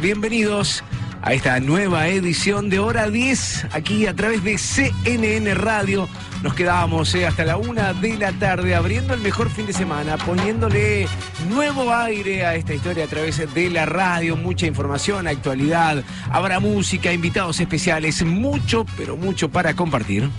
Bienvenidos a esta nueva edición de Hora 10 aquí a través de CNN Radio. Nos quedábamos eh, hasta la una de la tarde abriendo el mejor fin de semana, poniéndole nuevo aire a esta historia a través de la radio, mucha información, actualidad, habrá música, invitados especiales, mucho pero mucho para compartir.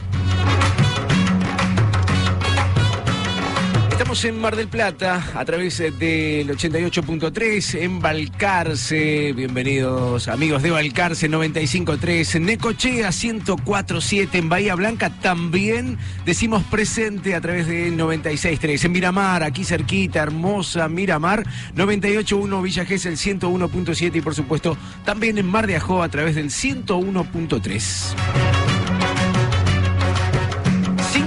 Estamos en Mar del Plata a través del 88.3 en Balcarce. Bienvenidos amigos de Balcarce 95.3, Necochea 104.7 en Bahía Blanca. También decimos presente a través del 96.3 en Miramar, aquí cerquita, hermosa Miramar 98.1 Villa Gesell 101.7 y por supuesto también en Mar de Ajó a través del 101.3.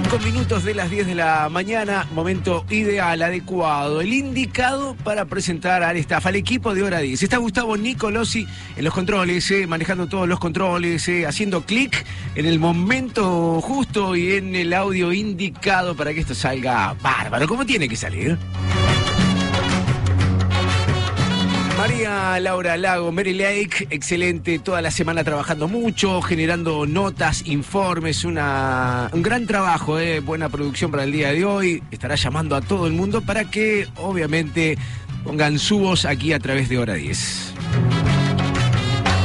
Minutos de las 10 de la mañana, momento ideal, adecuado, el indicado para presentar al staff, al equipo de Hora 10. Está Gustavo Nicolosi en los controles, eh, manejando todos los controles, eh, haciendo clic en el momento justo y en el audio indicado para que esto salga bárbaro, como tiene que salir. Laura Lago, Mary Lake, excelente, toda la semana trabajando mucho, generando notas, informes, una, un gran trabajo, eh, buena producción para el día de hoy. Estará llamando a todo el mundo para que, obviamente, pongan su voz aquí a través de Hora 10.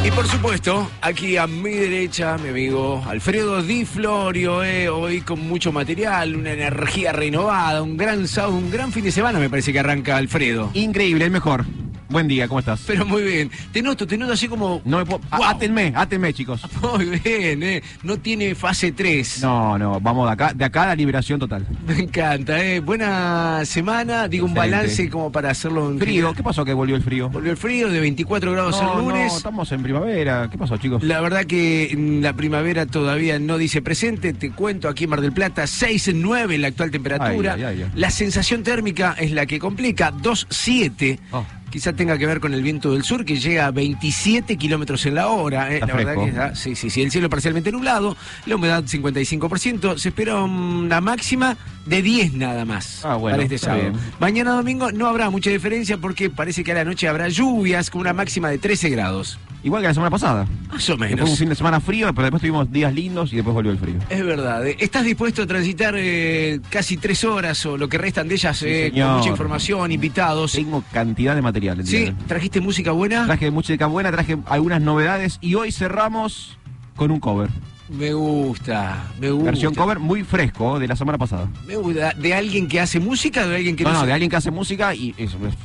Y por supuesto, aquí a mi derecha, mi amigo Alfredo Di Florio, eh, hoy con mucho material, una energía renovada, un gran sábado, un gran fin de semana me parece que arranca Alfredo. Increíble, el mejor. Buen día, ¿cómo estás? Pero muy bien. Te noto, te noto así como. No me puedo- Wow. Átenme, átenme, chicos. Muy bien, ¿eh? No tiene fase 3. No, no, vamos de acá, de acá a la liberación total. Me encanta, ¿eh? Buena semana. Digo, un balance como para hacerlo en Frío. ¿qué pasó que volvió el frío? Volvió el frío de 24 grados No, el lunes. no, estamos en primavera. ¿Qué pasó, chicos? La verdad que la primavera todavía no dice presente. Te cuento aquí en Mar del Plata, 6,9 la actual temperatura. Ay, ay, ay. La sensación térmica es la que complica, 2,7. Oh. Quizá tenga que ver con el viento del sur que llega a 27 kilómetros en la hora. ¿eh? La verdad fresco. que está, sí, sí, sí. El cielo parcialmente nublado, la humedad 55%. Se espera una máxima de 10 nada más Ah, bueno, para este sábado. Mañana domingo no habrá mucha diferencia porque parece que a la noche habrá lluvias con una máxima de 13 grados. Igual que la semana pasada. Más o Que Fue un menos. fin de semana frío, pero después tuvimos días lindos y después volvió el frío. Es verdad. eh. ¿Estás dispuesto a transitar eh, casi tres horas o lo que restan de ellas Sí, eh, con mucha información, invitados? Tengo cantidad de material. El Sí. ¿trajiste música buena? Traje música buena, traje algunas novedades y hoy cerramos con un cover. Me gusta, me gusta. Versión cover muy fresco de la semana pasada. Me gusta. ¿De alguien que hace música de alguien que No, no, de alguien que hace música y eso, es-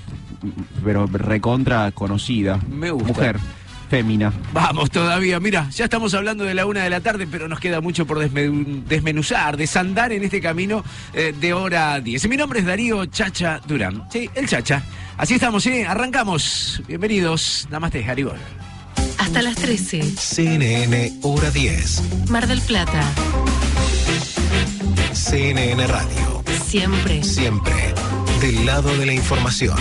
pero recontra conocida. Me gusta. Mujer, fémina. Vamos todavía, mira, ya estamos hablando de la una de la tarde, pero nos queda mucho por desme- desmenuzar, desandar en este camino eh, de hora 10. Mi nombre es Darío Chacha Durán, sí, el Chacha. Así estamos, ¿sí? Arrancamos. Bienvenidos. Namaste, Haribol. Hasta las 13. CNN Hora 10, Mar del Plata. CNN Radio. Siempre. Siempre del lado de la información.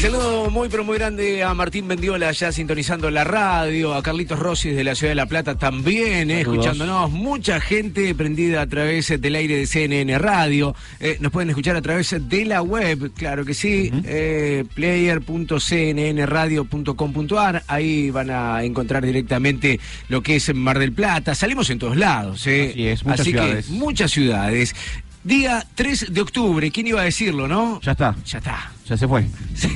Saludo muy pero muy grande a Martín Mendiola ya sintonizando la radio, a Carlitos Rossi de la Ciudad de La Plata también, eh, escuchándonos, mucha gente prendida a través del aire de CNN Radio, Eh, nos pueden escuchar a través de la web, claro que sí, eh, player.cnnradio.com.ar, ahí van a encontrar directamente lo que es Mar del Plata, salimos en todos lados, eh. Así es, muchas Así que muchas ciudades. Día 3 de octubre, ¿quién iba a decirlo, no? Ya está, Ya está. ya se fue.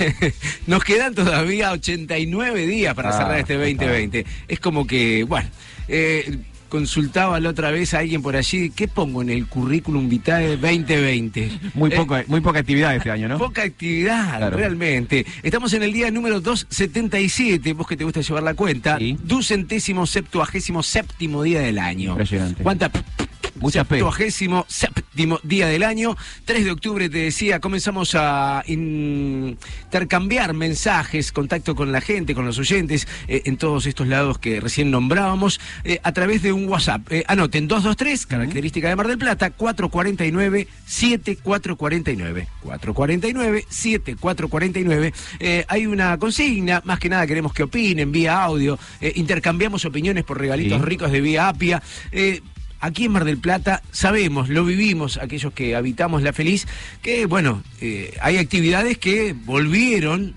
Nos quedan todavía 89 días para Ah, cerrar este ya está. 2020. Es como que, bueno, eh, consultaba la otra vez a alguien por allí, ¿qué pongo en el currículum vitae 2020? Muy, Eh, poco, muy poca actividad este año, ¿no? Poca actividad, Claro. realmente. Estamos en el día número 277, vos que te gusta llevar la cuenta. Sí. Ducentésimo septuagésimo séptimo día del año. Impresionante. ¿Cuánta? Mucha. Septuagésimo séptimo día del año. 3 de octubre, te decía, comenzamos a intercambiar mensajes, contacto con la gente, con los oyentes, eh, en todos estos lados que recién nombrábamos, eh, a través de un WhatsApp. Eh, anoten 223, característica de Mar del Plata, 449-7449. 449-7449. Eh, hay una consigna, más que nada queremos que opinen vía audio, intercambiamos opiniones por regalitos Sí. ricos de vía Apia. Aquí en Mar del Plata sabemos, lo vivimos, aquellos que habitamos La Feliz, que bueno, eh, hay actividades que volvieron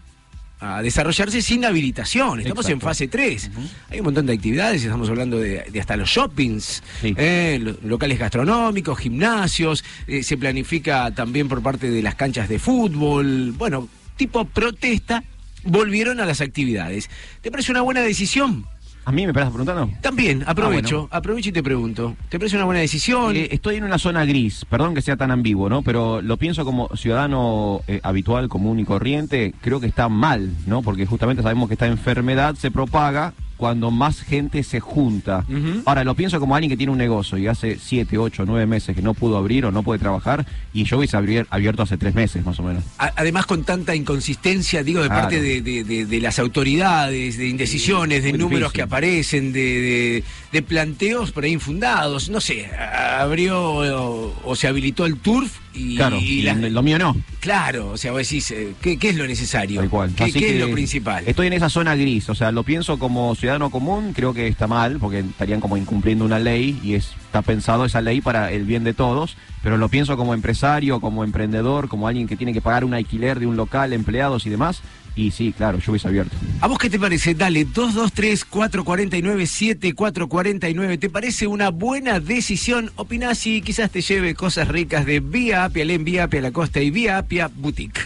a desarrollarse sin habilitación. Estamos en fase 3. Hay un montón de actividades, estamos hablando de, de hasta los shoppings, Sí. eh, lo- locales gastronómicos, gimnasios, eh, se planifica también por parte de las canchas de fútbol, bueno, tipo protesta, volvieron a las actividades. ¿Te parece una buena decisión? ¿A mí me estás preguntando? También, aprovecho, Ah, bueno. aprovecho y te pregunto. ¿Te parece una buena decisión? Eh, estoy en una zona gris, perdón que sea tan ambiguo, ¿no? Pero lo pienso como ciudadano eh, habitual, común y corriente, creo que está mal, ¿no? Porque justamente sabemos que esta enfermedad se propaga cuando más gente se junta. Ahora, lo pienso como alguien que tiene un negocio y hace 7, 8, 9 meses que no pudo abrir o no puede trabajar y yo hubiese abier- abierto hace 3 meses más o menos. Además, con tanta inconsistencia, digo, de Claro. parte de, de- de- de las autoridades, de indecisiones, de números difícil. que aparecen, de, planteos por ahí infundados. No sé, abrió o, o se habilitó el turf y, claro, y lo mío no. claro, o sea, vos decís, eh, ¿qué, qué es lo necesario? Tal cual. ¿Qué, Así qué es lo principal? Estoy en esa zona gris, o sea, lo pienso como ciudadano común, creo que está mal, porque estarían como incumpliendo una ley y es, está pensado esa ley para el bien de todos, pero lo pienso como empresario, como emprendedor, como alguien que tiene que pagar un alquiler de un local, empleados y demás, y sí, claro, yo hubiese abierto. ¿A vos qué te parece? Dale, 223-449-7449. ¿Te parece una buena decisión? Opinás y quizás te lleve cosas ricas de Vía Apia, Len Vía Apia La Costa y Vía Apia Boutique.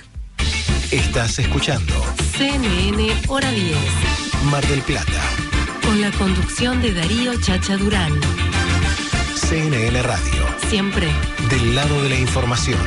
Estás escuchando CNN Hora 10. Mar del Plata. Con la conducción de Darío Chacha Durán. CNN Radio. Siempre. Del lado de la información.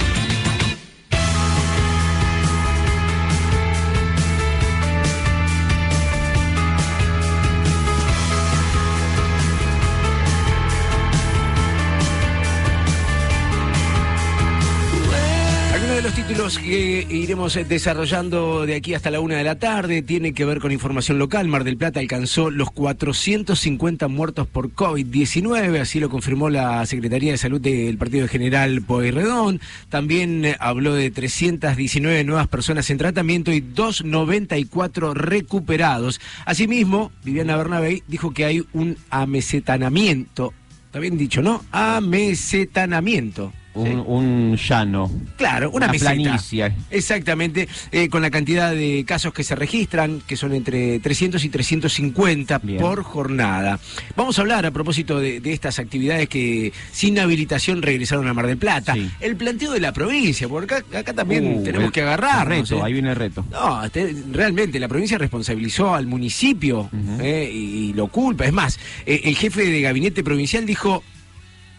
Los títulos que iremos eh, desarrollando de aquí hasta la una de la tarde tiene que ver con información local. Mar del Plata alcanzó los 450 muertos por COVID-19, así lo confirmó la Secretaría de Salud del Partido General Pueyrredón. También eh, habló de 319 nuevas personas en tratamiento y 294 recuperados. Asimismo, Viviana Bernabé dijo que hay un amesetanamiento. Está bien dicho, ¿no? Amesetanamiento. Un, Sí. un llano. Claro, una, Una meseta. planicie. Exactamente, eh, con la cantidad de casos que se registran, que son entre 300 y 350 Bien. por jornada. Vamos a hablar a propósito de, de estas actividades que sin habilitación regresaron a Mar del Plata. Sí. El planteo de la provincia, porque acá, acá también Uh, tenemos el- que agarrar. reto, ahí viene el reto. No, este, realmente la provincia responsabilizó al municipio eh, y, lo culpa. Es más, eh, el jefe de gabinete provincial dijo,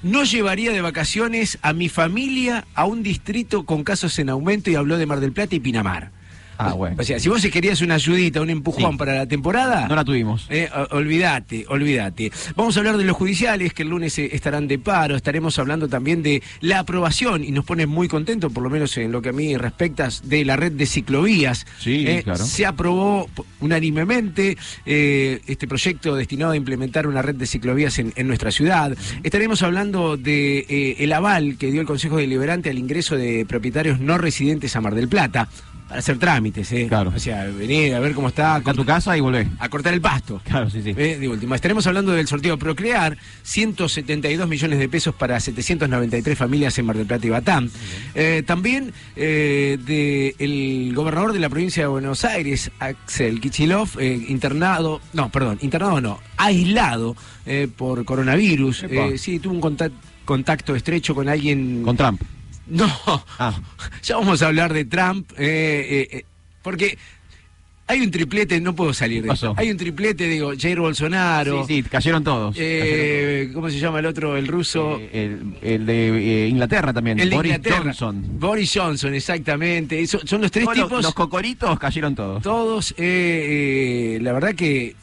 no llevaría de vacaciones a mi familia a un distrito con casos en aumento y habló de Mar del Plata y Pinamar. Ah, bueno. O sea, si vos querías una ayudita, un empujón Sí. para la temporada... No la tuvimos. Eh, olvídate, olvídate. Vamos a hablar de los judiciales que el lunes eh, estarán de paro. Estaremos hablando también de la aprobación y nos pone muy contentos, por lo menos en lo que a mí respecta, de la red de ciclovías. Sí, Eh, claro. Se aprobó unánimemente eh, este proyecto destinado a implementar una red de ciclovías en, en nuestra ciudad. Estaremos hablando de el aval que dio el Consejo Deliberante al ingreso de propietarios no residentes a Mar del Plata. Para hacer trámites, ¿eh? Claro. O sea, venir a ver cómo está, a tu casa y volvé. a cortar el pasto. Claro, sí, sí. Eh, de última, estaremos hablando del sorteo Procrear, 172 millones de pesos para 793 familias en Mar del Plata y Batán. Eh, también eh, del gobernador de la provincia de Buenos Aires, Axel Kichilov, eh, internado, no, perdón, internado no, aislado eh, por coronavirus. Eh, sí, tuvo un contacto contacto estrecho con alguien. Con Trump. No, Ah. ya vamos a hablar de Trump, eh, eh, eh, porque hay un triplete, no puedo salir de eso. Hay un triplete, digo, Jair Bolsonaro, Sí, sí, cayeron todos. eh, ¿cómo se llama el otro? El ruso. Eh, el, el de eh, Inglaterra también, el de Boris Inglaterra. Johnson. Boris Johnson, exactamente. Eso- son los tres Todos los- tipos. los cocoritos cayeron todos. Todos, la verdad que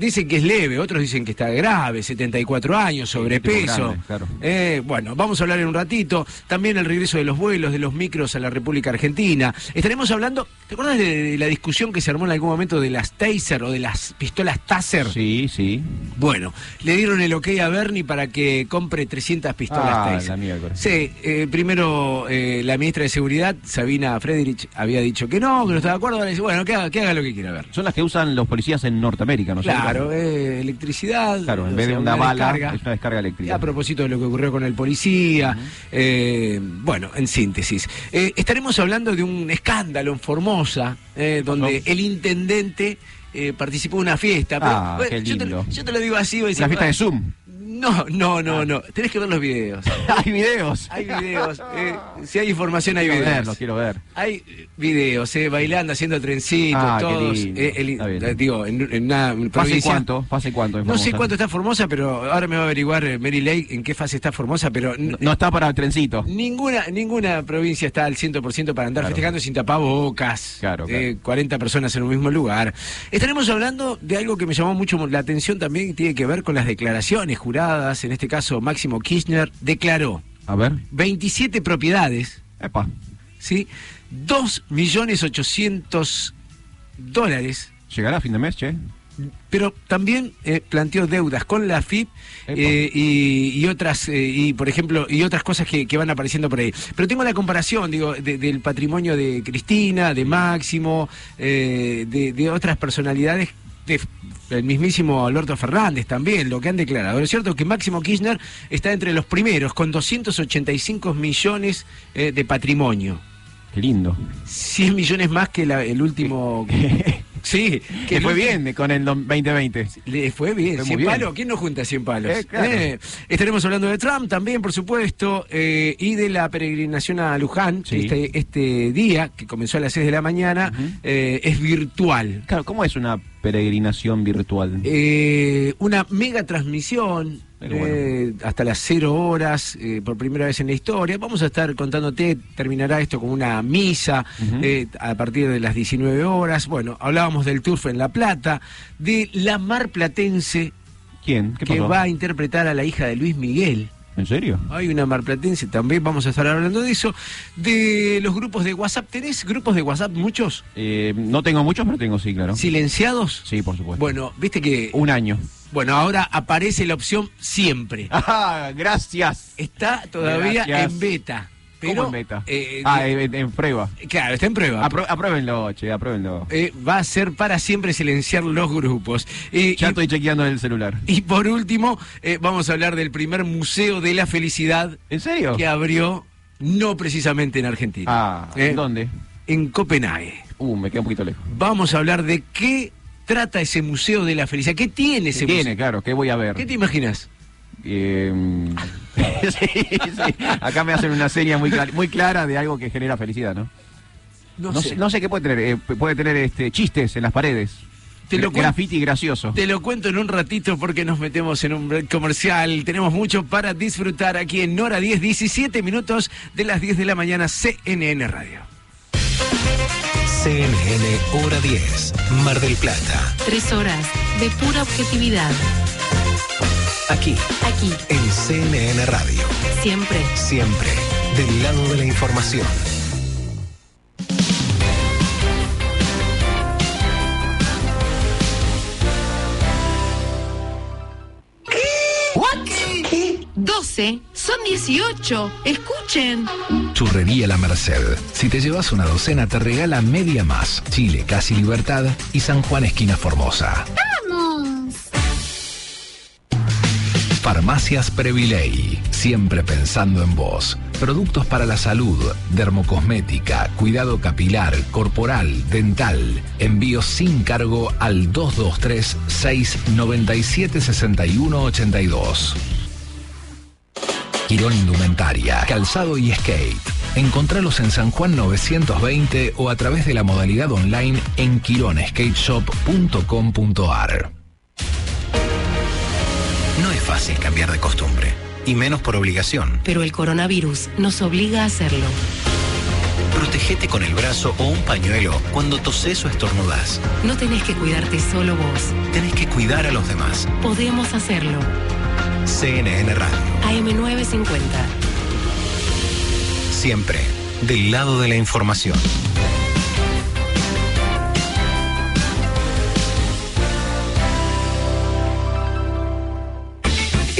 dicen que es leve, otros dicen que está grave, 74 años, sobrepeso. tipo grande, claro. Eh, bueno, vamos a hablar en un ratito. También el regreso de los vuelos, de los micros a la República Argentina. Estaremos hablando, ¿te acuerdas de, la discusión que se armó en algún momento de las Taser o de las pistolas Taser? Sí, sí. Bueno, le dieron el ok a Bernie para que compre 300 pistolas Ah, Taser. la. Sí, eh, primero eh, la ministra de Seguridad, Sabina Frederich, había dicho que no, que no estaba de acuerdo. Ahora dice, bueno, que haga, que haga lo que quiera ver. Son las que usan los policías en Norteamérica, ¿no? Claro, eh, electricidad. Claro, en vez de sea, una, bala, descarga. es una descarga eléctrica. A propósito de lo que ocurrió con el policía, eh, bueno, en síntesis. Eh, estaremos hablando de un escándalo en Formosa, eh, donde el intendente eh, participó en una fiesta. Pero, Ah, qué yo, te, lindo. yo te lo digo así. voy a decir, La fiesta de "Ah, Zoom. No, no, no, no. Tenés que ver los videos. hay videos. Hay videos. eh, si hay información, hay quiero videos. verlos, quiero ver. Hay videos, eh, bailando, haciendo trencitos, Ah, qué todos. lindo. eh, el- eh, digo, en, en una ¿Fase cuánto? ¿Fase cuánto? No sé cuánto está Formosa, pero ahora me va a averiguar eh, Mary Lake en qué fase está Formosa, pero No, no está para el trencito. ninguna ninguna provincia está al 100% para andar Claro. festejando sin tapabocas. Claro, claro. eh, 40 personas en un mismo lugar. Estaremos hablando de algo que me llamó mucho la atención también, que tiene que ver con las declaraciones juradas. En este caso, Máximo Kirchner declaró A ver. 27 propiedades, Epa. ¿sí? 2 millones 800 dólares ¿Llegará a fin de mes, che? pero también eh, planteó deudas con la FIP eh, y, y otras eh, y por ejemplo y otras cosas que, que van apareciendo por ahí pero tengo la comparación digo de- del patrimonio de Cristina de Máximo de, de otras personalidades de el mismísimo Alberto Fernández también, lo que han declarado. Es cierto que Máximo Kirchner está entre los primeros, con 285 millones eh, de patrimonio. Qué lindo. 100 millones más que la- el último... sí, Que el fue bien con el 2020. le fue bien, Fue muy 100 bien. palos. ¿Quién no junta 100 palos? Eh, claro. estaremos hablando de Trump también, por supuesto, eh, y de la peregrinación a Luján. Sí. Este, este día, que comenzó a las 6 de la mañana, Ujú. eh, es virtual. Claro, ¿cómo es una peregrinación virtual? Eh, una mega transmisión. Eh, hasta las 0 horas, eh, por primera vez en la historia. Vamos a estar contándote, terminará esto con una misa eh, a partir de las 19 horas. Bueno, hablábamos del Turf en La Plata, de la Mar Platense, ¿Quién? ¿Qué que pasó? va a interpretar a la hija de Luis Miguel. ¿En serio? Hay una marplatense, también vamos a estar hablando de eso. De los grupos de WhatsApp, ¿tenés grupos de WhatsApp muchos? Eh, no tengo muchos, pero tengo sí, claro. ¿Silenciados? Sí, por supuesto. Bueno, viste que... Un año. Bueno, ahora aparece la opción siempre. Ah, gracias. Está todavía Gracias. en beta. ¿Cómo en meta? eh, ah, en, en prueba. claro, está en prueba. Apro- apruébenlo, che, apruébenlo. Eh, va a ser para siempre silenciar los grupos. Eh, Ya estoy chequeando el celular. y, por último, vamos a hablar del primer Museo de la Felicidad ¿En serio? que abrió no precisamente en Argentina. Ah, ¿en dónde? En Copenhague. Uh, me queda un poquito lejos. Vamos a hablar de qué trata ese Museo de la Felicidad. ¿Qué tiene ese Tiene, museo? claro, ¿qué voy a ver? ¿Qué te imaginas? Eh, sí, sí. Acá me hacen una serie muy, clar- muy clara de algo que genera felicidad, ¿no? No, sé. no sé qué puede tener. eh, puede tener este chistes en las paredes. Te lo Gra- cuen- Graffiti gracioso. Te lo cuento en un ratito porque nos metemos en un break comercial. Tenemos mucho para disfrutar aquí en Hora 10, 17 minutos de las 10 de la mañana, CNN Radio. CNN Hora 10, Mar del Plata. Tres horas de pura objetividad. Aquí, Aquí, en CNN Radio. siempre. Siempre del lado de la información. ¿Qué? 12. Son 18. Escuchen. Churrería La Merced. Si te llevas una docena, te regala media más. Chile, Casi Libertad y San Juan, esquina Formosa. ¡Vamos! Farmacias Previley. Siempre pensando en vos. Productos para la salud, dermocosmética, cuidado capilar, corporal, dental. Envíos sin cargo al 223 697 6182. Quirón Indumentaria, Calzado y Skate. Encontralos en San Juan 920 o a través de la modalidad online en quironskateshop.com.ar. No es fácil cambiar de costumbre, y menos por obligación. Pero el coronavirus nos obliga a hacerlo. Protégete con el brazo o un pañuelo cuando toses o estornudas. No tenés que cuidarte solo vos. Tenés que cuidar a los demás. Podemos hacerlo. CNN Radio. AM950. Siempre del lado de la información.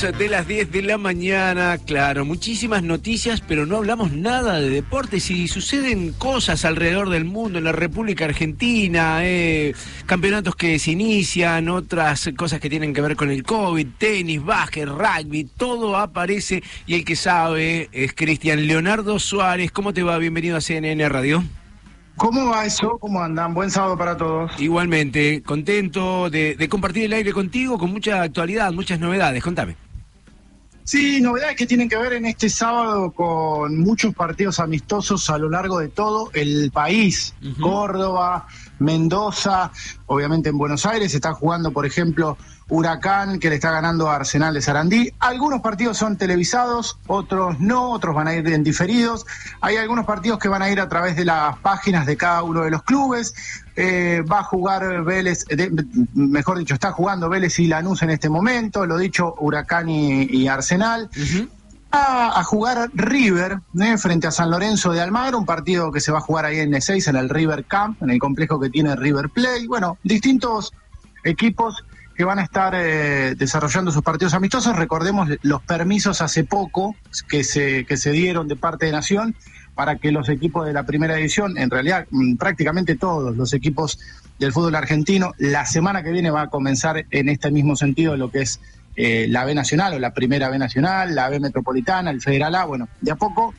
De las 10 de la mañana, claro, muchísimas noticias, pero no hablamos nada de deportes y suceden cosas alrededor del mundo, en la República Argentina, eh, campeonatos que se inician, otras cosas que tienen que ver con el COVID, tenis, básquet, rugby, todo aparece y el que sabe es Cristian Leonardo Suárez. ¿Cómo te va? Bienvenido a CNN Radio. ¿Cómo va eso? ¿Cómo andan? Buen sábado para todos. Igualmente, contento de, de compartir el aire contigo con mucha actualidad, muchas novedades. Contame. Sí, novedades que tienen que ver en este sábado con muchos partidos amistosos a lo largo de todo el país. Córdoba, Mendoza, obviamente en Buenos Aires se está jugando, por ejemplo, Huracán, que le está ganando a Arsenal de Sarandí. Algunos partidos son televisados, otros no, otros van a ir en diferidos. Hay algunos partidos que van a ir a través de las páginas de cada uno de los clubes. Eh, va a jugar Vélez, de- mejor dicho, está jugando Vélez y Lanús en este momento, lo dicho, Huracán y, y Arsenal. A, a jugar River ¿eh? frente a San Lorenzo de Almagro, un partido que se va a jugar ahí en E6, en el River Camp, en el complejo que tiene River Play. Bueno, distintos equipos que van a estar eh, desarrollando sus partidos amistosos. Recordemos los permisos hace poco que se, que se dieron de parte de Nación para que los equipos de la primera división, en realidad mm, prácticamente todos los equipos del fútbol argentino, la semana que viene va a comenzar en este mismo sentido lo que es eh, la B Nacional o la primera B Nacional, la B Metropolitana, el Federal A, bueno, de a poco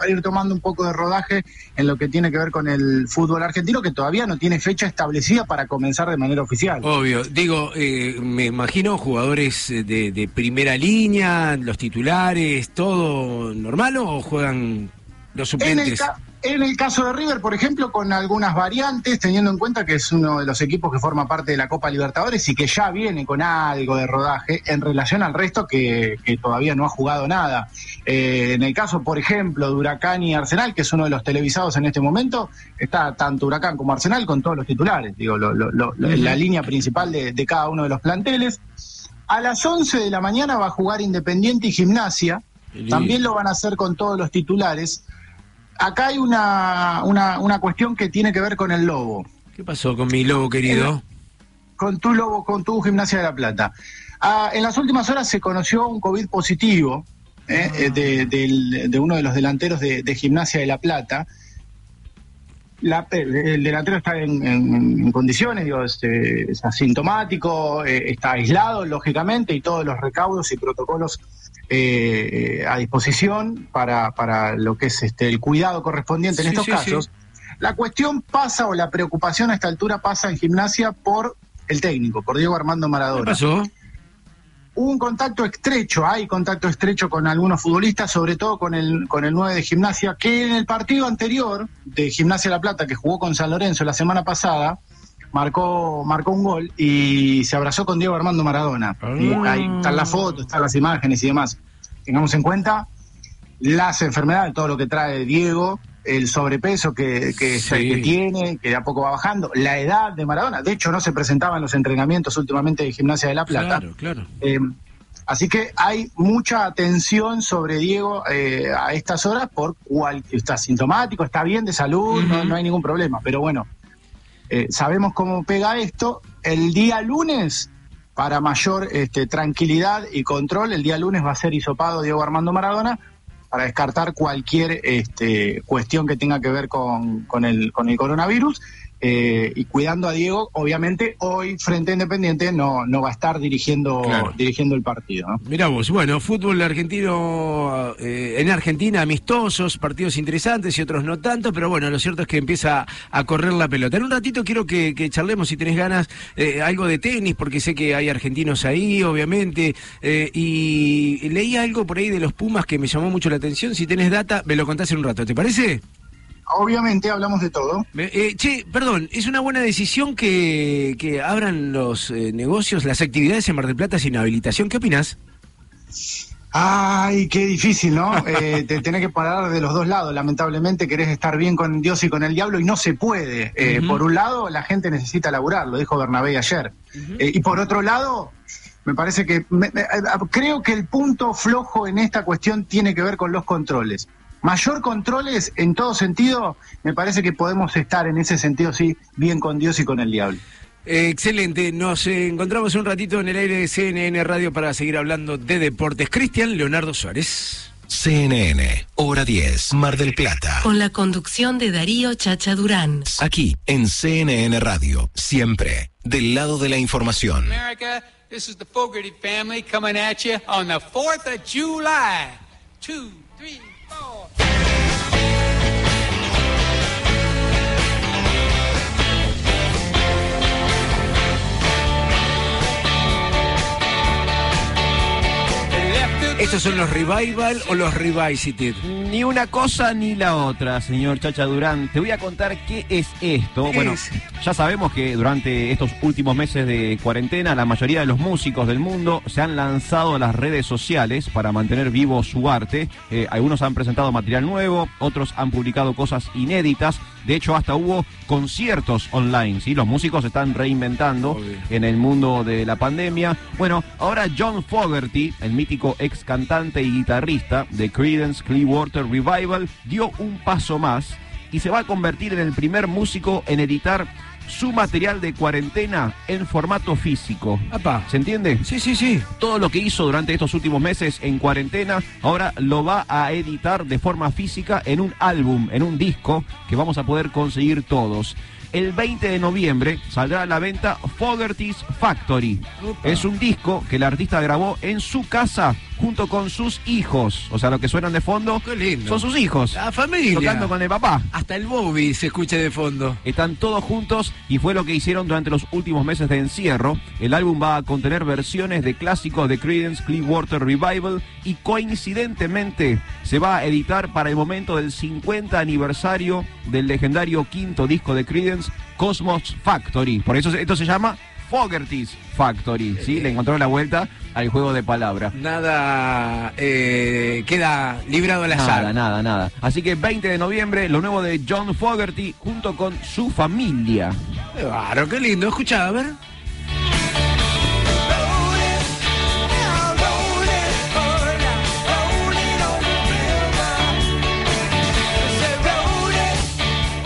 va a ir tomando un poco de rodaje en lo que tiene que ver con el fútbol argentino, que todavía no tiene fecha establecida para comenzar de manera oficial. Obvio, digo, eh, me imagino jugadores eh, de, de primera línea, los titulares, todo normal o juegan los En el, en caso de River, por ejemplo, con algunas variantes, teniendo en cuenta que es uno de los equipos que forma parte de la Copa Libertadores y que ya viene con algo de rodaje en relación al resto que, que todavía no ha jugado nada. Eh, en el caso, por ejemplo, de Huracán y Arsenal, que es uno de los televisados en este momento, está tanto Huracán como Arsenal con todos los titulares, digo, lo- lo- lo- la línea principal de, de cada uno de los planteles. A las 11 de la mañana va a jugar Independiente y Gimnasia. También lo van a hacer con todos los titulares. Acá hay una, una, una cuestión que tiene que ver con el lobo, ¿Qué pasó con mi lobo querido? con tu lobo, con tu gimnasia de la plata. Ah, en las últimas horas se conoció un COVID positivo eh, eh, de, de uno de los delanteros de, de gimnasia de la plata. La- el delantero está en, en- en condiciones, digo, es, eh, es asintomático, eh, está aislado, lógicamente, y todos los recaudos y protocolos eh, a disposición para, para lo que es este el cuidado correspondiente en Sí, estos sí, casos. sí. La cuestión pasa o la preocupación a esta altura pasa en gimnasia por el técnico, por Diego Armando ¿Qué Maradona. pasó? Hubo un contacto estrecho, hay contacto estrecho con algunos futbolistas, sobre todo con el, con el 9 de gimnasia, que en el partido anterior de Gimnasia La Plata, que jugó con San Lorenzo la semana pasada, marcó, marcó un gol y se abrazó con Diego Armando Maradona. Y ahí están las fotos, están las imágenes y demás. Tengamos en cuenta las enfermedades, todo lo que trae Diego, el sobrepeso que, que, Sí. que tiene, que de a poco va bajando, la edad de Maradona. De hecho, no se presentaba en los entrenamientos últimamente de Gimnasia de La Plata. Claro, claro. Eh, así que hay mucha atención sobre Diego eh, a estas horas por cual está sintomático, está bien de salud, no, no hay ningún problema. Pero bueno, eh, sabemos cómo pega esto. El día lunes para mayor este, tranquilidad y control, el día lunes va a ser hisopado Diego Armando Maradona para descartar cualquier este, cuestión que tenga que ver con, el coronavirus. Eh, y cuidando a Diego, obviamente hoy frente a Independiente no, no va a estar dirigiendo, Claro. dirigiendo el partido. ¿no? Mirá vos, bueno, fútbol argentino eh, en Argentina, amistosos, partidos interesantes y otros no tanto, pero bueno, lo cierto es que empieza a correr la pelota. En un ratito quiero que, que charlemos, si tenés ganas, eh, algo de tenis, porque sé que hay argentinos ahí, obviamente, eh, y leí algo por ahí de los Pumas que me llamó mucho la atención. Si tenés data, me lo contás en un rato, ¿te parece? Obviamente hablamos de todo. Eh, che, perdón, ¿es una buena decisión que, que abran los eh, negocios, las actividades en Mar del Plata sin habilitación? ¿Qué opinás? Ay, qué difícil, ¿no? Eh, te tenés que parar de los dos lados. Lamentablemente querés estar bien con Dios y con el diablo y no se puede. Eh. Por un lado, la gente necesita laburar, lo dijo Bernabé ayer. Eh, y por otro lado, me parece que me- me- creo que el punto flojo en esta cuestión tiene que ver con los controles. Mayor controles en todo sentido, me parece que podemos estar en ese sentido, sí, bien con Dios y con el diablo. Eh, excelente, nos eh, encontramos un ratito en el aire de CNN Radio para seguir hablando de deportes. Cristian Leonardo Suárez. CNN, hora 10, Mar del Plata. Con la conducción de Darío Chacha Durán. Aquí, en CNN Radio, siempre del lado de la información. America, this is the Fogarty family coming at you on the 4th of July. Two, three, Oh. ¿Estos son los Revival o los Revisited? Ni una cosa ni la otra, señor Chacha Durán. Te voy a contar qué es esto. ¿Qué bueno, es? ya sabemos que durante estos últimos meses de cuarentena, la mayoría de los músicos del mundo se han lanzado a las redes sociales para mantener vivo su arte. Eh, algunos han presentado material nuevo, otros han publicado cosas inéditas. De hecho, hasta hubo conciertos online. ¿sí? Los músicos se están reinventando Obvio. en el mundo de la pandemia. Bueno, ahora John Fogerty, el mítico ex cantante y guitarrista de Creedence Clearwater Revival, dio un paso más y se va a convertir en el primer músico en editar su material de cuarentena en formato físico. Apa. ¿Se entiende? Sí, sí, sí. Todo lo que hizo durante estos últimos meses en cuarentena, ahora lo va a editar de forma física en un álbum, en un disco que vamos a poder conseguir todos. El 20 de noviembre saldrá a la venta Fogerty's Factory. Es un disco que el artista grabó en su casa junto con sus hijos. O sea, lo que suenan de fondo Qué lindo. son sus hijos. La familia. Tocando con el papá. Hasta el Bobby se escucha de fondo. Están todos juntos y fue lo que hicieron durante los últimos meses de encierro. El álbum va a contener versiones de clásicos de Creedence Clearwater Revival y coincidentemente se va a editar para el momento del 50 aniversario del legendario quinto disco de Creedence, Cosmos Factory. Por eso esto se llama Fogerty's Factory. ¿sí? Le encontró la vuelta al juego de palabras. Nada eh, queda librado al azar. Nada, nada, nada. Así que 20 de noviembre, lo nuevo de John Fogerty junto con su familia. Bárbaro, qué lindo. Escucha, a ver.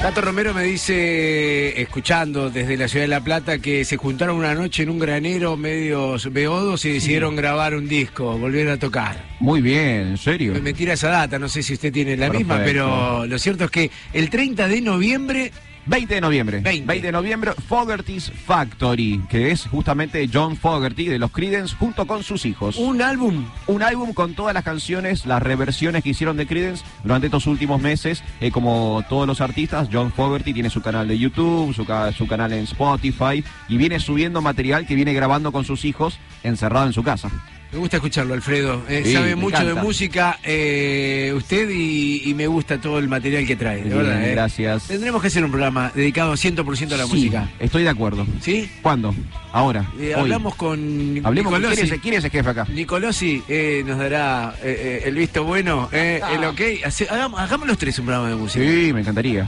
Tato Romero me dice, escuchando desde la ciudad de La Plata, que se juntaron una noche en un granero medios beodos y decidieron grabar un disco, volvieron a tocar. Muy bien, en serio. Me, me tira esa data, no sé si usted tiene la misma, pero lo cierto es que el 30 de noviembre 20 de noviembre. 20. de noviembre, Fogerty's Factory, que es justamente John Fogerty de los Creedence junto con sus hijos. un álbum Un álbum con todas las canciones, las reversiones que hicieron de Creedence durante estos últimos meses. Eh, como todos los artistas, John Fogerty tiene su canal de YouTube, su, su canal en Spotify y viene subiendo material que viene grabando con sus hijos encerrado en su casa. Me gusta escucharlo, Alfredo. Eh, Sí, sabe mucho de música eh, usted y, y me gusta todo el material que trae. De Bien, verdad, eh. gracias. Tendremos que hacer un programa dedicado 100% a la Sí, música. Estoy de acuerdo. ¿Sí? ¿Cuándo? Ahora. Eh, hoy. hablamos con Hablemos con Nicolosi. quién es, quién es el jefe acá. Nicolosi eh, nos dará el visto bueno, eh, el ok. Hagamos, hagamos los tres un programa de música. Sí, me encantaría.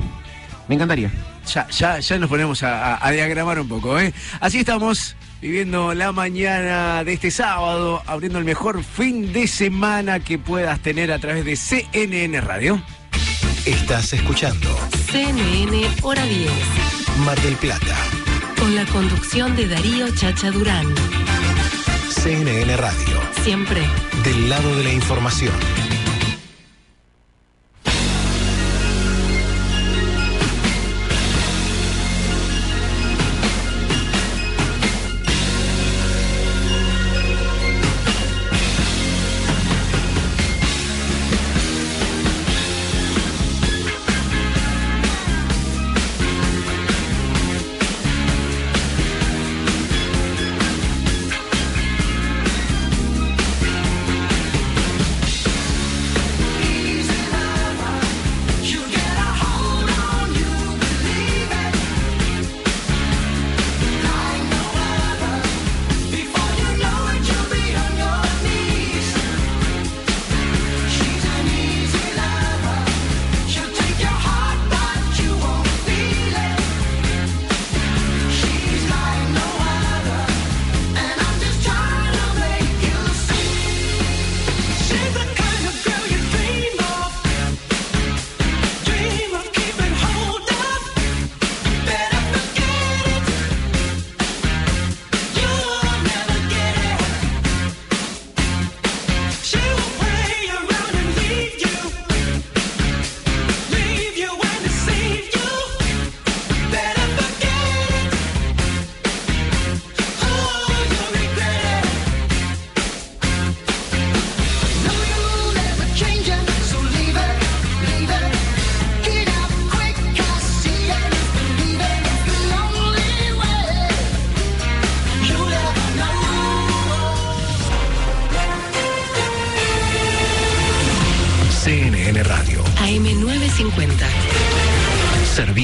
Me encantaría. Ya, ya, ya nos ponemos a, a- a diagramar un poco, ¿eh? Así estamos viviendo la mañana de este sábado, abriendo el mejor fin de semana que puedas tener a través de CNN Radio. Estás escuchando CNN Hora 10. Mar del Plata. Con la conducción de Darío Chacha Durán. CNN Radio. Siempre. Del lado de la información.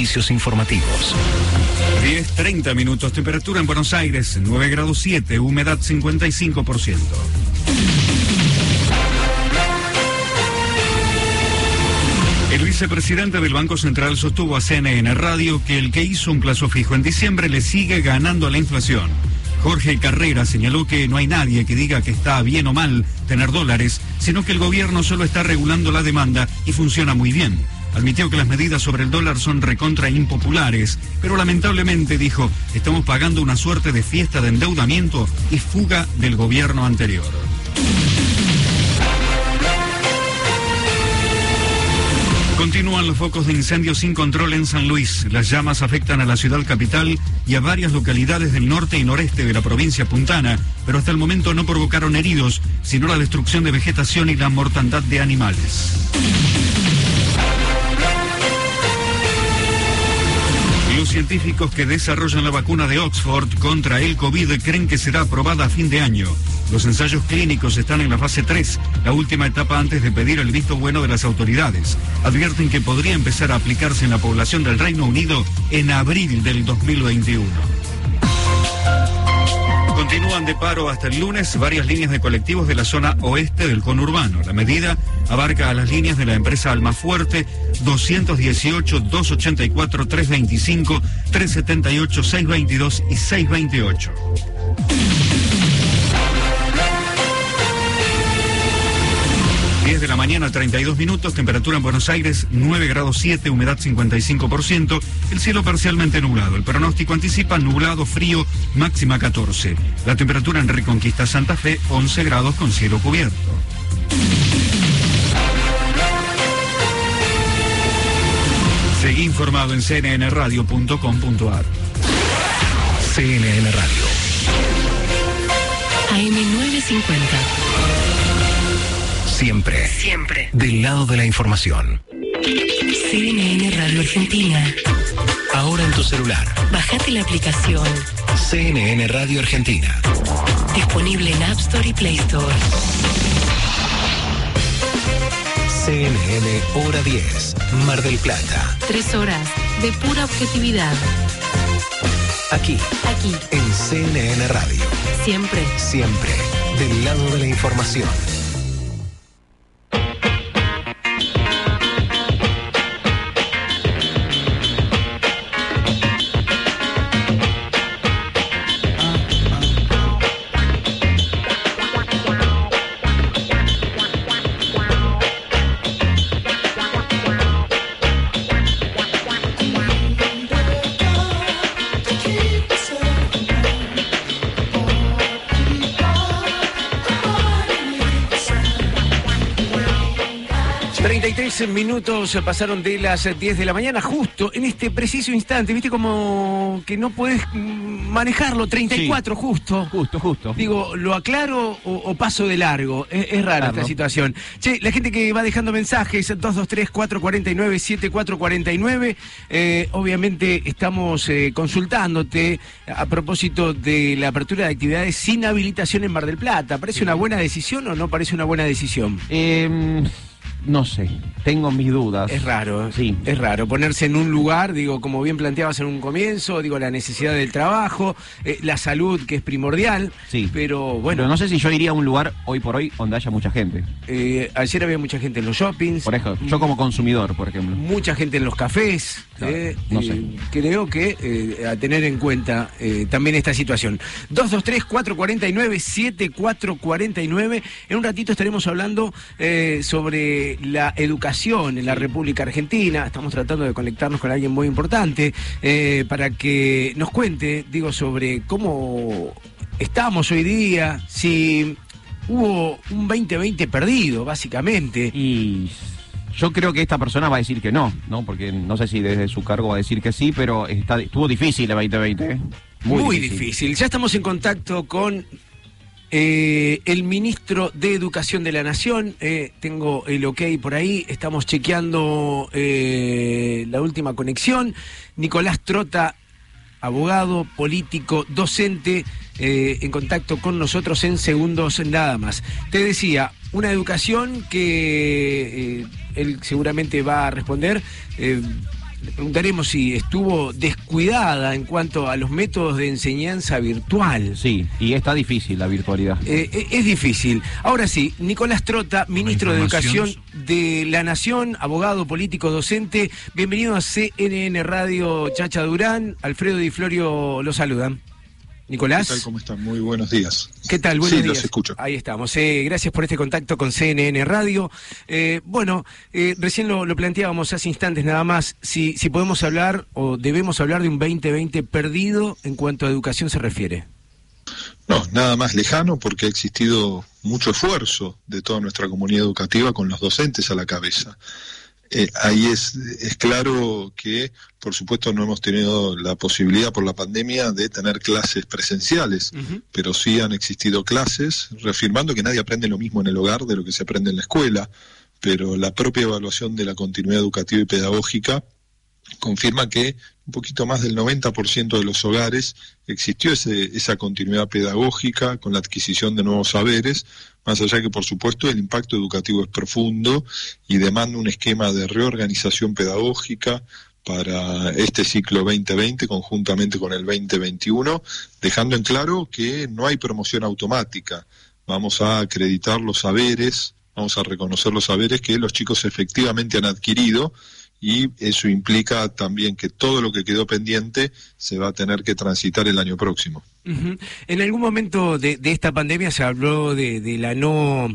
Servicios informativos. 10, 30 minutos. Temperatura en Buenos Aires, 9 grados 7, humedad 55%. El vicepresidente del Banco Central sostuvo a CNN Radio que el que hizo un plazo fijo en diciembre le sigue ganando a la inflación. Jorge Carrera señaló que no hay nadie que diga que está bien o mal tener dólares, sino que el gobierno solo está regulando la demanda y funciona muy bien. Admitió que las medidas sobre el dólar son recontra impopulares, pero lamentablemente dijo, estamos pagando una suerte de fiesta de endeudamiento y fuga del gobierno anterior. Continúan los focos de incendio sin control en San Luis. Las llamas afectan a la ciudad capital y a varias localidades del norte y noreste de la provincia puntana, pero hasta el momento no provocaron heridos, sino la destrucción de vegetación y la mortandad de animales. Científicos que desarrollan la vacuna de Oxford contra el COVID creen que será aprobada a fin de año. Los ensayos clínicos están en la fase 3, la última etapa antes de pedir el visto bueno de las autoridades. Advierten que podría empezar a aplicarse en la población del Reino Unido en abril del 2021. Continúan de paro hasta el lunes varias líneas de colectivos de la zona oeste del conurbano. La medida abarca a las líneas de la empresa Almafuerte 218, 284, 325, 378, 622 y 628. 10 de la mañana, 32 minutos, temperatura en Buenos Aires 9 grados 7, humedad 55%, el cielo parcialmente nublado. El pronóstico anticipa nublado, frío, máxima 14. La temperatura en Reconquista Santa Fe 11 grados con cielo cubierto. Seguí informado en cnnradio.com.ar. CNN Radio. AM950. Siempre. Siempre. Del lado de la información. CNN Radio Argentina. Ahora en tu celular. Bajate la aplicación. CNN Radio Argentina. Disponible en App Store y Play Store. CNN Hora 10. Mar del Plata. Tres horas de pura objetividad. Aquí. Aquí. En CNN Radio. Siempre. Siempre. Del lado de la información. 10 minutos pasaron de las 10 de la mañana, justo en este preciso instante, viste como que no mm, manejarlo, 34 justo. Justo, justo. Digo, ¿lo aclaro o, o paso de largo? Es, es rara Claro. esta situación. Che, la gente que va dejando mensajes, 223-449-7449, eh, obviamente estamos eh, consultándote a propósito de la apertura de actividades sin habilitación en Mar del Plata. ¿Parece una buena decisión o no parece una buena decisión? Em, no sé, tengo mis dudas. Es raro. Sí. es raro ponerse en un lugar, digo, como bien planteabas en un comienzo, digo, la necesidad del trabajo, eh, la salud que es primordial, Sí. pero bueno, Pero no sé si yo iría a un lugar hoy por hoy donde haya mucha gente. eh, ayer había mucha gente en los shoppings, Por ejemplo, yo como consumidor, por ejemplo. mucha gente en los cafés, Claro, eh, no eh, sé. creo que eh, a tener en cuenta eh, también esta situación. 223-449-7449, en un ratito estaremos hablando eh, sobre la educación en la República Argentina, estamos tratando de conectarnos con alguien muy importante eh, para que nos cuente, digo, sobre cómo estamos hoy día, si hubo un 2020 perdido, básicamente. Y yo creo que esta persona va a decir que no, ¿no? Porque no sé si desde su cargo va a decir que sí, pero está, estuvo difícil el 2020. ¿eh? Muy, difícil. Ya estamos en contacto con eh, el ministro de Educación de la Nación. Eh, tengo el ok por ahí. Estamos chequeando eh, la última conexión. Nicolás Trota, abogado, político, docente, en contacto con nosotros en segundos nada más. Te decía, una educación que él seguramente va a responder. eh, le preguntaremos si estuvo descuidada en cuanto a los métodos de enseñanza virtual. Sí, y está difícil la virtualidad. Eh, eh, es difícil. Ahora sí, Nicolás Trota, ministro de. Educación de la Nación, abogado, político, docente. Bienvenido a CNN Radio Chacha Durán. Alfredo Di Florio lo saludan. Nicolás. ¿Qué tal? ¿Cómo están? Muy buenos días. ¿Qué tal? Buenos sí, días. los escucho. Ahí estamos. Eh, gracias por este contacto con CNN Radio. Eh, bueno, eh, recién lo, lo planteábamos hace instantes nada más. Si, si podemos hablar o debemos hablar de un 2020 perdido en cuanto a educación se refiere. No, nada más lejano porque ha existido mucho esfuerzo de toda nuestra comunidad educativa con los docentes a la cabeza. Eh, ahí es, es claro que, por supuesto, no hemos tenido la posibilidad por la pandemia de tener clases presenciales, pero sí han existido clases, reafirmando que nadie aprende lo mismo en el hogar de lo que se aprende en la escuela, pero la propia evaluación de la continuidad educativa y pedagógica confirma que un poquito más del 90% de los hogares existió ese, esa continuidad pedagógica con la adquisición de nuevos saberes, más allá que por supuesto el impacto educativo es profundo y demanda un esquema de reorganización pedagógica para este ciclo 2020 conjuntamente con el 2021, dejando en claro que no hay promoción automática. Vamos a acreditar los saberes, vamos a reconocer los saberes que los chicos efectivamente han adquirido y eso implica también que todo lo que quedó pendiente se va a tener que transitar el año próximo. En algún momento de, esta pandemia se habló de, de la no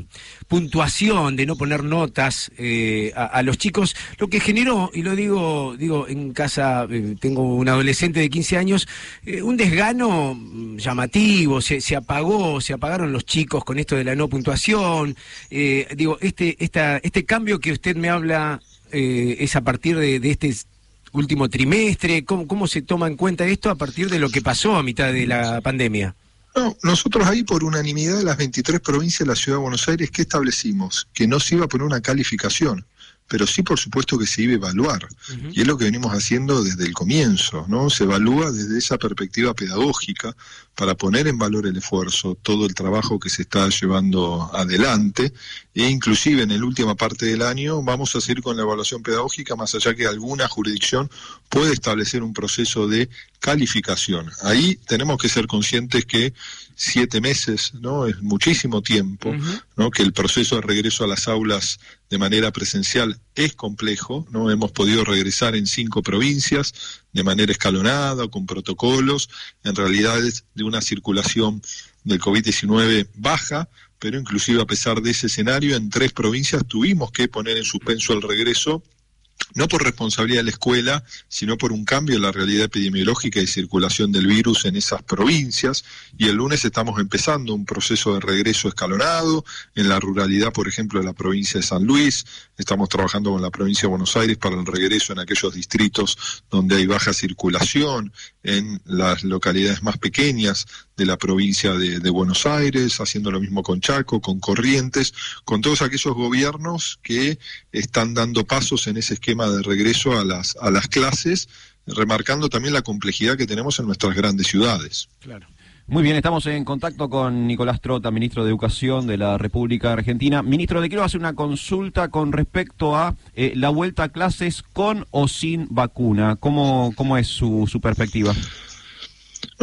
puntuación, de no poner notas eh, a, a los chicos, lo que generó, y lo digo, digo en casa, eh, tengo un adolescente de 15 años, eh, un desgano mm, llamativo, se, se apagó, se apagaron los chicos con esto de la no puntuación. Eh, digo, este, esta, este cambio que usted me habla eh, es a partir de, de este último trimestre? ¿Cómo, ¿Cómo se toma en cuenta esto a partir de lo que pasó a mitad de la pandemia? No, nosotros ahí por unanimidad de las 23 provincias de la Ciudad de Buenos Aires, ¿qué establecimos? Que no se iba a poner una calificación, pero sí por supuesto que se iba a evaluar. Y es lo que venimos haciendo desde el comienzo, ¿no? Se evalúa desde esa perspectiva pedagógica para poner en valor el esfuerzo, todo el trabajo que se está llevando adelante, e inclusive en la última parte del año vamos a seguir con la evaluación pedagógica, más allá que alguna jurisdicción puede establecer un proceso de calificación. Ahí tenemos que ser conscientes que siete meses, ¿no? Es muchísimo tiempo, ¿no? Que el proceso de regreso a las aulas de manera presencial es complejo, ¿no? Hemos podido regresar en cinco provincias de manera escalonada, con protocolos, en realidades de una circulación del COVID-19 baja, pero inclusive a pesar de ese escenario, en tres provincias tuvimos que poner en suspenso el regreso no por responsabilidad de la escuela, sino por un cambio en la realidad epidemiológica y circulación del virus en esas provincias. Y el lunes estamos empezando un proceso de regreso escalonado en la ruralidad, por ejemplo, de la provincia de San Luis. Estamos trabajando con la provincia de Buenos Aires para el regreso en aquellos distritos donde hay baja circulación, en las localidades más pequeñas de la provincia de, de Buenos Aires, haciendo lo mismo con Chaco, con Corrientes, con todos aquellos gobiernos que están dando pasos en ese esquema de regreso a las, a las clases, remarcando también la complejidad que tenemos en nuestras grandes ciudades. Claro. Muy bien, estamos en contacto con Nicolás Trota, ministro de Educación de la República Argentina. Ministro, le quiero hacer una consulta con respecto a eh, la vuelta a clases con o sin vacuna. ¿Cómo, cómo es su, su perspectiva?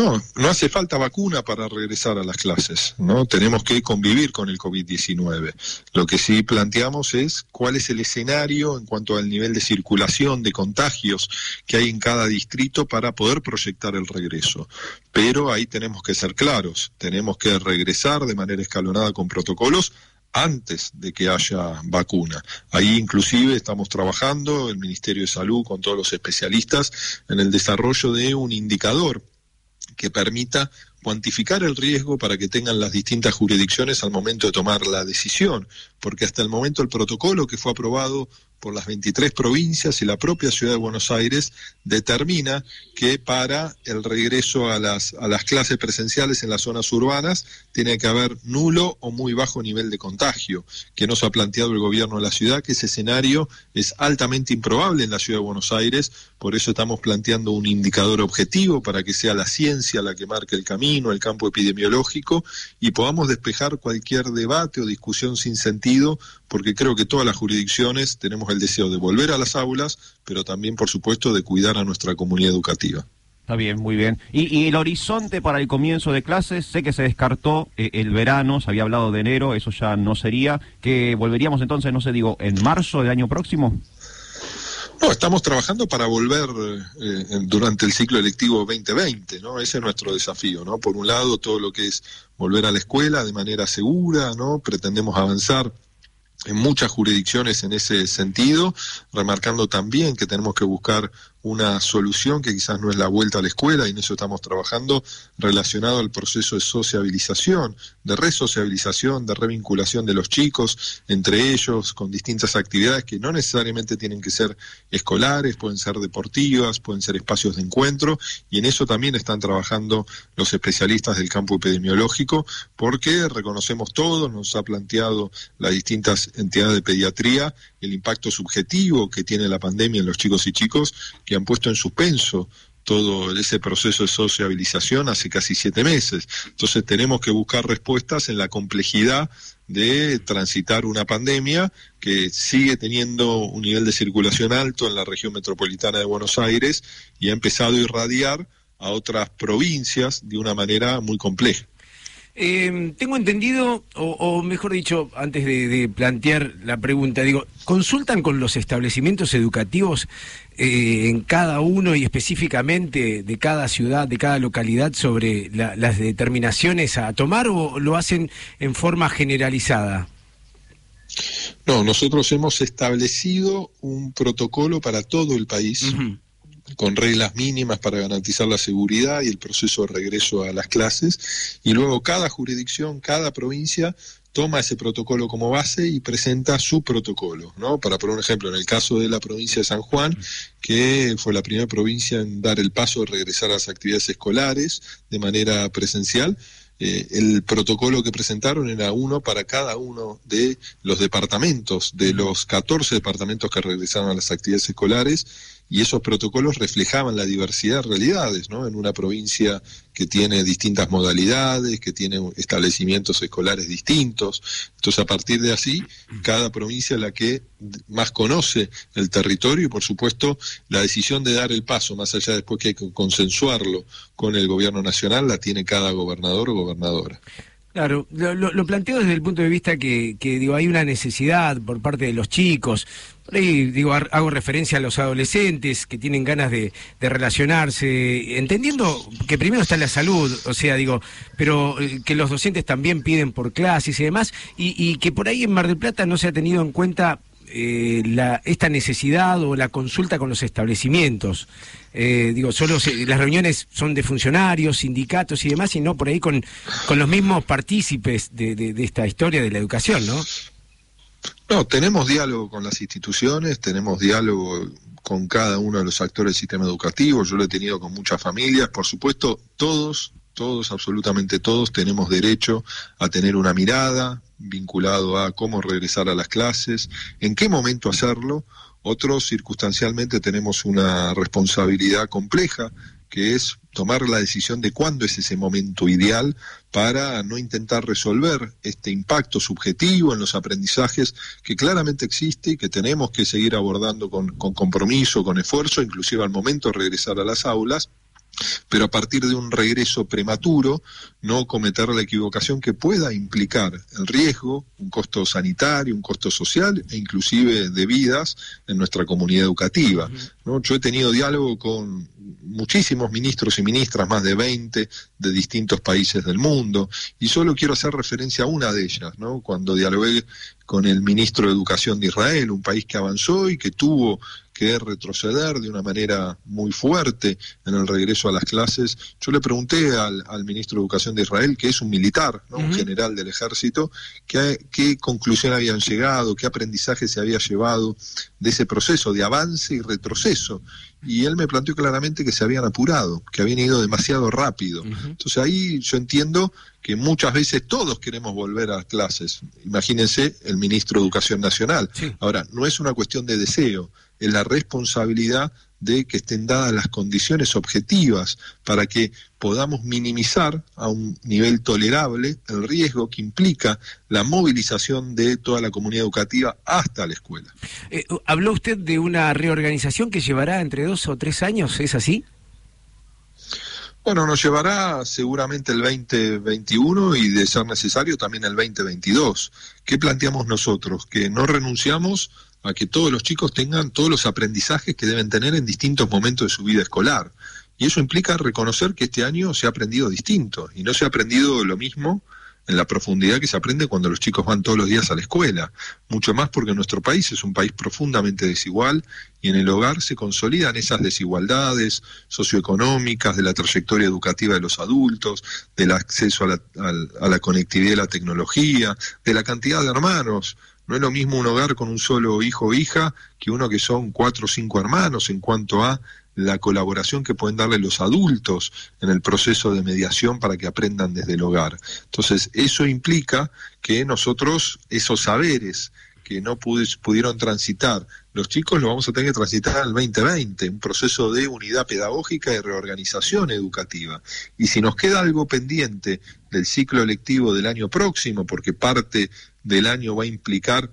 No, no hace falta vacuna para regresar a las clases, ¿no? Tenemos que convivir con el COVID-19. Lo que sí planteamos es cuál es el escenario en cuanto al nivel de circulación, de contagios que hay en cada distrito para poder proyectar el regreso. Pero ahí tenemos que ser claros, tenemos que regresar de manera escalonada con protocolos antes de que haya vacuna. Ahí inclusive estamos trabajando, el Ministerio de Salud con todos los especialistas, en el desarrollo de un indicador que permita cuantificar el riesgo para que tengan las distintas jurisdicciones al momento de tomar la decisión, porque hasta el momento el protocolo que fue aprobado por las 23 provincias y la propia ciudad de Buenos Aires determina que para el regreso a las, a las clases presenciales en las zonas urbanas tiene que haber nulo o muy bajo nivel de contagio, que nos ha planteado el gobierno de la ciudad, que ese escenario es altamente improbable en la ciudad de Buenos Aires, por eso estamos planteando un indicador objetivo para que sea la ciencia la que marque el camino, el campo epidemiológico, y podamos despejar cualquier debate o discusión sin sentido, porque creo que todas las jurisdicciones tenemos el deseo de volver a las aulas, pero también, por supuesto, de cuidar a nuestra comunidad educativa. Está bien, muy bien. ¿Y, y el horizonte para el comienzo de clases? Sé que se descartó eh, el verano, se había hablado de enero, eso ya no sería. ¿Que volveríamos entonces, no sé, digo, en marzo del año próximo? No, estamos trabajando para volver eh, durante el ciclo electivo 2020, ¿no? Ese es nuestro desafío, ¿no? Por un lado, todo lo que es volver a la escuela de manera segura, ¿no? Pretendemos avanzar en muchas jurisdicciones en ese sentido, remarcando también que tenemos que buscar una solución que quizás no es la vuelta a la escuela, y en eso estamos trabajando, relacionado al proceso de sociabilización, de resociabilización, de revinculación de los chicos entre ellos, con distintas actividades que no necesariamente tienen que ser escolares, pueden ser deportivas, pueden ser espacios de encuentro, y en eso también están trabajando los especialistas del campo epidemiológico, porque reconocemos todo, nos ha planteado las distintas entidades de pediatría el impacto subjetivo que tiene la pandemia en los chicos y chicos que han puesto en suspenso todo ese proceso de sociabilización hace casi siete meses. Entonces tenemos que buscar respuestas en la complejidad de transitar una pandemia que sigue teniendo un nivel de circulación alto en la región metropolitana de Buenos Aires y ha empezado a irradiar a otras provincias de una manera muy compleja. Eh, tengo entendido, o, mejor dicho, antes de, plantear la pregunta, digo, ¿consultan con los establecimientos educativos eh, en cada uno y específicamente de cada ciudad, de cada localidad sobre la, las determinaciones a tomar o lo hacen en forma generalizada? No, nosotros hemos establecido un protocolo para todo el país. Uh -huh con reglas mínimas para garantizar la seguridad y el proceso de regreso a las clases. Y luego cada jurisdicción, cada provincia toma ese protocolo como base y presenta su protocolo, ¿no? Para poner un ejemplo, en el caso de la provincia de San Juan, que fue la primera provincia en dar el paso de regresar a las actividades escolares de manera presencial, eh, el protocolo que presentaron era uno para cada uno de los departamentos, de los 14 departamentos que regresaron a las actividades escolares, y esos protocolos reflejaban la diversidad de realidades, ¿no? En una provincia que tiene distintas modalidades, que tiene establecimientos escolares distintos. Entonces, a partir de así, cada provincia es la que más conoce el territorio y, por supuesto, la decisión de dar el paso, más allá después que hay que consensuarlo con el gobierno nacional, la tiene cada gobernador o gobernadora. Claro, lo, lo, planteo desde el punto de vista que, que, digo, hay una necesidad por parte de los chicos. Ahí, digo, hago referencia a los adolescentes que tienen ganas de, de, relacionarse, entendiendo que primero está la salud, o sea, digo, pero eh, que los docentes también piden por clases y demás, y, que por ahí en Mar del Plata no se ha tenido en cuenta eh, la, esta necesidad o la consulta con los establecimientos. Eh, digo, solo las reuniones son de funcionarios, sindicatos y demás, y no por ahí con, con los mismos partícipes de esta historia de la educación, ¿no? No, tenemos diálogo con las instituciones, tenemos diálogo con cada uno de los actores del sistema educativo, yo lo he tenido con muchas familias, por supuesto, todos, todos, absolutamente todos, tenemos derecho a tener una mirada vinculado a cómo regresar a las clases, en qué momento hacerlo, otros circunstancialmente tenemos una responsabilidad compleja que es tomar la decisión de cuándo es ese momento ideal para no intentar resolver este impacto subjetivo en los aprendizajes que claramente existe y que tenemos que seguir abordando con, con compromiso, con esfuerzo, inclusive al momento de regresar a las aulas, pero a partir de un regreso prematuro, no cometer la equivocación que pueda implicar el riesgo, un costo sanitario, un costo social e inclusive de vidas en nuestra comunidad educativa. ¿no? Yo he tenido diálogo con muchísimos ministros y ministras, más de 20 de distintos países del mundo, y solo quiero hacer referencia a una de ellas, ¿no? cuando dialogué con el ministro de Educación de Israel, un país que avanzó y que tuvo que retroceder de una manera muy fuerte en el regreso a las clases. Yo le pregunté al, ministro de Educación de Israel, que es un militar, un general del ejército, qué, qué conclusión habían llegado, qué aprendizaje se había llevado de ese proceso de avance y retroceso y él me planteó claramente que se habían apurado, que habían ido demasiado rápido. Entonces ahí yo entiendo que muchas veces todos queremos volver a clases. Imagínense el ministro de Educación Nacional. Ahora, no es una cuestión de deseo, es la responsabilidad de que estén dadas las condiciones objetivas para que podamos minimizar a un nivel tolerable el riesgo que implica la movilización de toda la comunidad educativa hasta la escuela. Eh, habló usted de una reorganización que llevará entre dos o tres años, ¿es así? Bueno, nos llevará seguramente el 2021 y de ser necesario también el 2022. ¿Qué planteamos nosotros? Que no renunciamos a que todos los chicos tengan todos los aprendizajes que deben tener en distintos momentos de su vida escolar. Y eso implica reconocer que este año se ha aprendido distinto y no se ha aprendido lo mismo en la profundidad que se aprende cuando los chicos van todos los días a la escuela. Mucho más porque nuestro país es un país profundamente desigual y en el hogar se consolidan esas desigualdades socioeconómicas, de la trayectoria educativa de los adultos, del acceso a la, a la conectividad y la tecnología, de la cantidad de hermanos no es lo mismo un hogar con un solo hijo o hija que uno que son cuatro o cinco hermanos en cuanto a la colaboración que pueden darle los adultos en el proceso de mediación para que aprendan desde el hogar. Entonces, eso implica que nosotros esos saberes que no pudieron transitar los chicos, lo vamos a tener que transitar el 2020, un proceso de unidad pedagógica y reorganización educativa. Y si nos queda algo pendiente del ciclo electivo del año próximo, porque parte del año va a implicar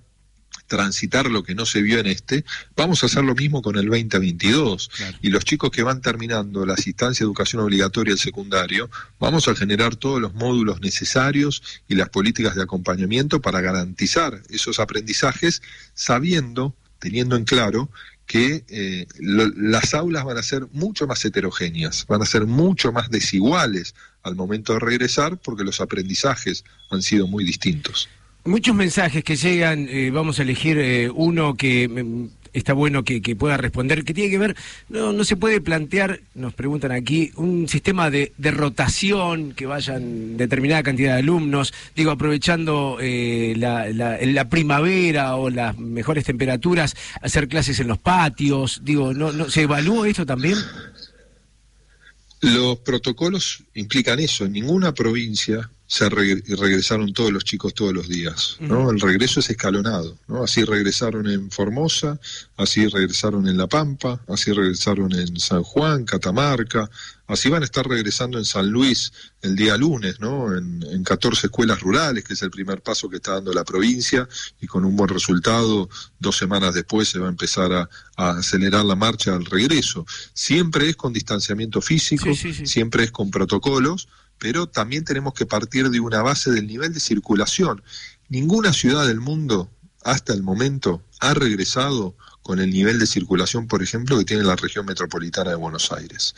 transitar lo que no se vio en este, vamos a hacer lo mismo con el 2022. Y los chicos que van terminando la asistencia de educación obligatoria el secundario, vamos a generar todos los módulos necesarios y las políticas de acompañamiento para garantizar esos aprendizajes, sabiendo, teniendo en claro que eh, las aulas van a ser mucho más heterogéneas, van a ser mucho más desiguales al momento de regresar porque los aprendizajes han sido muy distintos. Muchos mensajes que llegan, eh, vamos a elegir eh, uno que mm, está bueno que, pueda responder, que tiene que ver, no, no se puede plantear, nos preguntan aquí, un sistema de, rotación, que vayan determinada cantidad de alumnos, digo, aprovechando eh, la, la, primavera o las mejores temperaturas, hacer clases en los patios, digo, ¿no, no ¿se evalúa esto también? Los protocolos implican eso. En ninguna provincia se regresaron todos los chicos todos los días. ¿no? El regreso es escalonado. ¿no? Así regresaron en Formosa, así regresaron en La Pampa, así regresaron en San Juan, Catamarca, así van a estar regresando en San Luis el día lunes, ¿no? en, en 14 escuelas rurales, que es el primer paso que está dando la provincia, y con un buen resultado, dos semanas después se va a empezar a, acelerar la marcha al regreso. Siempre es con distanciamiento físico, siempre es con protocolos pero también tenemos que partir de una base del nivel de circulación. Ninguna ciudad del mundo hasta el momento ha regresado con el nivel de circulación, por ejemplo, que tiene la región metropolitana de Buenos Aires.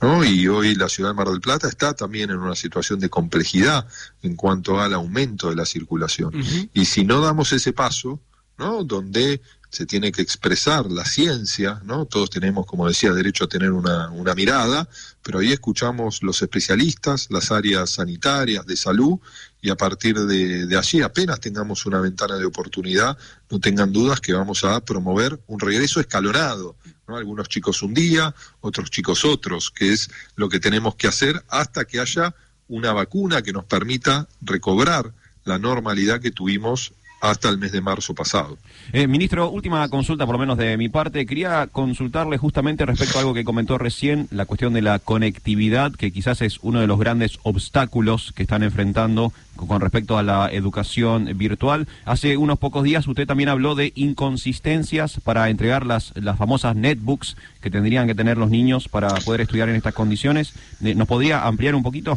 ¿no? Y hoy la ciudad de Mar del Plata está también en una situación de complejidad en cuanto al aumento de la circulación. Y si no damos ese paso, ¿no? donde se tiene que expresar la ciencia, ¿no? Todos tenemos, como decía, derecho a tener una, una mirada, pero ahí escuchamos los especialistas, las áreas sanitarias, de salud, y a partir de, de, allí, apenas tengamos una ventana de oportunidad, no tengan dudas que vamos a promover un regreso escalonado. ¿no? Algunos chicos un día, otros chicos otros, que es lo que tenemos que hacer hasta que haya una vacuna que nos permita recobrar la normalidad que tuvimos hasta el mes de marzo pasado. Eh, ministro, última consulta por lo menos de mi parte. Quería consultarle justamente respecto a algo que comentó recién, la cuestión de la conectividad, que quizás es uno de los grandes obstáculos que están enfrentando con respecto a la educación virtual. Hace unos pocos días usted también habló de inconsistencias para entregar las, las famosas netbooks que tendrían que tener los niños para poder estudiar en estas condiciones. Eh, ¿Nos podría ampliar un poquito?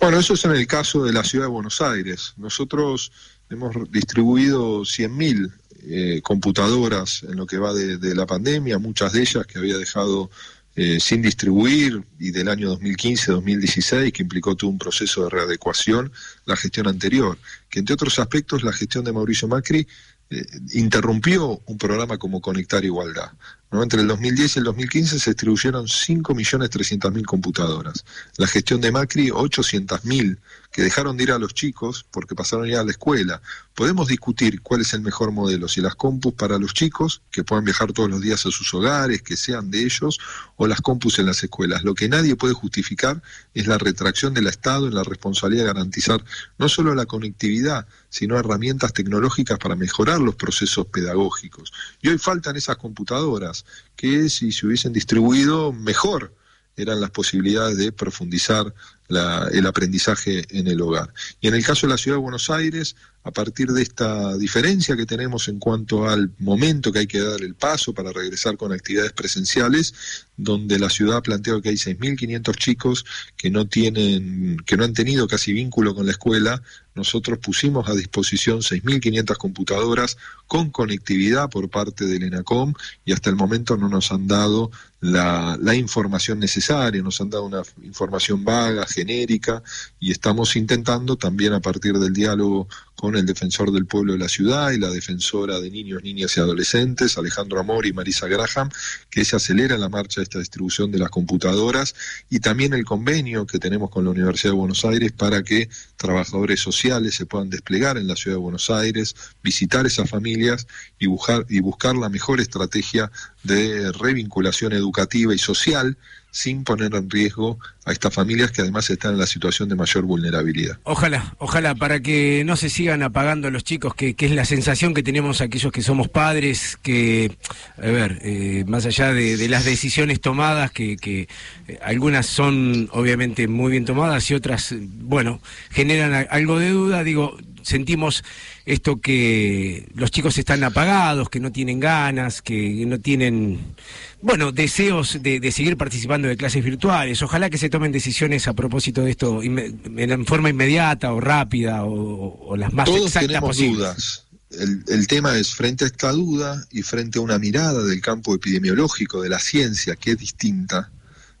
Bueno, eso es en el caso de la ciudad de Buenos Aires. Nosotros hemos distribuido 100.000 eh, computadoras en lo que va de, la pandemia, muchas de ellas que había dejado eh, sin distribuir y del año 2015-2016 que implicó todo un proceso de readecuación, la gestión anterior, que entre otros aspectos la gestión de Mauricio Macri eh, interrumpió un programa como Conectar Igualdad. Entre el 2010 y el 2015 se distribuyeron 5.300.000 computadoras. La gestión de Macri, 800.000 que dejaron de ir a los chicos porque pasaron ya a la escuela. Podemos discutir cuál es el mejor modelo, si las compus para los chicos, que puedan viajar todos los días a sus hogares, que sean de ellos, o las compus en las escuelas. Lo que nadie puede justificar es la retracción del Estado en la responsabilidad de garantizar no solo la conectividad, sino herramientas tecnológicas para mejorar los procesos pedagógicos. Y hoy faltan esas computadoras, que si se hubiesen distribuido mejor eran las posibilidades de profundizar la, el aprendizaje en el hogar. Y en el caso de la Ciudad de Buenos Aires, a partir de esta diferencia que tenemos en cuanto al momento que hay que dar el paso para regresar con actividades presenciales, donde la ciudad ha planteado que hay 6.500 chicos que no tienen, que no han tenido casi vínculo con la escuela, nosotros pusimos a disposición 6.500 computadoras con conectividad por parte del ENACOM y hasta el momento no nos han dado la, información necesaria, nos han dado una información vaga, genérica, y estamos intentando también a partir del diálogo con el defensor del pueblo de la ciudad y la defensora de niños, niñas y adolescentes, Alejandro Amor y Marisa Graham, que se acelera la marcha de esta distribución de las computadoras y también el convenio que tenemos con la Universidad de Buenos Aires para que trabajadores sociales se puedan desplegar en la ciudad de Buenos Aires, visitar esas familias y buscar, y buscar la mejor estrategia de revinculación educativa y social sin poner en riesgo a estas familias que además están en la situación de mayor vulnerabilidad. Ojalá, ojalá, para que no se sigan apagando los chicos, que, que es la sensación que tenemos aquellos que somos padres, que, a ver, eh, más allá de, las decisiones tomadas, que, que eh, algunas son obviamente muy bien tomadas y otras, bueno, generan algo de duda, digo, sentimos esto que los chicos están apagados, que no tienen ganas, que no tienen, bueno, deseos de, de, seguir participando de clases virtuales. Ojalá que se tomen decisiones a propósito de esto en forma inmediata o rápida o, o las más Todos exactas tenemos posibles. dudas. El, el, tema es frente a esta duda y frente a una mirada del campo epidemiológico, de la ciencia, que es distinta,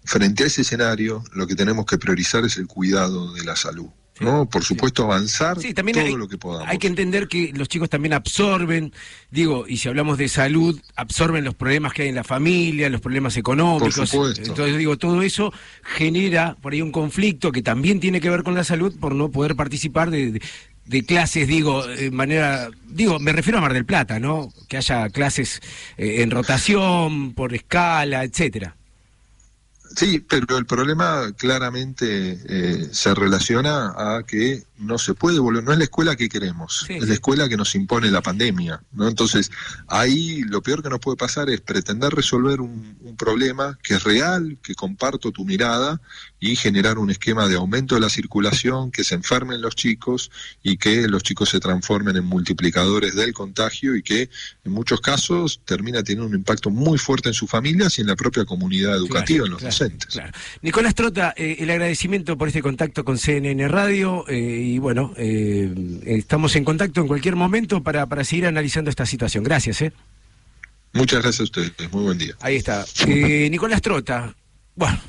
frente a ese escenario, lo que tenemos que priorizar es el cuidado de la salud. ¿No? Por supuesto, avanzar sí, también todo hay, lo que podamos. Hay que entender que los chicos también absorben, digo, y si hablamos de salud, absorben los problemas que hay en la familia, los problemas económicos. Por supuesto. Entonces, digo, todo eso genera por ahí un conflicto que también tiene que ver con la salud por no poder participar de, de de clases, digo, de manera, digo, me refiero a Mar del Plata, ¿no? Que haya clases eh, en rotación, por escala, etcétera. Sí, pero el problema claramente eh, se relaciona a que no se puede volver, no es la escuela que queremos, sí, es la escuela que nos impone la pandemia, ¿no? Entonces, ahí lo peor que nos puede pasar es pretender resolver un, un problema que es real, que comparto tu mirada, y generar un esquema de aumento de la circulación, que se enfermen los chicos y que los chicos se transformen en multiplicadores del contagio y que en muchos casos termina teniendo un impacto muy fuerte en sus familias y en la propia comunidad educativa, claro, en los claro, docentes. Claro. Nicolás Trota, eh, el agradecimiento por este contacto con CNN Radio eh, y bueno, eh, estamos en contacto en cualquier momento para, para seguir analizando esta situación. Gracias. ¿eh? Muchas gracias a ustedes, muy buen día. Ahí está. Eh, Nicolás Trota, bueno.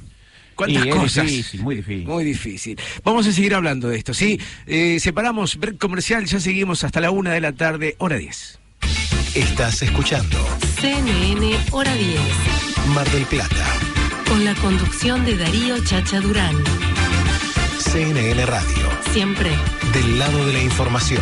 ¿Cuántas y cosas? difícil, muy difícil. Muy difícil. Vamos a seguir hablando de esto, ¿sí? Eh, separamos break comercial, ya seguimos hasta la una de la tarde, hora 10. Estás escuchando CNN Hora 10. Mar del Plata. Con la conducción de Darío Chacha Durán. CNN Radio. Siempre. Del lado de la información.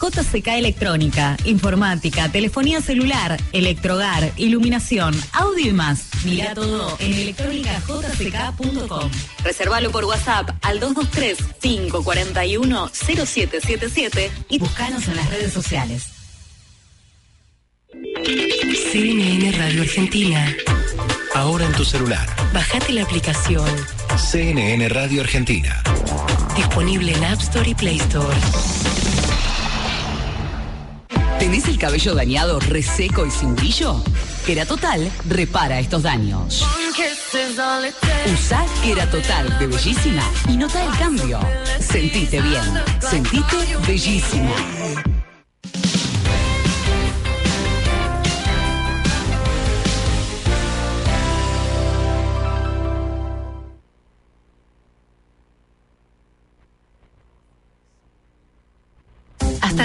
JCK Electrónica, informática, telefonía celular, electrogar, iluminación, audio y más. Mira todo en electrónicajck.com. Reservalo por WhatsApp al 223-541-0777 y buscanos en las redes sociales. CNN Radio Argentina. Ahora en tu celular. Bajate la aplicación. CNN Radio Argentina. Disponible en App Store y Play Store. ¿Tenés el cabello dañado, reseco y sin brillo? Total repara estos daños. Usa Total de Bellísima y nota el cambio. Sentite bien. Sentite bellísima.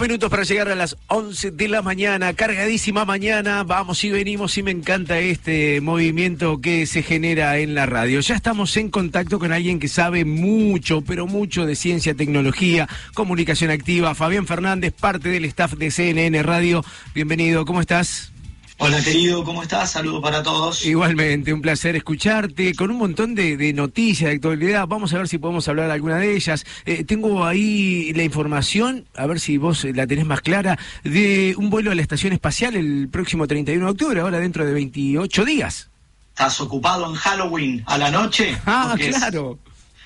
Minutos para llegar a las 11 de la mañana, cargadísima mañana, vamos y venimos y me encanta este movimiento que se genera en la radio. Ya estamos en contacto con alguien que sabe mucho, pero mucho de ciencia, tecnología, comunicación activa. Fabián Fernández, parte del staff de CNN Radio. Bienvenido, ¿cómo estás? Hola querido, ¿cómo estás? Saludos para todos. Igualmente, un placer escucharte con un montón de, de noticias de actualidad. Vamos a ver si podemos hablar alguna de ellas. Eh, tengo ahí la información, a ver si vos la tenés más clara, de un vuelo a la Estación Espacial el próximo 31 de octubre, ahora dentro de 28 días. ¿Estás ocupado en Halloween a la noche? Ah, claro.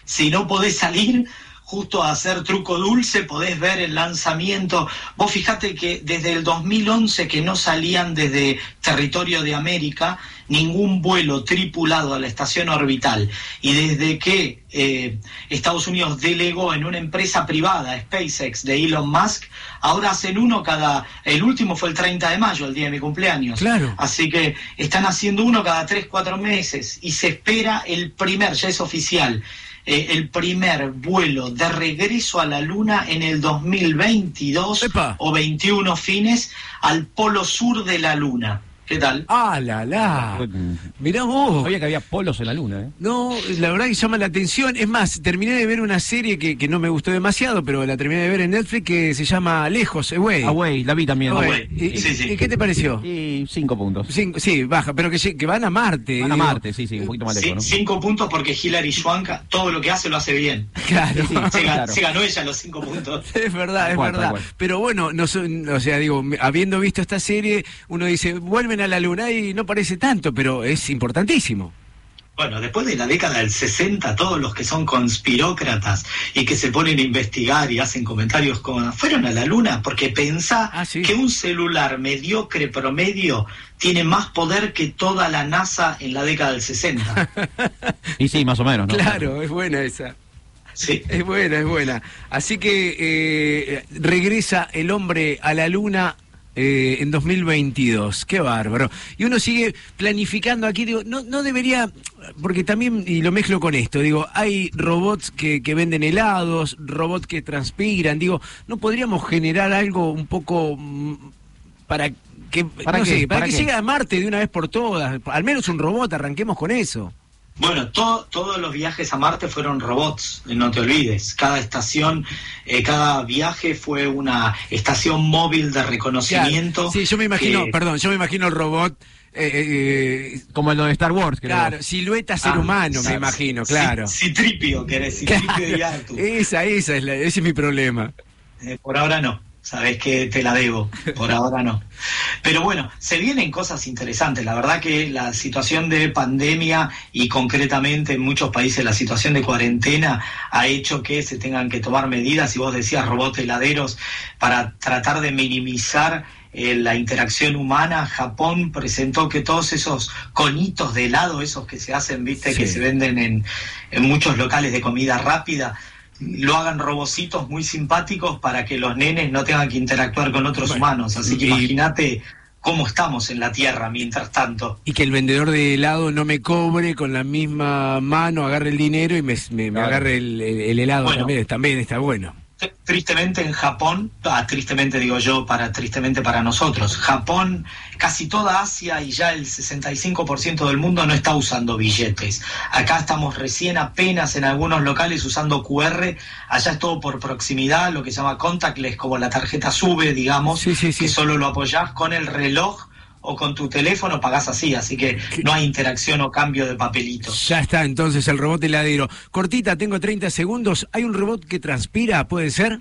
Si no podés salir justo a hacer truco dulce, podés ver el lanzamiento. Vos fijate que desde el 2011 que no salían desde territorio de América ningún vuelo tripulado a la estación orbital y desde que eh, Estados Unidos delegó en una empresa privada, SpaceX, de Elon Musk, ahora hacen uno cada, el último fue el 30 de mayo, el día de mi cumpleaños. Claro. Así que están haciendo uno cada 3, 4 meses y se espera el primer, ya es oficial, eh, el primer vuelo de regreso a la Luna en el 2022 o 21 fines al polo sur de la Luna. ¿Qué tal? Ah, la, la. Mirá vos. Sabía que había polos en la luna, ¿eh? No, la verdad que llama la atención. Es más, terminé de ver una serie que, que no me gustó demasiado, pero la terminé de ver en Netflix que se llama Lejos, Away. Away, la vi también. Away. ¿Y, y qué te pareció? Y cinco puntos. Cinco- sí, baja, pero que, que van a Marte. Van a digo. Marte, sí, sí, un poquito más lejos, ¿no? Cinco puntos porque Hilary Swank todo lo que hace lo hace bien. Claro. Se, ga- Claro. se ganó ella los cinco puntos. Es verdad, es cual, verdad. Pero bueno, no son- o sea, digo, habiendo visto esta serie, uno dice, vuelven a la luna y no parece tanto, pero es importantísimo. Bueno, después de la década del 60, todos los que son conspirócratas y que se ponen a investigar y hacen comentarios como fueron a la luna, porque pensá que un celular mediocre promedio tiene más poder que toda la NASA en la década del 60. Y sí, más o menos, ¿no? Claro, es buena esa. Sí. Es buena, es buena. Así que eh, regresa el hombre a la luna eh, en 2022. Qué bárbaro. Y uno sigue planificando aquí, digo, no, no debería, porque también, y lo mezclo con esto, digo, hay robots que, que venden helados, robots que transpiran, digo, ¿no podríamos generar algo un poco mm, para que, ¿Para no qué? sé, para ¿Para que llegue a Marte de una vez por todas? Al menos un robot, arranquemos con eso. Bueno, to- todos los viajes a Marte fueron robots, eh, no te olvides. Cada estación, eh, cada viaje fue una estación móvil de reconocimiento. Claro. Sí, yo me imagino, que- perdón, yo me imagino el robot. eh, eh, Como el de Star Wars, creo. Claro, silueta ser Ah, humano, me imagino, claro. Citripio, querés, Citripio y Artu. Esa, esa es la- ese es mi problema. Eh, por ahora no. Sabes que te la debo, por ahora no. Pero bueno, se vienen cosas interesantes. La verdad que la situación de pandemia y concretamente en muchos países la situación de cuarentena ha hecho que se tengan que tomar medidas, y vos decías robots heladeros, para tratar de minimizar eh, la interacción humana. Japón presentó que todos esos conitos de helado, esos que se hacen, viste, que se venden en, en muchos locales de comida rápida, lo hagan robocitos muy simpáticos para que los nenes no tengan que interactuar con otros humanos. Así que imagínate cómo estamos en la Tierra mientras tanto. Y que el vendedor de helado no me cobre con la misma mano, agarre el dinero y me, me, agarre el, helado también, también está bueno tristemente en Japón, ah, tristemente digo yo, para tristemente para nosotros, Japón, casi toda Asia y ya el 65% del mundo no está usando billetes. Acá estamos recién apenas en algunos locales usando QR, allá es todo por proximidad, lo que se llama contactless, como la tarjeta sube, digamos, que solo lo apoyás con el reloj o con tu teléfono pagás así, así que no hay interacción o cambio de papelito. Ya está, entonces el robot heladero. Cortita, tengo 30 segundos. ¿Hay un robot que transpira, puede ser?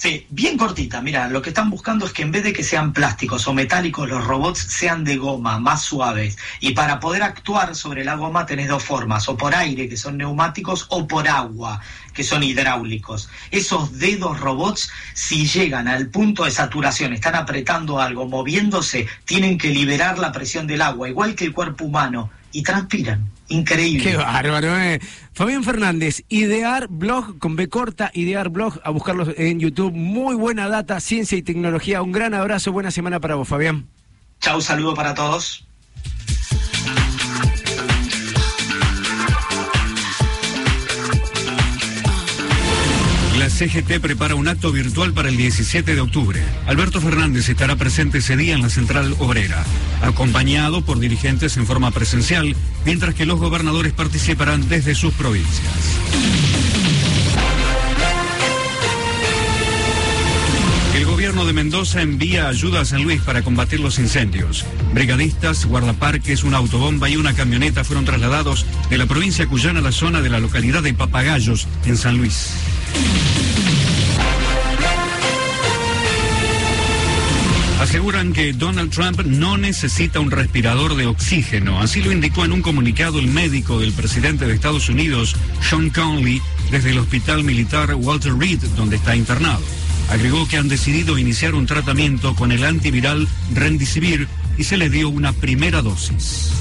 Sí, bien cortita. Mira, lo que están buscando es que en vez de que sean plásticos o metálicos, los robots sean de goma, más suaves. Y para poder actuar sobre la goma tenés dos formas, o por aire, que son neumáticos, o por agua, que son hidráulicos. Esos dedos robots, si llegan al punto de saturación, están apretando algo, moviéndose, tienen que liberar la presión del agua, igual que el cuerpo humano, y transpiran. Increíble. Qué bárbaro, eh. Fabián Fernández, Idear Blog con B corta, Idear Blog, a buscarlos en YouTube. Muy buena data, ciencia y tecnología. Un gran abrazo, buena semana para vos, Fabián. Chau, saludo para todos. CGT prepara un acto virtual para el 17 de octubre. Alberto Fernández estará presente ese día en la central obrera, acompañado por dirigentes en forma presencial, mientras que los gobernadores participarán desde sus provincias. Mendoza envía ayuda a San Luis para combatir los incendios. Brigadistas, guardaparques, una autobomba y una camioneta fueron trasladados de la provincia cuyana a la zona de la localidad de Papagayos, en San Luis. Aseguran que Donald Trump no necesita un respirador de oxígeno. Así lo indicó en un comunicado el médico del presidente de Estados Unidos, Sean Conley, desde el hospital militar Walter Reed, donde está internado. Agregó que han decidido iniciar un tratamiento con el antiviral Rendicivir y se le dio una primera dosis.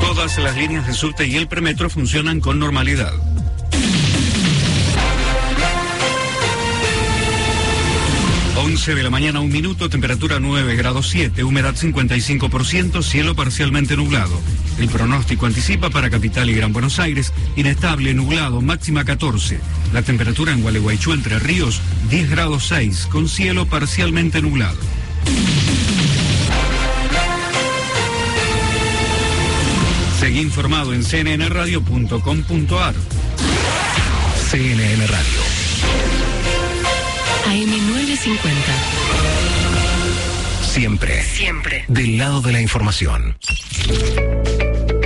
Todas las líneas de subte y el premetro funcionan con normalidad. 11 de la mañana, un minuto, temperatura 9 grados 7, humedad 55%, cielo parcialmente nublado. El pronóstico anticipa para Capital y Gran Buenos Aires, inestable, nublado, máxima 14. La temperatura en Gualeguaychú, Entre Ríos, 10 grados 6, con cielo parcialmente nublado. Seguí informado en cnnradio.com.ar. CNN Radio. AM950. Siempre. Siempre. Del lado de la información.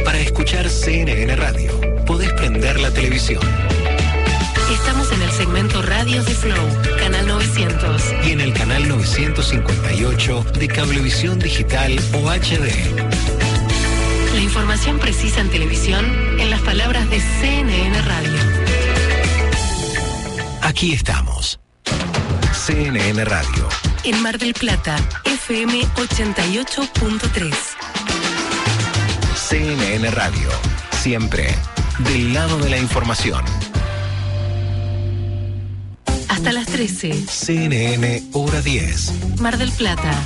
Para escuchar CNN Radio, podés prender la televisión. Estamos en el segmento Radios de Flow, canal 900. Y en el canal 958 de Cablevisión Digital o HD. La información precisa en televisión en las palabras de CNN Radio. Aquí estamos. CNN Radio. En Mar del Plata, FM 88.3. CNN Radio. Siempre del lado de la información. Hasta las 13. CNN Hora 10. Mar del Plata.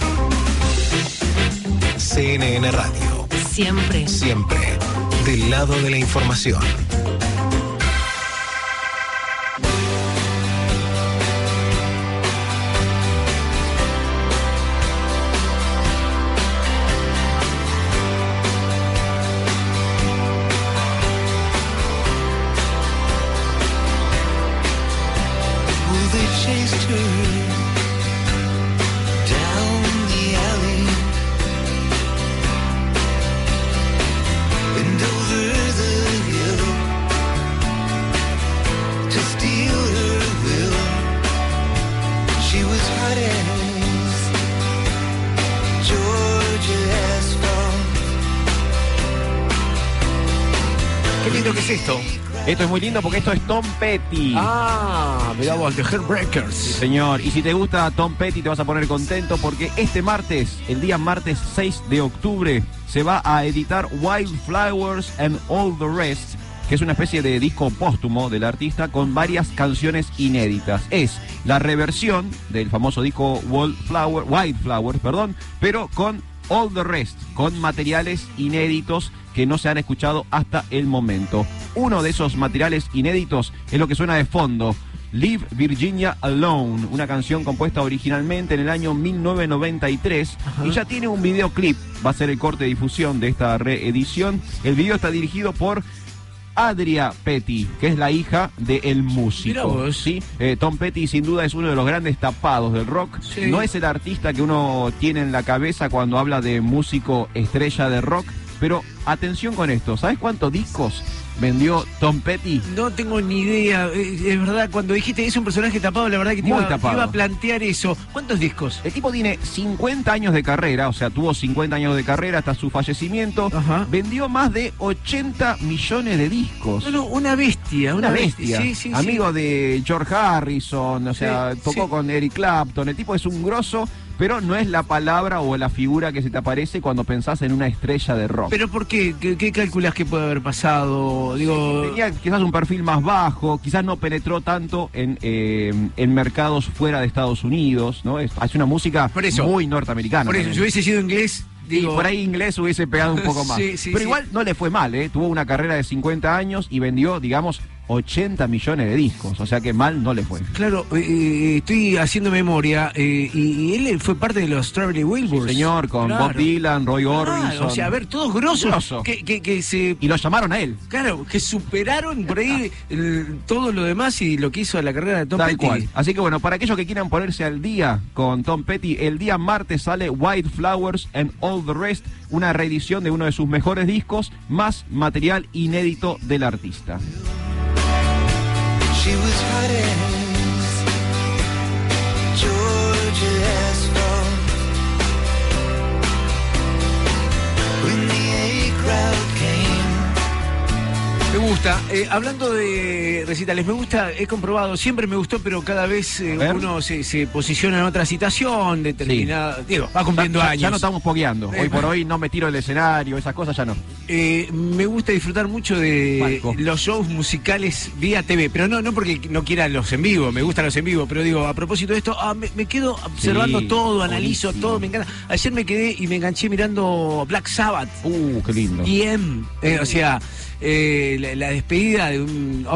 CNN Radio. Siempre. Siempre del lado de la información. to esto. Es muy lindo porque esto es Tom Petty. Ah, mirá vos, The Sí, Heartbreakers. señor. Y si te gusta Tom Petty te vas a poner contento porque este martes, el día martes 6 de octubre, se va a editar Wildflowers and All the Rest, que es una especie de disco póstumo del artista con varias canciones inéditas. Es la reversión del famoso disco Wildflower, Wildflowers, perdón, pero con All the Rest, con materiales inéditos que no se han escuchado hasta el momento. Uno de esos materiales inéditos es lo que suena de fondo. Leave Virginia Alone, una canción compuesta originalmente en el año 1993 y ya tiene un videoclip, va a ser el corte de difusión de esta reedición. El video está dirigido por Adria Petty, que es la hija del Mirá músico. vos. ¿sí? Eh, Tom Petty sin duda es uno de los grandes tapados del rock. Sí. No es el artista que uno tiene en la cabeza cuando habla de músico estrella de rock, pero atención con esto, ¿sabes cuántos discos vendió Tom Petty? No tengo ni idea. Eh, Es verdad, cuando dijiste es un personaje tapado, la verdad que te Muy iba, te tapado. iba a plantear eso. ¿Cuántos discos? El tipo tiene 50 años de carrera, o sea, tuvo 50 años de carrera hasta su fallecimiento. Ajá. Vendió más de 80 millones de discos. No, no, una bestia, una, Una bestia. Sí, sí, Amigo sí. de George Harrison, o sea, tocó con Eric Clapton. El tipo es un grosso, pero no es la palabra o la figura que se te aparece cuando pensás en una estrella de rock. ¿Pero por qué? ¿Qué, qué calculas que puede haber pasado? Digo, Tenía quizás un perfil más bajo, quizás no penetró tanto en, eh, en mercados fuera de Estados Unidos, ¿no? Es- hace una música Por eso. muy norteamericana. por eso, si hubiese sido inglés, Y por ahí inglés hubiese pegado un poco más. Sí, sí, Pero sí. igual no le fue mal, ¿eh? Tuvo una carrera de 50 años y vendió, digamos, 80 millones de discos. O sea que mal no le fue. Claro, eh, eh, estoy haciendo memoria eh, y, y él fue parte de los Strawberry Wilburys. Señor, con Claro. Bob Dylan, Roy Claro, Orbison. o sea, a ver, todos grosos Grosso. que, que, que se... Y lo llamaron a él. Claro, que superaron por ahí el- todo lo demás y lo que hizo a la carrera de Tom Tal Petty. cual. Así que bueno, para aquellos que quieran ponerse al día con Tom Petty, el día martes sale White Flowers and All the Rest, una reedición de uno de sus mejores discos, más material inédito del artista. She was hot as Georgia asphalt. When the A crowd. Me gusta. Eh, hablando de recitales, me gusta, he comprobado, siempre me gustó, pero cada vez eh, uno se, se posiciona en otra situación determinada. Digo, va cumpliendo ya, ya- años. ya no estamos pogueando. Eh, Hoy por hoy no me tiro el escenario, esas cosas ya no. Me gusta disfrutar mucho de los shows musicales vía TV, pero no, no porque no quiera los en vivo, me gustan los en vivo, pero digo, a propósito de esto, ah, me, me quedo observando Sí, todo, analizo buenísimo. todo, me encanta. Ayer me quedé y me enganché mirando Black Sabbath. Uh, qué lindo. Eh, o sea, eh, la, la despedida de un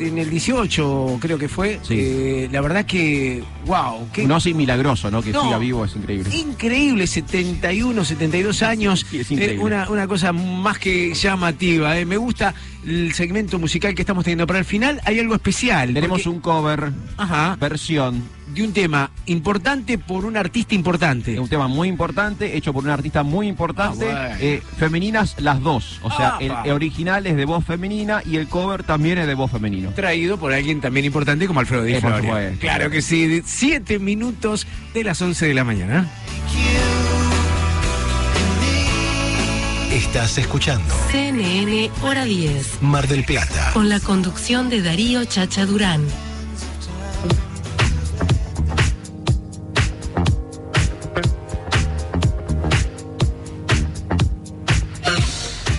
en el 18 creo que fue. Sí. eh, la verdad que, wow, qué No sin milagroso, ¿no? Que No. siga vivo es increíble. increíble, 71, 72 años, Sí, es eh, una, una cosa más que llamativa. eh. Me gusta el segmento musical que estamos teniendo para el final. Hay algo especial. Tenemos porque- un cover, Ajá, versión, de un tema importante por un artista importante. un tema muy importante, hecho por una artista muy importante, Ah, bueno. eh, femeninas las dos. O sea, el, original es de voz femenina y el cover también es de voz femenino. Traído por alguien también importante como Alfredo Di Eh, Florio. Claro que sí, siete minutos de las 11 de la mañana. Estás escuchando CNN Hora 10. Mar del Plata. Con la conducción de Darío Chacha Durán.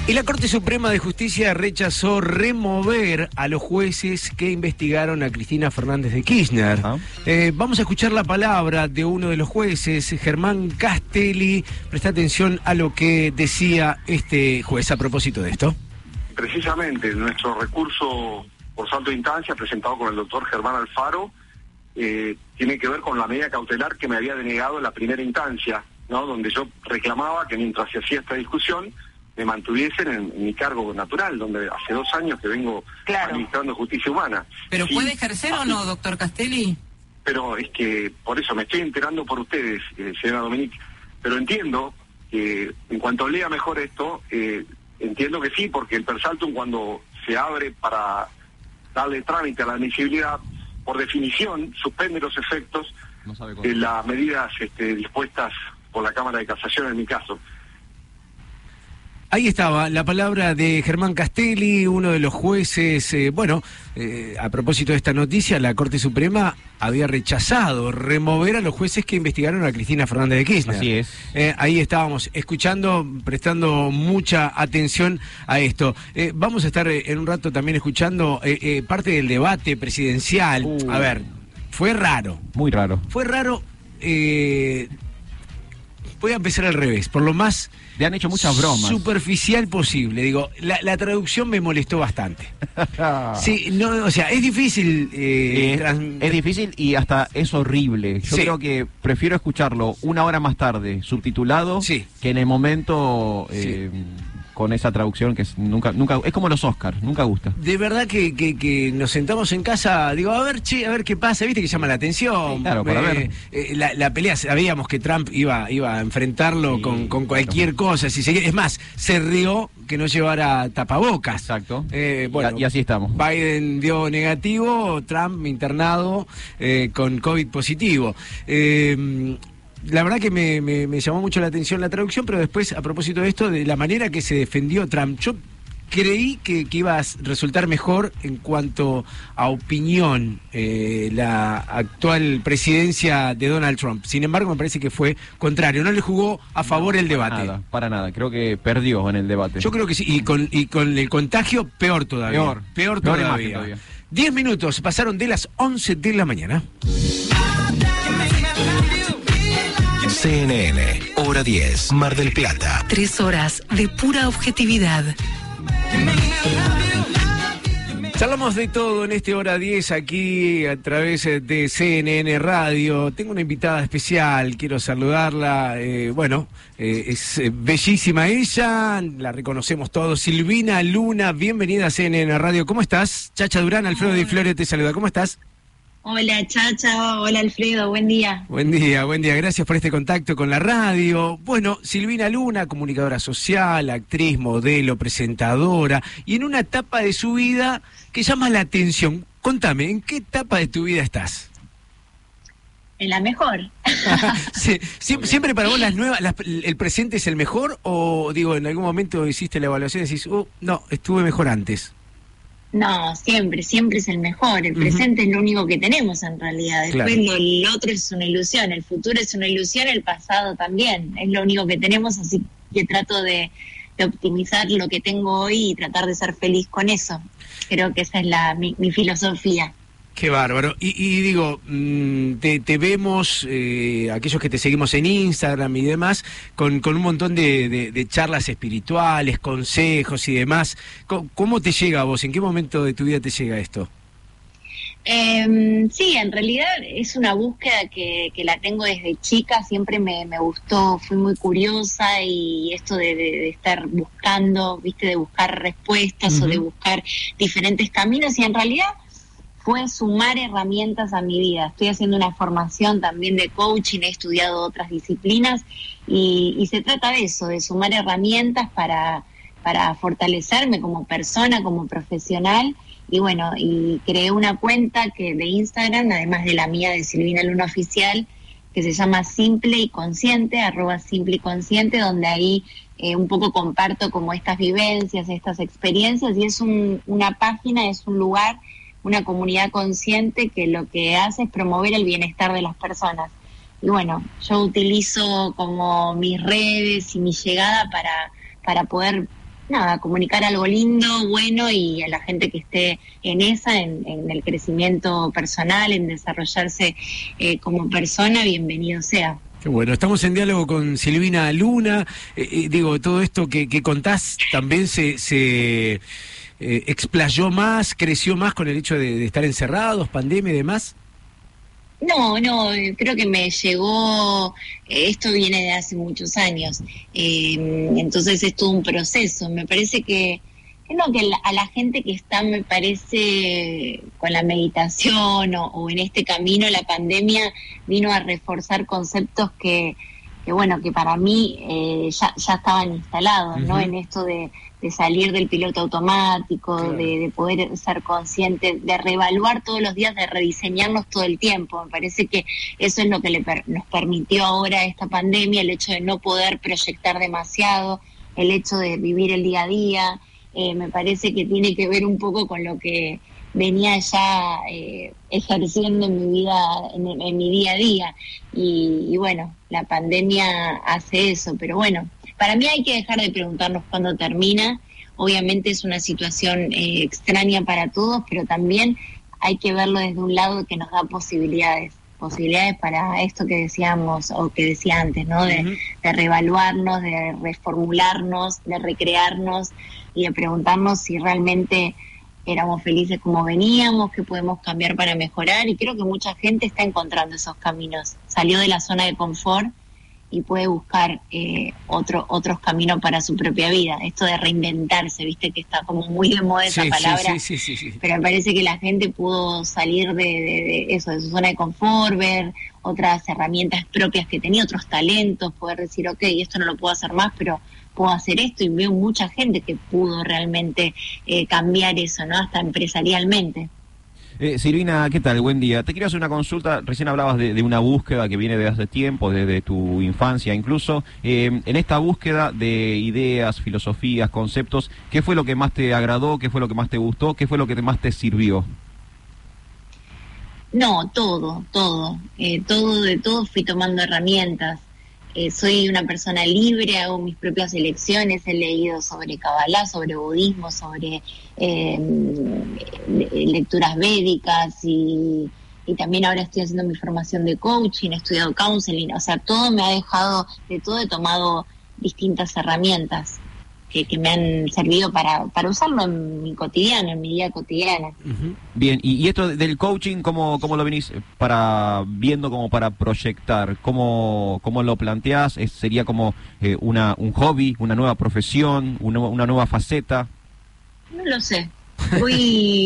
Y la Corte Suprema de Justicia rechazó remover a los jueces que investigaron a Cristina Fernández de Kirchner. Ah. Eh, vamos a escuchar la palabra de uno de los jueces, Germán Castelli. Presta atención a lo que decía este juez a propósito de esto. precisamente nuestro recurso por salto de instancia presentado con el doctor Germán Alfaro eh, tiene que ver con la medida cautelar que me había denegado en la primera instancia, ¿no? donde yo reclamaba que mientras se hacía esta discusión me mantuviesen en, en mi cargo natural, donde hace dos años que vengo administrando justicia humana. ¿Pero Sí, puede ejercer o no, doctor Castelli? pero es que por eso me estoy enterando por ustedes, eh, señora Dominique. Pero entiendo que en cuanto lea mejor esto, eh, entiendo que sí, porque el persaltum cuando se abre para darle trámite a la admisibilidad, por definición suspende los efectos No de las medidas este, dispuestas por la Cámara de Casación en mi caso. Ahí estaba la palabra de Germán Castelli, uno de los jueces. eh, bueno, eh, a propósito de esta noticia, la Corte Suprema había rechazado remover a los jueces que investigaron a Cristina Fernández de Kirchner. Así es. Eh, ahí estábamos escuchando, prestando mucha atención a esto. Vamos a estar en un rato también escuchando parte del debate presidencial. Uh. A ver, fue raro. Muy raro. Fue raro. voy a empezar al revés, por lo más Le han hecho muchas bromas. superficial posible. Digo, la, la traducción me molestó bastante. Sí, no, o sea, es difícil. eh, Es, difícil y hasta es horrible. Yo Sí. creo que prefiero escucharlo una hora más tarde, subtitulado, Sí. que en el momento eh, con esa traducción que es, nunca, nunca, es como los Oscars, nunca gusta. De verdad que, que- que nos sentamos en casa, digo, a ver, che, a ver qué pasa, viste que llama la atención. Sí, claro, para ver. eh, la, la pelea, sabíamos que Trump iba, iba a enfrentarlo con, con cualquier cosa. Si se- es más, se rió que no llevara tapabocas. Exacto. Eh, bueno, y, y así estamos. Biden dio negativo, Trump internado eh, con COVID positivo. La verdad que me, me- me llamó mucho la atención la traducción, pero después, a propósito de esto, de la manera que se defendió Trump, yo creí que, que iba a resultar mejor en cuanto a opinión eh, la actual presidencia de Donald Trump. Sin embargo, me parece que fue contrario, no le jugó a favor el debate. Nada, para nada. Creo que perdió en el debate. Yo creo que sí, y con, y con el contagio peor todavía. Peor. peor Peor todavía. todavía. Diez minutos pasaron de las 11 de la mañana. CNN, hora 10, Mar del Plata. Tres horas de pura objetividad. Charlamos de todo en este hora 10 aquí a través de CNN Radio. Tengo una invitada especial, quiero saludarla. eh, bueno, eh, es eh, bellísima ella, la reconocemos todos. Silvina Luna, bienvenida a CNN Radio. ¿Cómo estás? Chacha Durán, Alfredo Di Flores te saluda. ¿Cómo estás? Hola Chacha, hola Alfredo, buen día. Buen día, buen día. Gracias por este contacto con la radio. Bueno, Silvina Luna, comunicadora social, actriz, modelo, presentadora, y en una etapa de su vida que llama la atención. Contame, ¿en qué etapa de tu vida estás? En la mejor. Sí, ¿Siempre para vos las nuevas, las- el presente es el mejor? ¿O digo, en algún momento hiciste la evaluación y decís, oh, no, estuve mejor antes? No, siempre, siempre es el mejor. El presente es lo único que tenemos en realidad. Después Claro. lo, el otro es una ilusión, el futuro es una ilusión, el pasado también. Es lo único que tenemos, así que trato de, de optimizar lo que tengo hoy y tratar de ser feliz con eso. Creo que esa es la, mi, mi filosofía. Qué bárbaro. Y, y digo, mm, te, te vemos, eh, aquellos que te seguimos en Instagram y demás, con, con un montón de, de- de charlas espirituales, consejos y demás. ¿Cómo, te llega a vos? ¿En qué momento de tu vida te llega esto? Eh, sí, en realidad es una búsqueda que, que la tengo desde chica, siempre me, me gustó, fui muy curiosa y esto de, de- de estar buscando, viste, de buscar respuestas o de buscar diferentes caminos y en realidad fue sumar herramientas a mi vida. Estoy haciendo una formación también de coaching, he estudiado otras disciplinas y, y se trata de eso, de sumar herramientas para, para fortalecerme como persona, como profesional. Y bueno, y creé una cuenta que de Instagram, además de la mía de Silvina Luna Oficial, que se llama Simple y Consciente, arroba Simple y Consciente, donde ahí eh, un poco comparto como estas vivencias, estas experiencias, y es un- una página, es un lugar, una comunidad consciente que lo que hace es promover el bienestar de las personas. Y bueno, yo utilizo como mis redes y mi llegada para, para poder nada, comunicar algo lindo, bueno y a la gente que esté en esa, en, el crecimiento personal, en desarrollarse eh, como persona, bienvenido sea. Bueno, estamos en diálogo con Silvina Luna. Eh, eh, digo, todo esto que, que contás también se, se eh, explayó más, creció más con el hecho de, estar encerrados, pandemia y demás. No, no, creo que me llegó, eh, esto viene de hace muchos años, eh, entonces es todo un proceso. Me parece que, no, que a la gente que está, me parece, con la meditación o en este camino, la pandemia vino a reforzar conceptos que, que bueno, que para mí eh, ya, ya estaban instalados, ¿no? En esto de, de salir del piloto automático, de, de poder ser consciente, de reevaluar todos los días, de rediseñarnos todo el tiempo. Me parece que eso es lo que le per- nos permitió ahora esta pandemia, el hecho de no poder proyectar demasiado, el hecho de vivir el día a día. Eh, me parece que tiene que ver un poco con lo que venía ya eh, ejerciendo en mi vida, en, en mi día a día. Y, y bueno, la pandemia hace eso, pero bueno, para mí hay que dejar de preguntarnos cuándo termina. Obviamente es una situación eh, extraña para todos, pero también hay que verlo desde un lado que nos da posibilidades, posibilidades para esto que decíamos o que decía antes, ¿no? De, de reevaluarnos, de reformularnos, de recrearnos y de preguntarnos si realmente éramos felices como veníamos, qué podemos cambiar para mejorar y creo que mucha gente está encontrando esos caminos. Salió de la zona de confort y puede buscar eh, otro, otros caminos para su propia vida. Esto de reinventarse, viste que está como muy de moda esa Sí, palabra, sí, sí. pero me parece que la gente pudo salir de, de- de eso, de su zona de confort, ver otras herramientas propias que tenía, otros talentos, poder decir, ok, esto no lo puedo hacer más, pero puedo hacer esto y veo mucha gente que pudo realmente eh, cambiar eso, ¿no? Hasta empresarialmente. Eh, Silvina, ¿qué tal? Buen día. Te quiero hacer una consulta. Recién hablabas de, de una búsqueda que viene de hace tiempo, desde tu infancia incluso. Eh, en esta búsqueda de ideas, filosofías, conceptos, ¿qué fue lo que más te agradó? ¿Qué fue lo que más te gustó? ¿Qué fue lo que más te sirvió? No, todo, todo. Eh, todo, de todo fui tomando herramientas. Eh, soy una persona libre, hago mis propias elecciones, he leído sobre Kabbalah, sobre budismo, sobre le- lecturas védicas y, y también ahora estoy haciendo mi formación de coaching, he estudiado counseling, o sea, todo me ha dejado, de todo he tomado distintas herramientas que, que me han servido para, para usarlo en mi cotidiano, en mi vida cotidiana. Bien, y, y esto del coaching, ¿cómo, cómo lo venís para viendo como para proyectar? ¿Cómo, cómo lo planteás? ¿Es- ¿Sería como eh, una, un hobby, una nueva profesión, una, una nueva faceta? No lo sé. Voy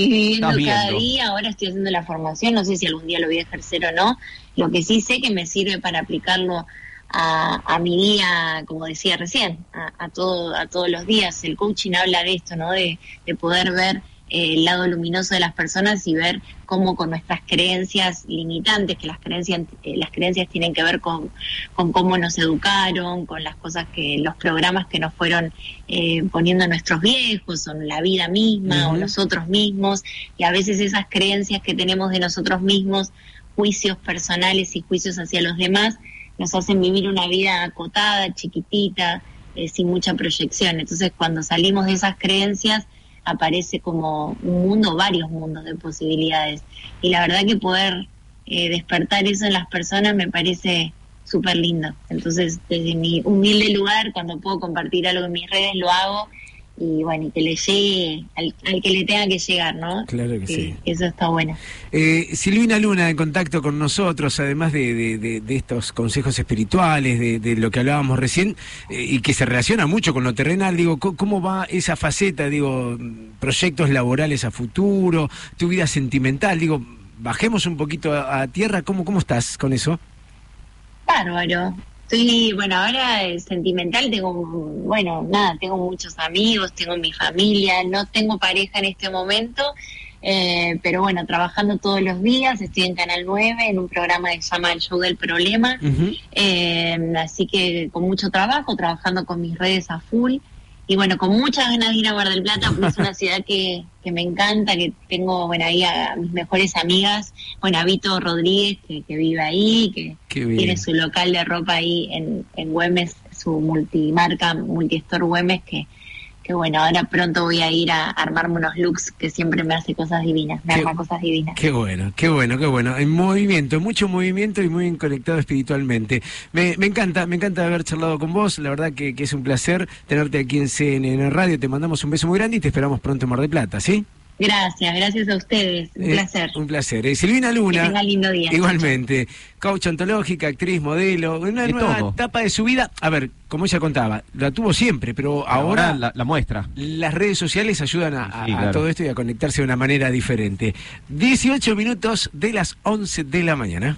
viviendo cada día, ahora estoy haciendo la formación, no sé si algún día lo voy a ejercer o no. Lo que sí sé que me sirve para aplicarlo a, a mi día, como decía recién, a, a todo, a todos los días. El coaching habla de esto, ¿no? De, de poder ver eh, el lado luminoso de las personas y ver cómo con nuestras creencias limitantes, que las creencias, eh, las creencias tienen que ver con, con cómo nos educaron, con las cosas que, los programas que nos fueron eh, poniendo nuestros viejos, o la vida misma, o nosotros mismos, y a veces esas creencias que tenemos de nosotros mismos, juicios personales y juicios hacia los demás, nos hacen vivir una vida acotada, chiquitita, eh, sin mucha proyección. Entonces, cuando salimos de esas creencias, aparece como un mundo, varios mundos de posibilidades. Y la verdad que poder eh, despertar eso en las personas me parece súper lindo. Entonces, desde mi humilde lugar, cuando puedo compartir algo en mis redes, lo hago. Y bueno, y que le llegue al, al que le tenga que llegar, ¿no? Claro que sí. Eso está bueno. Eh, Silvina Luna en contacto con nosotros, además de, de- de- de estos consejos espirituales, de, lo que hablábamos recién, eh, y que se relaciona mucho con lo terrenal, digo, ¿cómo va esa faceta, digo, proyectos laborales a futuro, tu vida sentimental, digo, bajemos un poquito a, a tierra, ¿cómo, ¿cómo estás con eso? Bárbaro. Estoy, bueno, ahora sentimental tengo, bueno, nada, tengo muchos amigos, tengo mi familia, no tengo pareja en este momento, eh, pero bueno, trabajando todos los días, estoy en Canal 9 en un programa que se llama El Show del Problema, eh, así que con mucho trabajo, trabajando con mis redes a full. Y bueno, con muchas ganas de ir a Mar del Plata, porque es una ciudad que, que me encanta, que tengo, bueno, ahí a mis mejores amigas, bueno, a Vito Rodríguez, que, que vive ahí, que tiene su local de ropa ahí en, en Güemes, su multimarca, multistore Güemes, que, que bueno, ahora pronto voy a ir a armarme unos looks que siempre me hace cosas divinas, me Qué- arma cosas divinas. Qué bueno, qué bueno, qué bueno. En movimiento, mucho movimiento y muy conectado espiritualmente. Me, me encanta, me encanta haber charlado con vos. La verdad que, que es un placer tenerte aquí en CNN Radio. Te mandamos un beso muy grande y te esperamos pronto en Mar del Plata, ¿sí? Gracias, gracias a ustedes, un Eh, placer. Un placer. Eh, Silvina Que Luna. tenga lindo día. Igualmente. Coach ontológica, actriz, modelo. Una De nueva todo. etapa de su vida. A ver, como ella contaba, la tuvo siempre, pero ahora, la, la muestra. las redes sociales ayudan a, a- Sí, a claro. todo esto y a conectarse de una manera diferente. 18 minutos de las 11 de la mañana.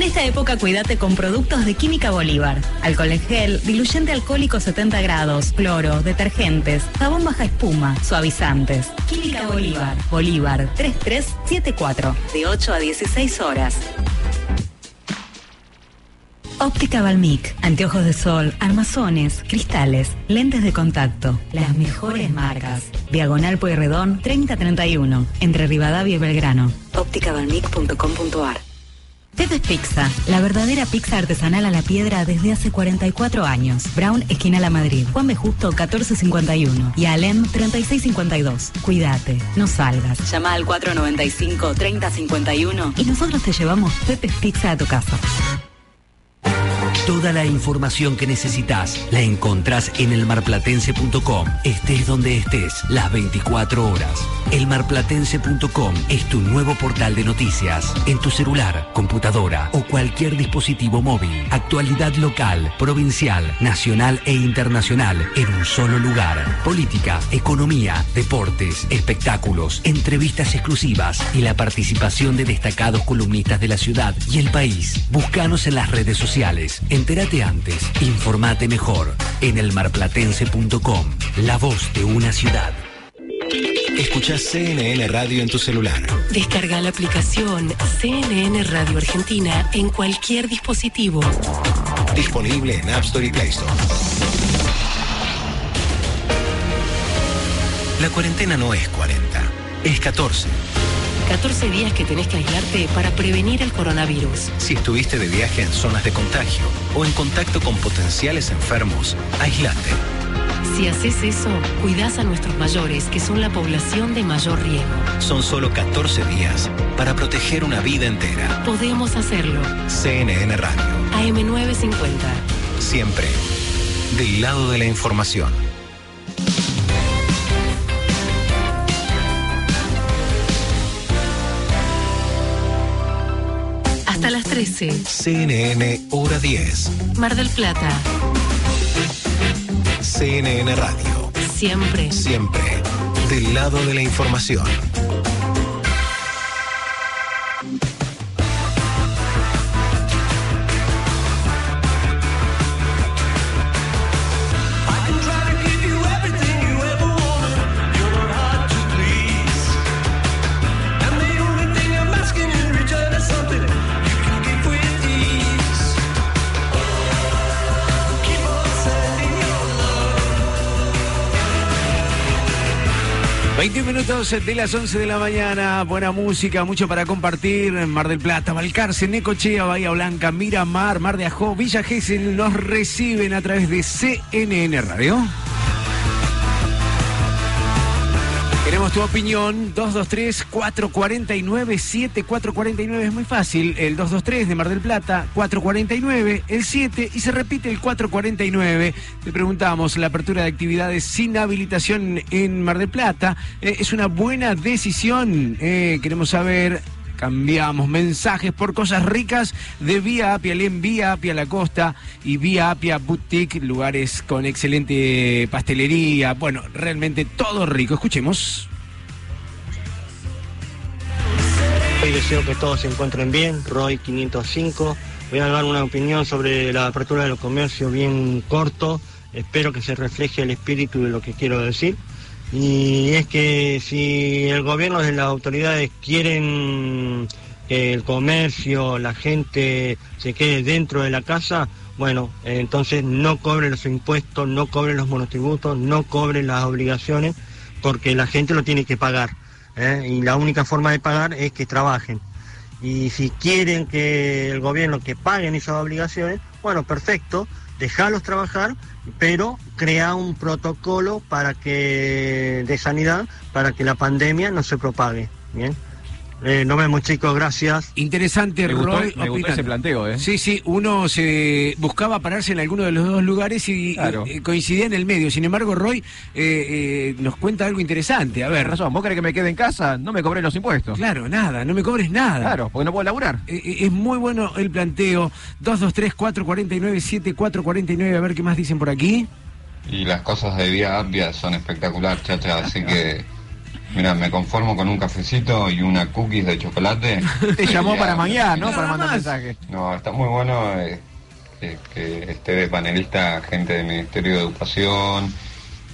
Esta época cuídate con productos de Química Bolívar. Alcohol en gel, diluyente alcohólico 70 grados, cloro, detergentes, jabón baja espuma, suavizantes. Química Bolívar. Bolívar 3374. De 8 a 16 horas. Óptica Balmic, anteojos de sol, armazones, cristales, lentes de contacto, las mejores marcas. Diagonal Pueyrredón 3031, entre Rivadavia y Belgrano. ópticabalmic.com.ar Pepe's Pizza, la verdadera pizza artesanal a la piedra desde hace 44 años. Brown, esquina La Madrid. Juan B. Justo, 1451. Y Alem, 3652. Cuídate, no salgas. Llama al 495-3051 y nosotros te llevamos Pepe's Pizza a tu casa. Toda la información que necesitas la encontrás en elmarplatense.com. Estés donde estés, las 24 horas. Elmarplatense.com es tu nuevo portal de noticias. En tu celular, computadora o cualquier dispositivo móvil. Actualidad local, provincial, nacional e internacional en un solo lugar. Política, economía, deportes, espectáculos, entrevistas exclusivas y la participación de destacados columnistas de la ciudad y el país. Búscanos en las redes sociales. Entérate antes, informate mejor en elmarplatense.com. La voz de una ciudad. Escucha CNN Radio en tu celular. Descarga la aplicación CNN Radio Argentina en cualquier dispositivo. Disponible en App Store y Play Store. La cuarentena no es 40, es 14. 14 días que tenés que aislarte para prevenir el coronavirus. Si estuviste de viaje en zonas de contagio o en contacto con potenciales enfermos, aislate. Si haces eso, cuidás a nuestros mayores, que son la población de mayor riesgo. Son solo 14 días para proteger una vida entera. Podemos hacerlo. CNN Radio, AM950. siempre del lado de la información. 13. CNN Hora 10, Mar del Plata. CNN Radio, Siempre. siempre del lado de la información. Minutos de las 11 de la mañana, buena música, mucho para compartir. Mar del Plata, Balcarce, Necochea, Bahía Blanca, Miramar, Mar de Ajó, Villa Gesell nos reciben a través de CNN Radio. Queremos tu opinión, 223-449-7449, es muy fácil, el 223 de Mar del Plata, 449, el 7 y se repite el 449. Le preguntamos, la apertura de actividades sin habilitación en Mar del Plata, eh, ¿es una buena decisión? Eh, queremos saber... Cambiamos mensajes por cosas ricas de Vía Apia Lem, Vía Apia La Costa y Vía Apia Boutique, lugares con excelente pastelería. Bueno, realmente todo rico. Escuchemos. Hoy deseo que todos se encuentren bien, Roy 505. Voy a dar una opinión sobre la apertura de los comercios bien corto. Espero que se refleje el espíritu de lo que quiero decir. Y es que si el gobierno y las autoridades quieren que el comercio, la gente se quede dentro de la casa, bueno, entonces no cobren los impuestos, no cobren los monotributos, no cobren las obligaciones, porque la gente lo tiene que pagar. ¿Eh? Y la única forma de pagar es que trabajen. Y si quieren que el gobierno que paguen esas obligaciones, bueno, perfecto, dejarlos trabajar, pero crea un protocolo para que de sanidad para que la pandemia no se propague. Bien. Eh, nos vemos chicos, gracias. Interesante, Me gustó- Roy. me gustó ese planteo, ¿eh? Sí, sí, uno se buscaba pararse en alguno de los dos lugares y Claro. eh, coincidía en el medio. Sin embargo, Roy eh, eh, nos cuenta algo interesante. A ver. razón, vos querés que me quede en casa, no me cobré los impuestos. Claro, nada, no me cobres nada. Claro, porque no puedo laburar. Eh, eh, es muy bueno el planteo. 223-449-7449. A ver qué más dicen por aquí. Y las cosas de Vía Apia son espectacular, chacha, así que Mira, me conformo con un cafecito y una cookies de chocolate. Te llamó Ya, para mañana, ¿no? Para mandar mensaje. No, está muy bueno eh, que, que esté de panelista gente del Ministerio de Educación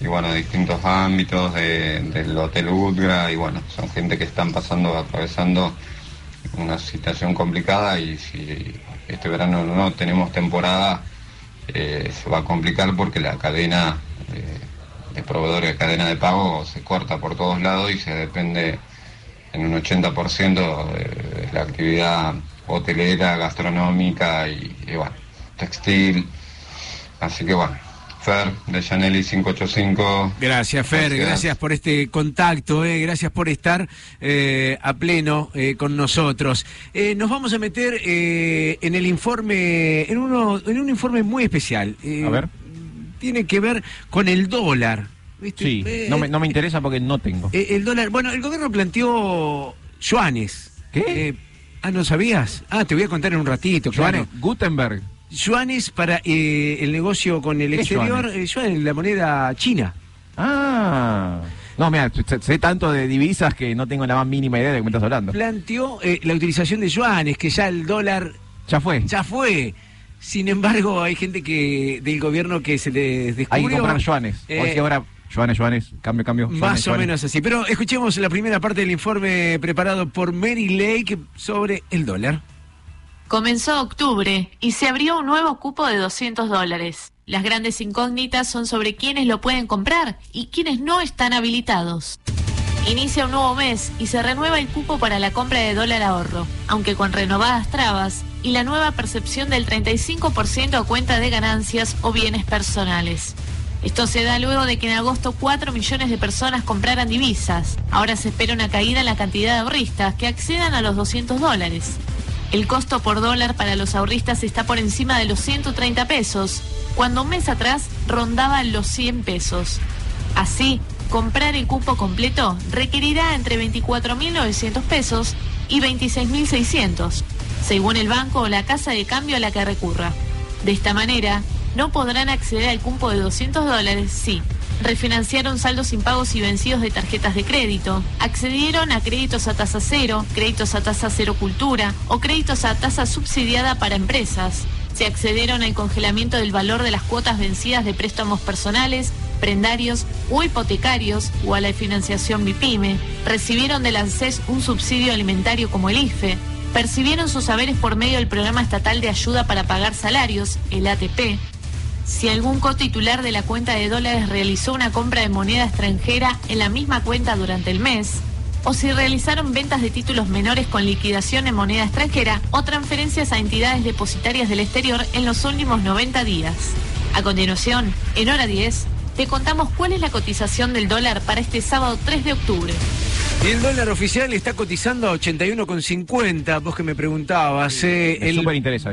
y bueno, de distintos ámbitos, de- del Hotel Udgra y bueno, son gente que están pasando, atravesando una situación complicada y si este verano no tenemos temporada, eh, se va a complicar porque la cadena eh, de proveedores de cadena de pago se corta por todos lados y se depende en un 80% de, de la actividad hotelera, gastronómica y, y, bueno, textil. Así que bueno, Fer de Chanelli 585. Gracias, Fer, Gracias. gracias por este contacto, eh, gracias por estar eh, a pleno eh, con nosotros. Eh, nos vamos a meter eh, en el informe, en, uno, en un informe muy especial. Eh, A ver. Tiene que ver con el dólar. ¿viste? Sí, Eh, no me, no me interesa porque no tengo. eh, el dólar, bueno, el gobierno planteó yuanes. ¿Qué? Eh, ah, ¿no sabías? Ah, te voy a contar en un ratito, claro. Yuanes, Gutenberg. Yuanes para eh, el negocio con el ¿Qué exterior, yuanes? eh, yuan, la moneda china. Ah. No, mira, sé, tanto de divisas que no tengo la más mínima idea de qué me estás hablando. planteó eh, la utilización de yuanes, que ya el dólar Ya fue. ya fue. Sin embargo, hay gente que del gobierno que se les descubrió. Hay que comprar yuanes. Eh, Hoy ahora, yuanes, yuanes, cambio, cambio. más o menos así. Pero escuchemos la primera parte del informe preparado por Mary Lake sobre el dólar. Comenzó octubre y se abrió un nuevo cupo de 200 dólares. Las grandes incógnitas son sobre quiénes lo pueden comprar y quiénes no están habilitados. Inicia un nuevo mes y se renueva el cupo para la compra de dólar ahorro, aunque con renovadas trabas y la nueva percepción del 35% a cuenta de ganancias o bienes personales. Esto se da luego de que en agosto 4 millones de personas compraran divisas. Ahora se espera una caída en la cantidad de ahorristas que accedan a los 200 dólares. El costo por dólar para los ahorristas está por encima de los 130 pesos, cuando un mes atrás rondaba los 100 pesos. Así, comprar el cupo completo requerirá entre 24.900 pesos y 26.600, según el banco o la casa de cambio a la que recurra. De esta manera, no podrán acceder al cupo de 200 dólares si refinanciaron saldos impagos y vencidos de tarjetas de crédito, accedieron a créditos a tasa cero, créditos a tasa cero cultura o créditos a tasa subsidiada para empresas, se accedieron al congelamiento del valor de las cuotas vencidas de préstamos personales, prendarios o hipotecarios o a la financiación BIPYME, recibieron del ANSES un subsidio alimentario como el IFE, percibieron sus saberes por medio del Programa Estatal de Ayuda para Pagar Salarios, el ATP, si algún cotitular de la cuenta de dólares realizó una compra de moneda extranjera en la misma cuenta durante el mes, o si realizaron ventas de títulos menores con liquidación en moneda extranjera o transferencias a entidades depositarias del exterior en los últimos 90 días. A continuación, en hora 10, te contamos cuál es la cotización del dólar para este sábado 3 de octubre. Y el dólar oficial está cotizando a 81,50. Vos que me preguntabas. eh, el.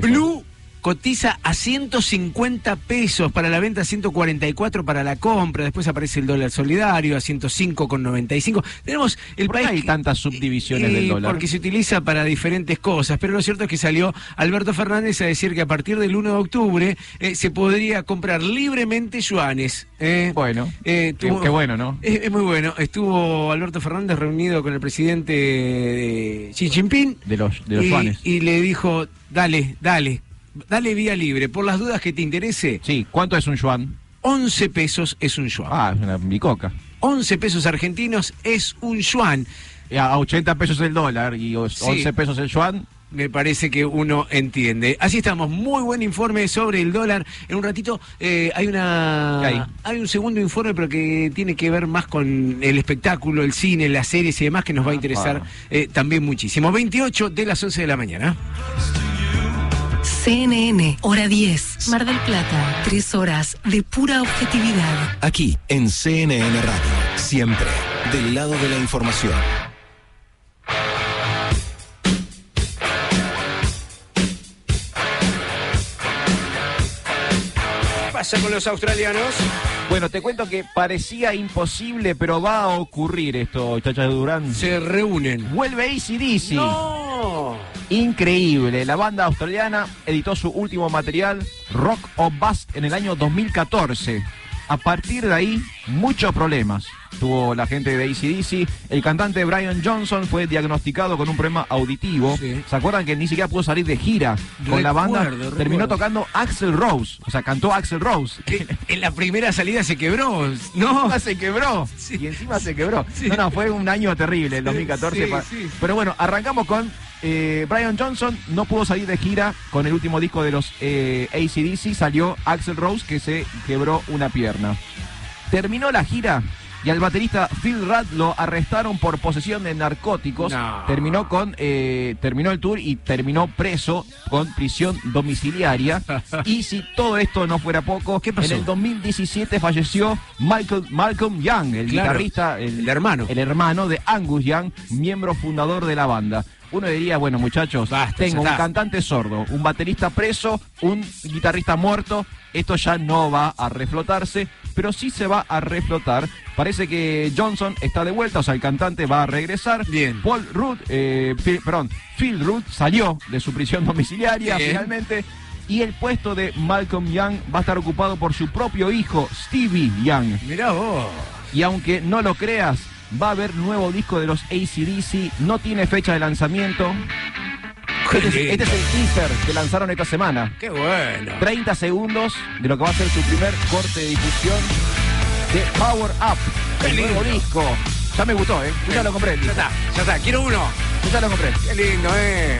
Blue cotiza a 150 pesos para la venta, 144 para la compra. Después aparece el dólar solidario a 105,95. Tenemos el ¿Por país. hay tantas subdivisiones Eh, del dólar? Porque se utiliza para diferentes cosas, pero lo cierto es que salió Alberto Fernández a decir que a partir del 1 de octubre eh, se podría comprar libremente yuanes. eh. Bueno, Eh, qué, tuvo- qué bueno, ¿no? es, es muy bueno. Estuvo Alberto Fernández reunido con el presidente de Xi Jinping De los, de los y, yuanes. y le dijo, dale, dale, dale vía libre. Por las dudas que te interese, Sí, ¿cuánto es un yuan? 11 pesos es un yuan. Ah, es una bicoca. 11 pesos argentinos es un yuan. Eh, A 80 pesos el dólar y os- Sí. 11 pesos el yuan. Me parece que uno entiende. Así estamos, muy buen informe sobre el dólar. En un ratito eh, hay una ¿Qué hay? hay un segundo informe, pero que tiene que ver más con el espectáculo, el cine, las series y demás, que nos va a interesar eh, también muchísimo. 28 de las 11 de la mañana. CNN, hora 10. Mar del Plata. Tres horas de pura objetividad. Aquí, en CNN Radio. Siempre del lado de la información. ¿Qué pasa con los australianos? Bueno, te cuento que parecía imposible, pero va a ocurrir esto, chachas de Durán. Se reúnen. Vuelve ACDC. ¡No! Increíble. La banda australiana editó su último material, Rock of Bust, en el año 2014. A partir de ahí, muchos problemas. Tuvo la gente de ACDC. El cantante Brian Johnson fue diagnosticado con un problema auditivo. ¿Se acuerdan que ni siquiera pudo salir de gira con la banda? Recuerdo, Terminó tocando Axel Rose. O sea, cantó Axel Rose. En la primera salida se quebró, ¿no? se quebró. Y encima se quebró. No, no, fue un año terrible el 2014. Sí, pa- sí. Pero bueno, arrancamos con eh, Brian Johnson. No pudo salir de gira con el último disco de los eh, ACDC. Salió Axel Rose que se quebró una pierna. Terminó la gira y al baterista Phil Rudd lo arrestaron por posesión de narcóticos. Terminó con eh, terminó el tour y terminó preso con prisión domiciliaria. y si todo esto no fuera poco, en el 2017 falleció Michael Malcolm Young, el Claro, guitarrista, el, hermano, el hermano de Angus Young, miembro fundador de la banda. Uno diría, bueno muchachos, tengo un cantante sordo, un baterista preso, un guitarrista muerto, esto ya no va a reflotarse, pero sí se va a reflotar. Parece que Johnson está de vuelta, o sea, el cantante va a regresar. Bien. Paul Rudd, eh, Phil- perdón, Phil Rudd salió de su prisión domiciliaria Bien. finalmente. Y el puesto de Malcolm Young va a estar ocupado por su propio hijo, Stevie Young. Mirá vos. Y aunque no lo creas, va a haber nuevo disco de los ACDC. No tiene fecha de lanzamiento. Este es, este es el teaser que lanzaron esta semana. Qué bueno. 30 segundos de lo que va a ser su primer corte de difusión de Power Up, Qué el nuevo disco. Ya me gustó, ¿eh? Yo ya lo compré. Ya está, ya está. Quiero uno. Yo ya lo compré. Qué lindo, eh.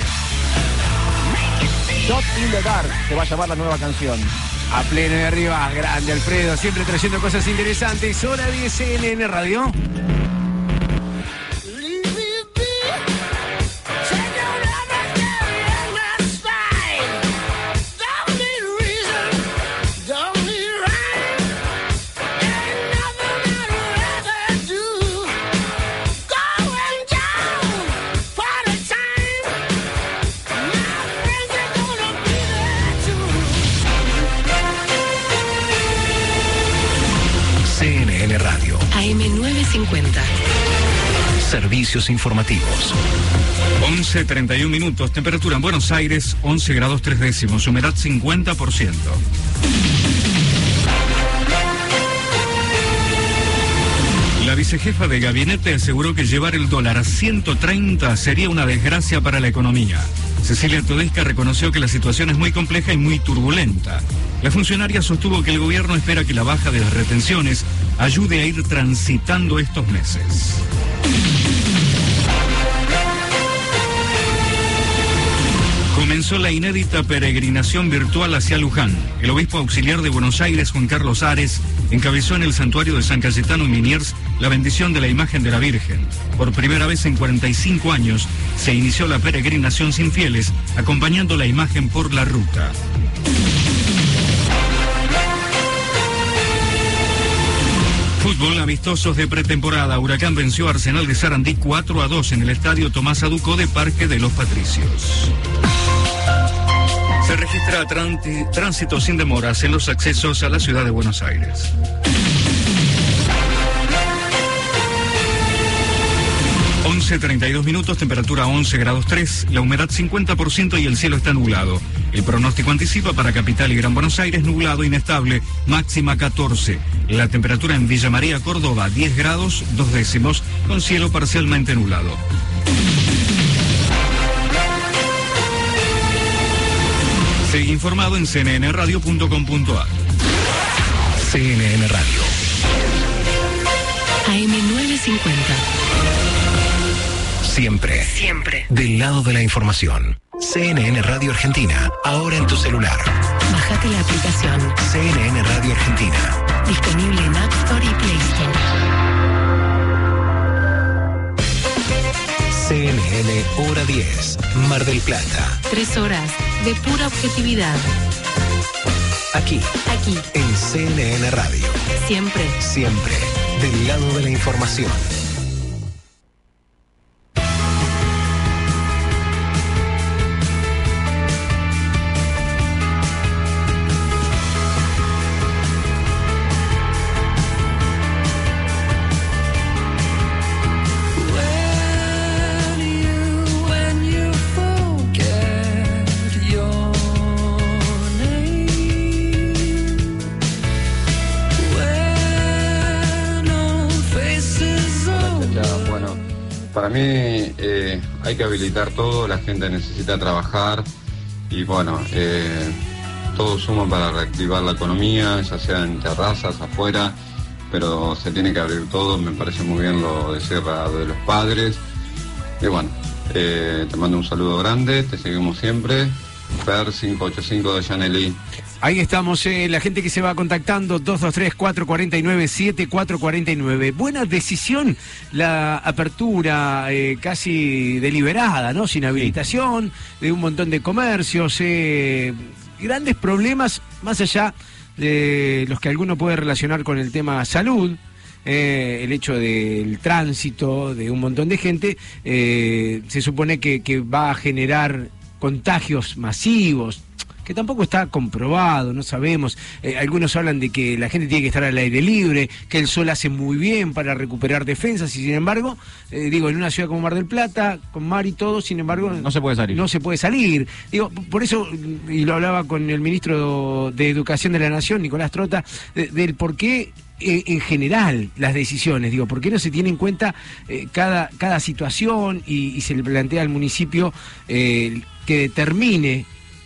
Shot in the Dark se va a llamar la nueva canción. A pleno de arriba, grande Alfredo, siempre trayendo cosas interesantes. Hora 10 CNN Radio. Servicios informativos. 11, 31 minutos. Temperatura en Buenos Aires, 11 grados 3 décimos. Humedad 50%. La vicejefa de gabinete aseguró que llevar el dólar a 130 sería una desgracia para la economía. Cecilia Todesca reconoció que la situación es muy compleja y muy turbulenta. La funcionaria sostuvo que el gobierno espera que la baja de las retenciones ayude a ir transitando estos meses. Comenzó la inédita peregrinación virtual hacia Luján. El obispo auxiliar de Buenos Aires, Juan Carlos Ares, encabezó en el santuario de San Cayetano y Miniers la bendición de la imagen de la Virgen. Por primera vez en 45 años se inició la peregrinación sin fieles, acompañando la imagen por la ruta. Fútbol amistosos de pretemporada. Huracán venció a Arsenal de Sarandí 4 a 2 en el estadio Tomás Aduco de Parque de los Patricios. Se registra tránsito sin demoras en los accesos a la ciudad de Buenos Aires. 32 minutos, temperatura 11 grados 3, la humedad 50% y el cielo está nublado. El pronóstico anticipa para Capital y Gran Buenos Aires nublado, inestable, máxima 14. La temperatura en Villa María, Córdoba, 10 grados, 2 décimos, con cielo parcialmente nublado. Sigue informado en cnnradio.com.ar. CNN Radio. AM950. Siempre. Siempre. Del lado de la información. CNN Radio Argentina. Ahora en tu celular. Bájate la aplicación. CNN Radio Argentina. Disponible en App Store y Play Store. CNN Hora 10. Mar del Plata. Tres horas de pura objetividad. Aquí. Aquí. En CNN Radio. Siempre. Siempre. Del lado de la información. Mí eh, hay que habilitar todo, la gente necesita trabajar y bueno, eh, todo suma para reactivar la economía, ya sea en terrazas, afuera, pero se tiene que abrir todo, me parece muy bien lo de Sierra de los Padres. Y bueno, eh, te mando un saludo grande, te seguimos siempre. Per 585 de Janelli. Ahí estamos, eh, la gente que se va contactando, 223-449-7449. Buena decisión la apertura eh, casi deliberada, ¿no? Sin habilitación, de un montón de comercios, eh, grandes problemas, más allá de los que alguno puede relacionar con el tema salud. eh, el hecho del tránsito de un montón de gente, eh, se supone que, que va a generar contagios masivos, que tampoco está comprobado, no sabemos. Eh, algunos hablan de que la gente tiene que estar al aire libre, que el sol hace muy bien para recuperar defensas y sin embargo, eh, digo, en una ciudad como Mar del Plata, con mar y todo, sin embargo... No se puede salir. No se puede salir. Digo, por eso, y lo hablaba con el ministro de Educación de la Nación, Nicolás Trota, de- del por qué eh, en general las decisiones, digo, ¿por qué no se tiene en cuenta eh, cada, cada situación y, y se le plantea al municipio eh, que determine,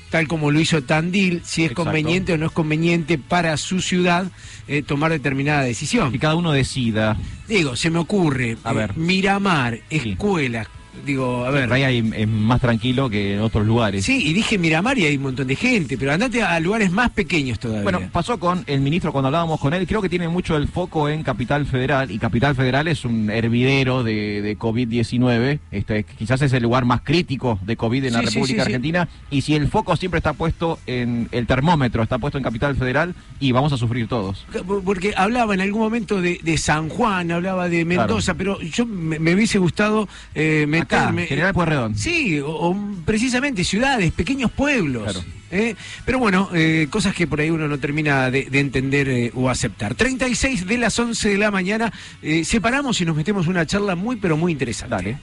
tal como lo hizo Tandil, si es Exacto. conveniente o no es conveniente para su ciudad eh, tomar determinada decisión? Y cada uno decida. Digo, se me ocurre, A eh, ver. Miramar, escuelas, digo, a ver. Ahí es más tranquilo que en otros lugares. Sí, y dije Miramar y hay un montón de gente, pero andate a lugares más pequeños todavía. Bueno, pasó con el ministro cuando hablábamos con él, creo que tiene mucho el foco en Capital Federal, y Capital Federal es un hervidero de, de COVID-19, este, quizás es el lugar más crítico de COVID en la Sí, República sí, sí. Argentina, y si el foco siempre está puesto en el termómetro, está puesto en Capital Federal, y vamos a sufrir todos. Porque hablaba en algún momento de, de San Juan, hablaba de Mendoza, pero yo me, me hubiese gustado eh, meterme. General Pueyrredón. Sí, o, o precisamente ciudades, pequeños pueblos. Claro. ¿eh? Pero bueno, eh, cosas que por ahí uno no termina de, de entender eh, o aceptar. 36 de las 11 de la mañana, eh, separamos y nos metemos una charla muy, pero muy interesante. Dale.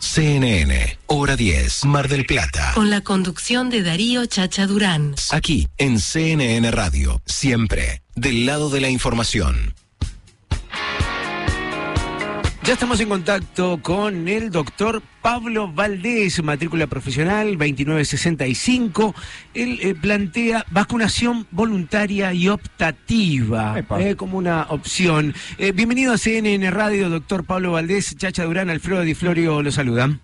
CNN, hora 10, Mar del Plata. Con la conducción de Darío Chacha Durán. Aquí, en CNN Radio, siempre, del lado de la información. Ya estamos en contacto con el doctor Pablo Valdés, matrícula profesional 2965. Él eh, plantea vacunación voluntaria y optativa eh, como una opción. Eh, bienvenido a CNN Radio, doctor Pablo Valdés. Chacha Durán, Alfredo Di Florio lo saludan.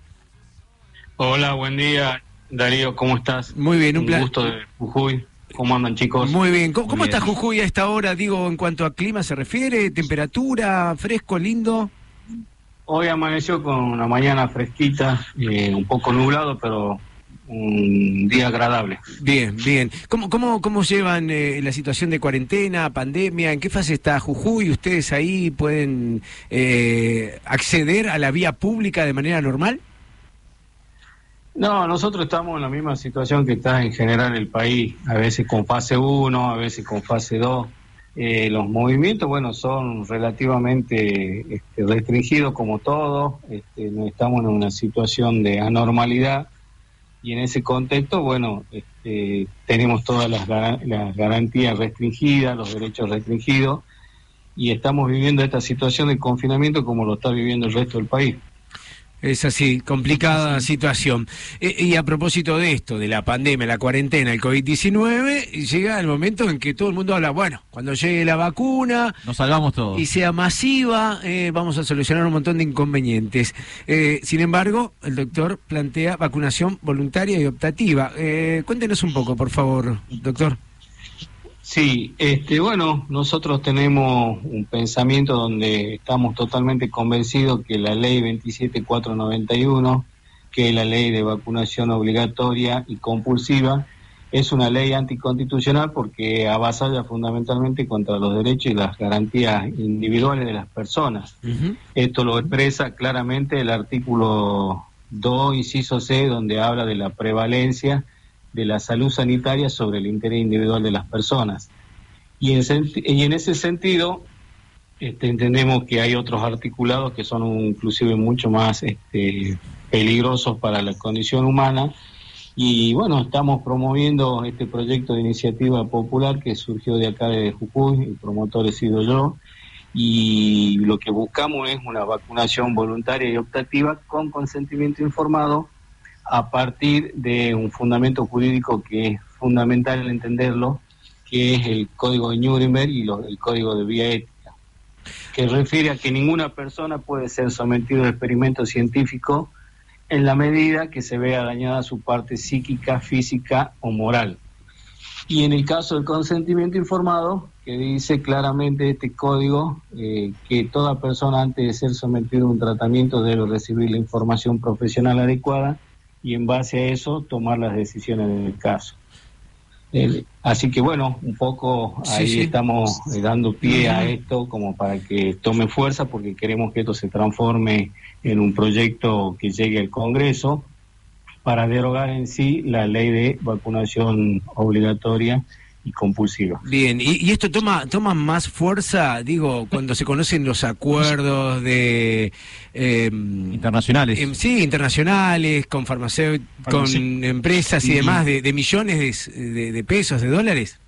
Hola, buen día, Darío, ¿cómo estás? Muy bien, un plan- gusto de Jujuy. ¿Cómo andan, chicos? Muy bien. ¿Cómo, Muy cómo está. Jujuy a esta hora? Digo, en cuanto a clima se refiere, temperatura, fresco, lindo. Hoy amaneció con una mañana fresquita, eh, un poco nublado, pero un día agradable. Bien, bien. ¿Cómo, cómo, cómo llevan eh, la situación de cuarentena, pandemia? ¿En qué fase está Jujuy? ¿Ustedes ahí pueden eh, acceder a la vía pública de manera normal? No, nosotros estamos en la misma situación que está en general el país, a veces con fase 1, a veces con fase 2. Eh, los movimientos, bueno, son relativamente este, restringidos como todo, este, no estamos en una situación de anormalidad y en ese contexto, bueno, este, tenemos todas las, las garantías restringidas, los derechos restringidos y estamos viviendo esta situación de confinamiento como lo está viviendo el resto del país. Es así, complicada situación. Eh, y a propósito de esto, de la pandemia, la cuarentena, el COVID-19, llega el momento en que todo el mundo habla, bueno, cuando llegue la vacuna, Nos salvamos todos. y sea masiva, eh, vamos a solucionar un montón de inconvenientes. Eh, sin embargo, el doctor plantea vacunación voluntaria y optativa. Eh, cuéntenos un poco, por favor, doctor. Sí, este, bueno, nosotros tenemos un pensamiento donde estamos totalmente convencidos que la ley 27491, que es la ley de vacunación obligatoria y compulsiva, es una ley anticonstitucional porque avasalla fundamentalmente contra los derechos y las garantías individuales de las personas. Esto lo expresa claramente el artículo 2, inciso C, donde habla de la prevalencia de la salud sanitaria sobre el interés individual de las personas. Y en, y en ese sentido, este, entendemos que hay otros articulados que son un- inclusive mucho más este, peligrosos para la condición humana. Y bueno, estamos promoviendo este proyecto de iniciativa popular que surgió de acá de Jujuy, el promotor he sido yo, y lo que buscamos es una vacunación voluntaria y optativa con consentimiento informado a partir de un fundamento jurídico que es fundamental entenderlo, que es el Código de Nuremberg y el Código de Vía Ética, que refiere a que ninguna persona puede ser sometida a experimento científico en la medida que se vea dañada su parte psíquica, física o moral. Y en el caso del consentimiento informado, que dice claramente este código eh, que toda persona antes de ser sometida a un tratamiento debe recibir la información profesional adecuada y en base a eso tomar las decisiones en el caso. Así que bueno, un poco ahí sí. estamos eh, dando pie a esto como para que tome fuerza porque queremos que esto se transforme en un proyecto que llegue al Congreso para derogar en sí la ley de vacunación obligatoria y compulsiva. Bien, y, y esto toma toma más fuerza, digo, cuando se conocen los acuerdos de internacionales, sí, internacionales con farmacéuticos, con empresas y demás de, de millones de, de- de pesos, de dólares.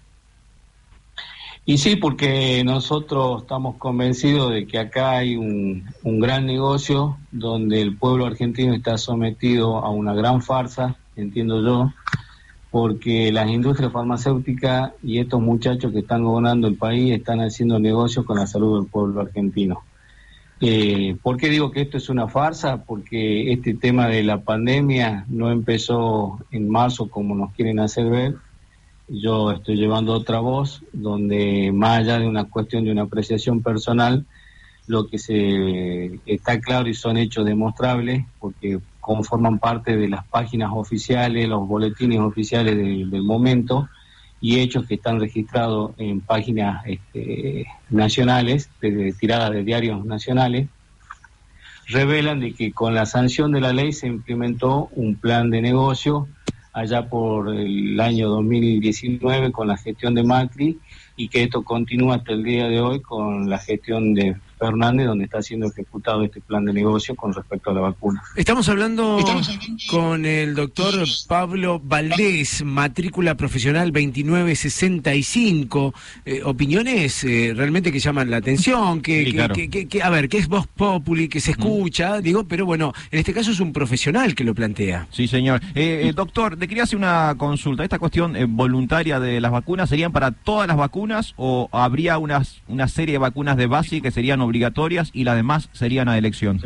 Y sí, porque nosotros estamos convencidos de que acá hay un, un gran negocio donde el pueblo argentino está sometido a una gran farsa, entiendo yo, porque las industrias farmacéuticas y estos muchachos que están gobernando el país están haciendo negocios con la salud del pueblo argentino. Eh, ¿Por qué digo que esto es una farsa? Porque este tema de la pandemia no empezó en marzo como nos quieren hacer ver, yo estoy llevando otra voz donde más allá de una cuestión de una apreciación personal, lo que se está claro y son hechos demostrables porque conforman parte de las páginas oficiales, los boletines oficiales del, momento y hechos que están registrados en páginas este, nacionales, de- tiradas de diarios nacionales, revelan de que con la sanción de la ley se implementó un plan de negocio allá por el año 2019 con la gestión de Macri y que esto continúa hasta el día de hoy con la gestión de Fernández, donde está siendo ejecutado este plan de negocio con respecto a la vacuna. Estamos hablando con el doctor Pablo Valdés, matrícula profesional 2965. Eh, opiniones eh, realmente que llaman la atención, que, Sí, que- claro. que- que- que- a ver, que es voz populi, que se escucha, digo, pero bueno, en este caso es un profesional que lo plantea. Sí, señor. Eh, eh, doctor, le quería hacer una consulta. ¿Esta cuestión eh, voluntaria de las vacunas serían para todas las vacunas o habría unas, una serie de vacunas de base que serían obligatorias y las demás serían a elección?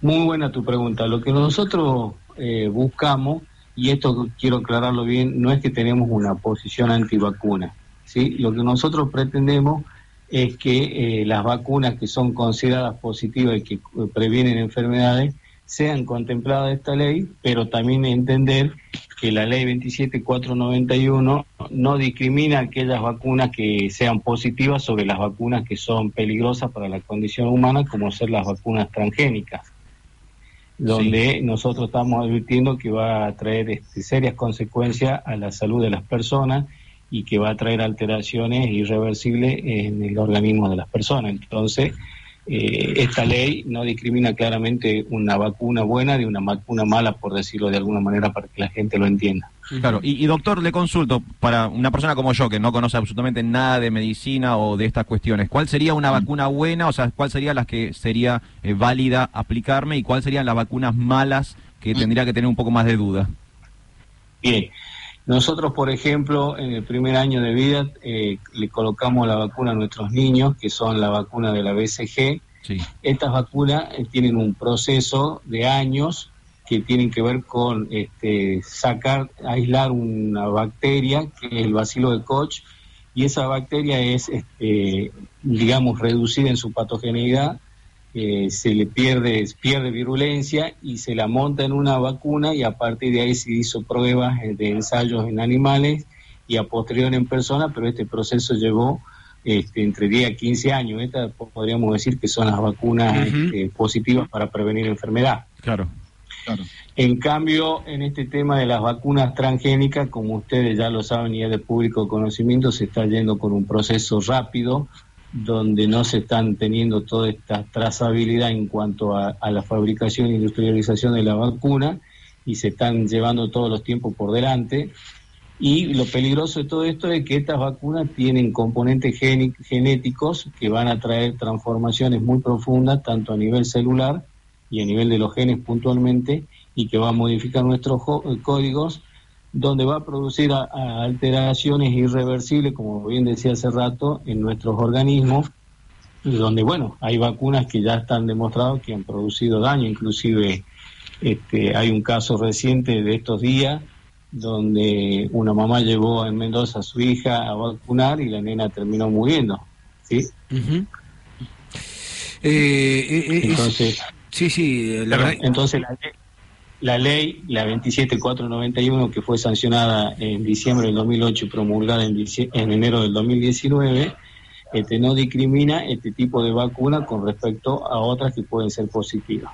Muy buena tu pregunta. Lo que nosotros eh, buscamos, y esto quiero aclararlo bien, no es que tenemos una posición antivacuna. ¿sí? Lo que nosotros pretendemos es que eh, las vacunas que son consideradas positivas y que eh, previenen enfermedades sean contempladas esta ley, pero también entender que la ley 27491 no discrimina aquellas vacunas que sean positivas sobre las vacunas que son peligrosas para la condición humana, como ser las vacunas transgénicas donde nosotros estamos advirtiendo que va a traer este, serias consecuencias a la salud de las personas y que va a traer alteraciones irreversibles en el organismo de las personas. Entonces, eh, esta ley no discrimina claramente una vacuna buena de una vacuna mala, por decirlo de alguna manera, para que la gente lo entienda. Claro, y, y doctor, le consulto, para una persona como yo, que no conoce absolutamente nada de medicina o de estas cuestiones, ¿cuál sería una vacuna buena? O sea, ¿cuál sería la que sería eh, válida aplicarme y cuáles serían las vacunas malas que tendría que tener un poco más de duda? Bien, nosotros, por ejemplo, en el primer año de vida eh, le colocamos la vacuna a nuestros niños, que son la vacuna de la BCG. Estas vacunas eh, tienen un proceso de años que tienen que ver con este, sacar, aislar una bacteria, que es el bacilo de Koch, y esa bacteria es, este, digamos, reducida en su patogeneidad, eh, se le pierde, pierde virulencia y se la monta en una vacuna y a partir de ahí se hizo pruebas eh, de ensayos en animales y a posterior en personas, pero este proceso llevó este, entre 10 a 15 años. Estas po- podríamos decir que son las vacunas este, positivas para prevenir enfermedad. Claro. En cambio, en este tema de las vacunas transgénicas, como ustedes ya lo saben y es de público conocimiento, se está yendo con un proceso rápido donde no se están teniendo toda esta trazabilidad en cuanto a, a la fabricación e industrialización de la vacuna y se están llevando todos los tiempos por delante. Y lo peligroso de todo esto es que estas vacunas tienen componentes genéticos que van a traer transformaciones muy profundas, tanto a nivel celular y a nivel de los genes puntualmente, y que va a modificar nuestros códigos, donde va a producir a- a alteraciones irreversibles, como bien decía hace rato, en nuestros organismos, donde, bueno, hay vacunas que ya están demostrados que han producido daño, inclusive este, hay un caso reciente de estos días donde una mamá llevó en Mendoza a su hija a vacunar y la nena terminó muriendo. ¿sí? Eh, eh, eh, es- Entonces, sí, sí, la verdad. entonces la, la ley, la 27491, que fue sancionada en diciembre del 2008 y promulgada en, enero del 2019, este, no discrimina este tipo de vacuna con respecto a otras que pueden ser positivas.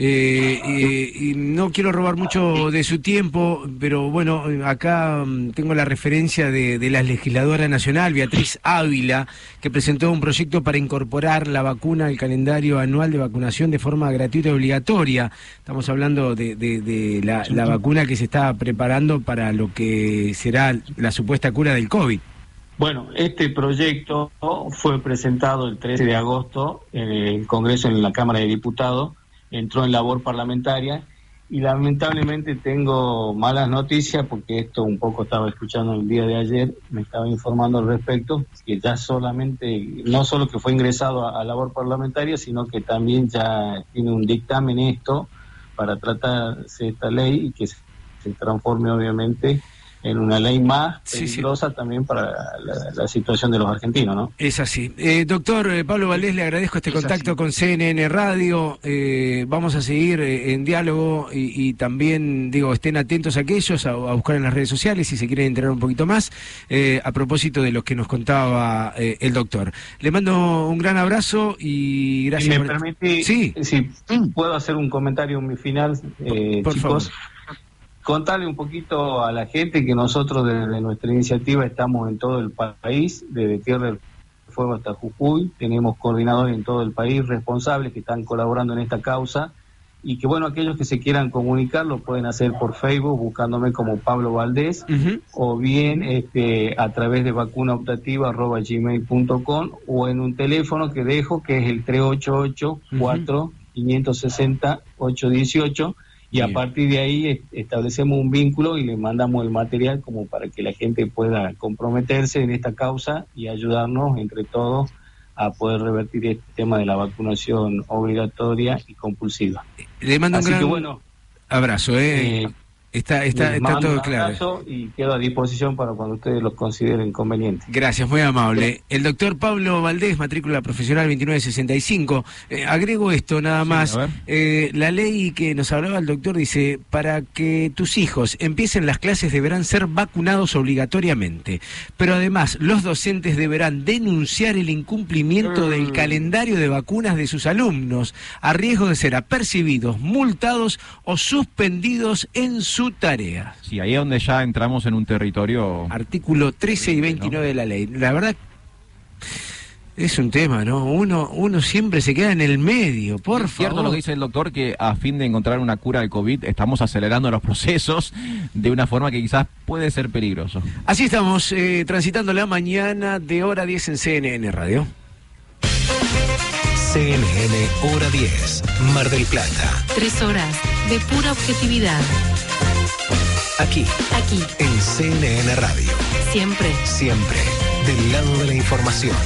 Eh, y no quiero robar mucho de su tiempo, pero bueno, acá mm, tengo la referencia de, la legisladora nacional, Beatriz Ávila, que presentó un proyecto para incorporar la vacuna al calendario anual de vacunación de forma gratuita y obligatoria. Estamos hablando de, la vacuna que se está preparando para lo que será la supuesta cura del COVID. Bueno, este proyecto fue presentado el 13 de agosto en el Congreso, en la Cámara de Diputados, entró en labor parlamentaria. Y lamentablemente tengo malas noticias porque esto un poco estaba escuchando el día de ayer, me estaba informando al respecto, que ya solamente, no solo que fue ingresado a, a labor parlamentaria, sino que también ya tiene un dictamen esto para tratarse esta ley y que se, se transforme obviamente en una ley más peligrosa también para la, la situación de los argentinos, ¿no? Es así. Eh, doctor eh, Pablo Valdés, le agradezco este contacto con CNN Radio. Eh, vamos a seguir eh, en diálogo y, y también, digo, estén atentos a aquellos a, a buscar en las redes sociales si se quieren enterar un poquito más eh, a propósito de lo que nos contaba eh, el doctor. Le mando un gran abrazo y Si gracias me por- permite, Sí. si puedo hacer un comentario en mi final, eh, Por chicos. Contarle un poquito a la gente que nosotros desde nuestra iniciativa estamos en todo el país, desde Tierra del Fuego hasta Jujuy, tenemos coordinadores en todo el país, responsables que están colaborando en esta causa. Y que bueno, aquellos que se quieran comunicar lo pueden hacer por Facebook buscándome como Pablo Valdés o bien este, a través de vacunaoptativa.gmail.com o en un teléfono que dejo que es el 388 4 560 818 y a partir de ahí es- establecemos un vínculo y le mandamos el material como para que la gente pueda comprometerse en esta causa y ayudarnos entre todos a poder revertir este tema de la vacunación obligatoria y compulsiva. Le mando un Así gran que bueno, abrazo. Eh. eh, está está, está todo claro. y quedo a disposición para cuando ustedes lo consideren conveniente. Gracias, muy amable. El doctor Pablo Valdés, matrícula profesional 2965. Eh, agrego esto nada más. Eh, la ley que nos hablaba el doctor dice, para que tus hijos empiecen las clases deberán ser vacunados obligatoriamente. Pero además, los docentes deberán denunciar el incumplimiento del calendario de vacunas de sus alumnos, a riesgo de ser apercibidos, multados o suspendidos en su tarea. Sí, ahí es donde ya entramos en un territorio... Artículo 13 y 29 de la ley. La verdad, es un tema, ¿no? Uno, uno siempre se queda en el medio, por Es cierto favor. lo que dice el doctor, que a fin de encontrar una cura del COVID estamos acelerando los procesos de una forma que quizás puede ser peligroso. Así estamos, eh, transitando la mañana de hora 10 en CNN Radio. CNN Hora 10, Mar del Plata. Tres horas de pura objetividad. Aquí, Aquí, en CNN Radio. siempre. Siempre, del lado de la información.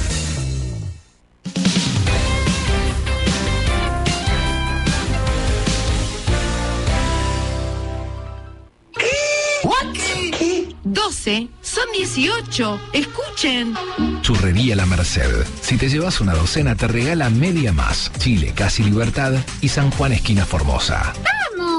¿Qué? 12 son 18. Escuchen. Churrería La Merced. Si te llevas una docena, te regala media más. Chile, Casi Libertad y San Juan, esquina Formosa. ¡Vamos!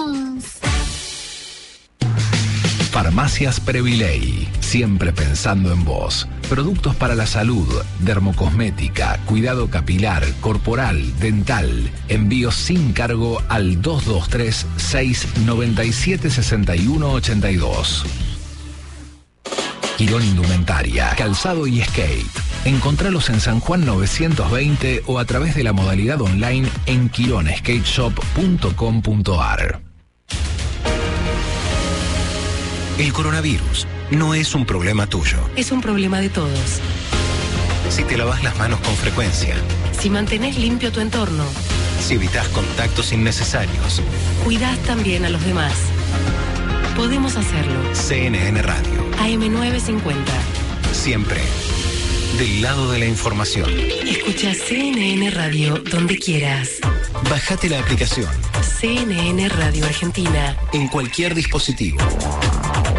Farmacias Previley. Siempre pensando en vos. Productos para la salud, dermocosmética, cuidado capilar, corporal, dental. Envíos sin cargo al 223-697-6182. Quirón Indumentaria, Calzado y Skate. Encontralos en San Juan 920 o a través de la modalidad online en quironskateshop.com.ar. El coronavirus no es un problema tuyo. Es un problema de todos. Si te lavas las manos con frecuencia, Si mantenés limpio tu entorno, si evitas contactos innecesarios, cuidás también a los demás. Podemos hacerlo. CNN Radio, AM950. siempre del lado de la información. Escucha CNN Radio donde quieras. Bájate la aplicación CNN Radio Argentina. en cualquier dispositivo.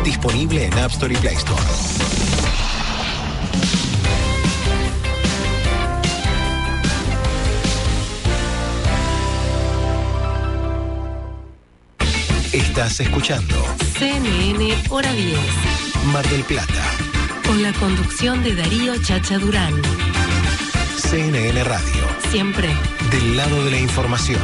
Disponible en App Store y Play Store. Estás escuchando CNN Hora 10. Mar del Plata, Con la conducción de Darío Chacha Durán. CNN Radio, Siempre. del lado de la información.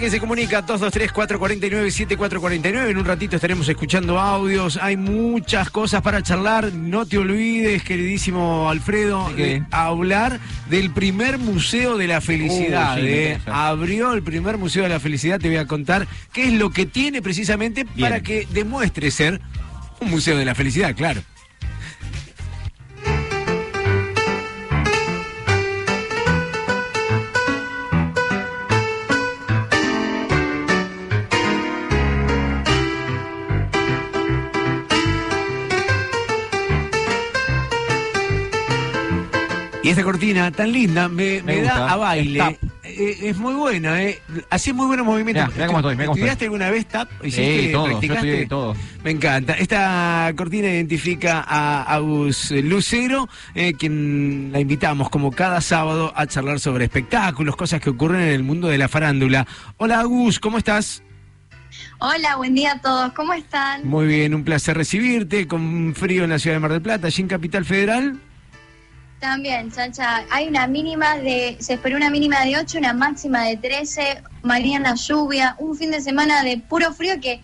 Gente que se comunica 223-449-7449. En un ratito estaremos escuchando audios. Hay muchas cosas para charlar. No te olvides, queridísimo Alfredo, ¿De hablar del primer Museo de la Felicidad. Uh, sí, eh. Abrió el primer Museo de la Felicidad. Te voy a contar qué es lo que tiene precisamente para que demuestre ser un Museo de la Felicidad, claro. Y esta cortina tan linda me, Me me da a baile. Eh, es muy buena, ¿eh? Así muy buenos movimientos. Mirá, mirá cómo estoy, mirá cómo ¿Estudiaste estoy. alguna vez tap? Sí, todo, yo ¿Practicaste? estudié todo. Me encanta. Esta cortina identifica a Agus Lucero, eh, quien la invitamos como cada sábado a charlar sobre espectáculos, cosas que ocurren en el mundo de la farándula. Hola Agus, ¿cómo estás? Hola, buen día a todos. ¿Cómo están? Muy bien, un placer recibirte con frío en la ciudad de Mar del Plata, allí en Capital Federal. También, Chacha. Hay una mínima de, se esperó una mínima de 8, una máxima de 13, mañana lluvia, un fin de semana de puro frío que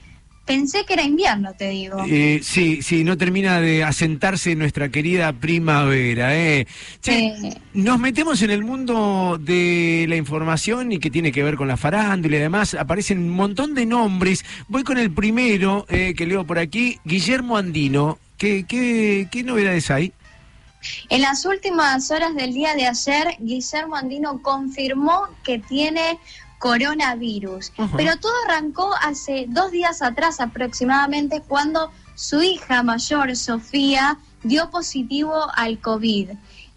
pensé que era invierno, te digo. Eh, sí, sí, no termina de asentarse nuestra querida primavera. Eh. Che, nos metemos en el mundo de la información y que tiene que ver con la farándula y demás. Aparecen un montón de nombres. Voy con el primero eh, que leo por aquí, Guillermo Andino. ¿Qué, qué, qué novedades hay? En las últimas horas del día de ayer, Guillermo Andino confirmó que tiene coronavirus. Pero todo arrancó hace dos días atrás aproximadamente cuando su hija mayor, Sofía, dio positivo al COVID.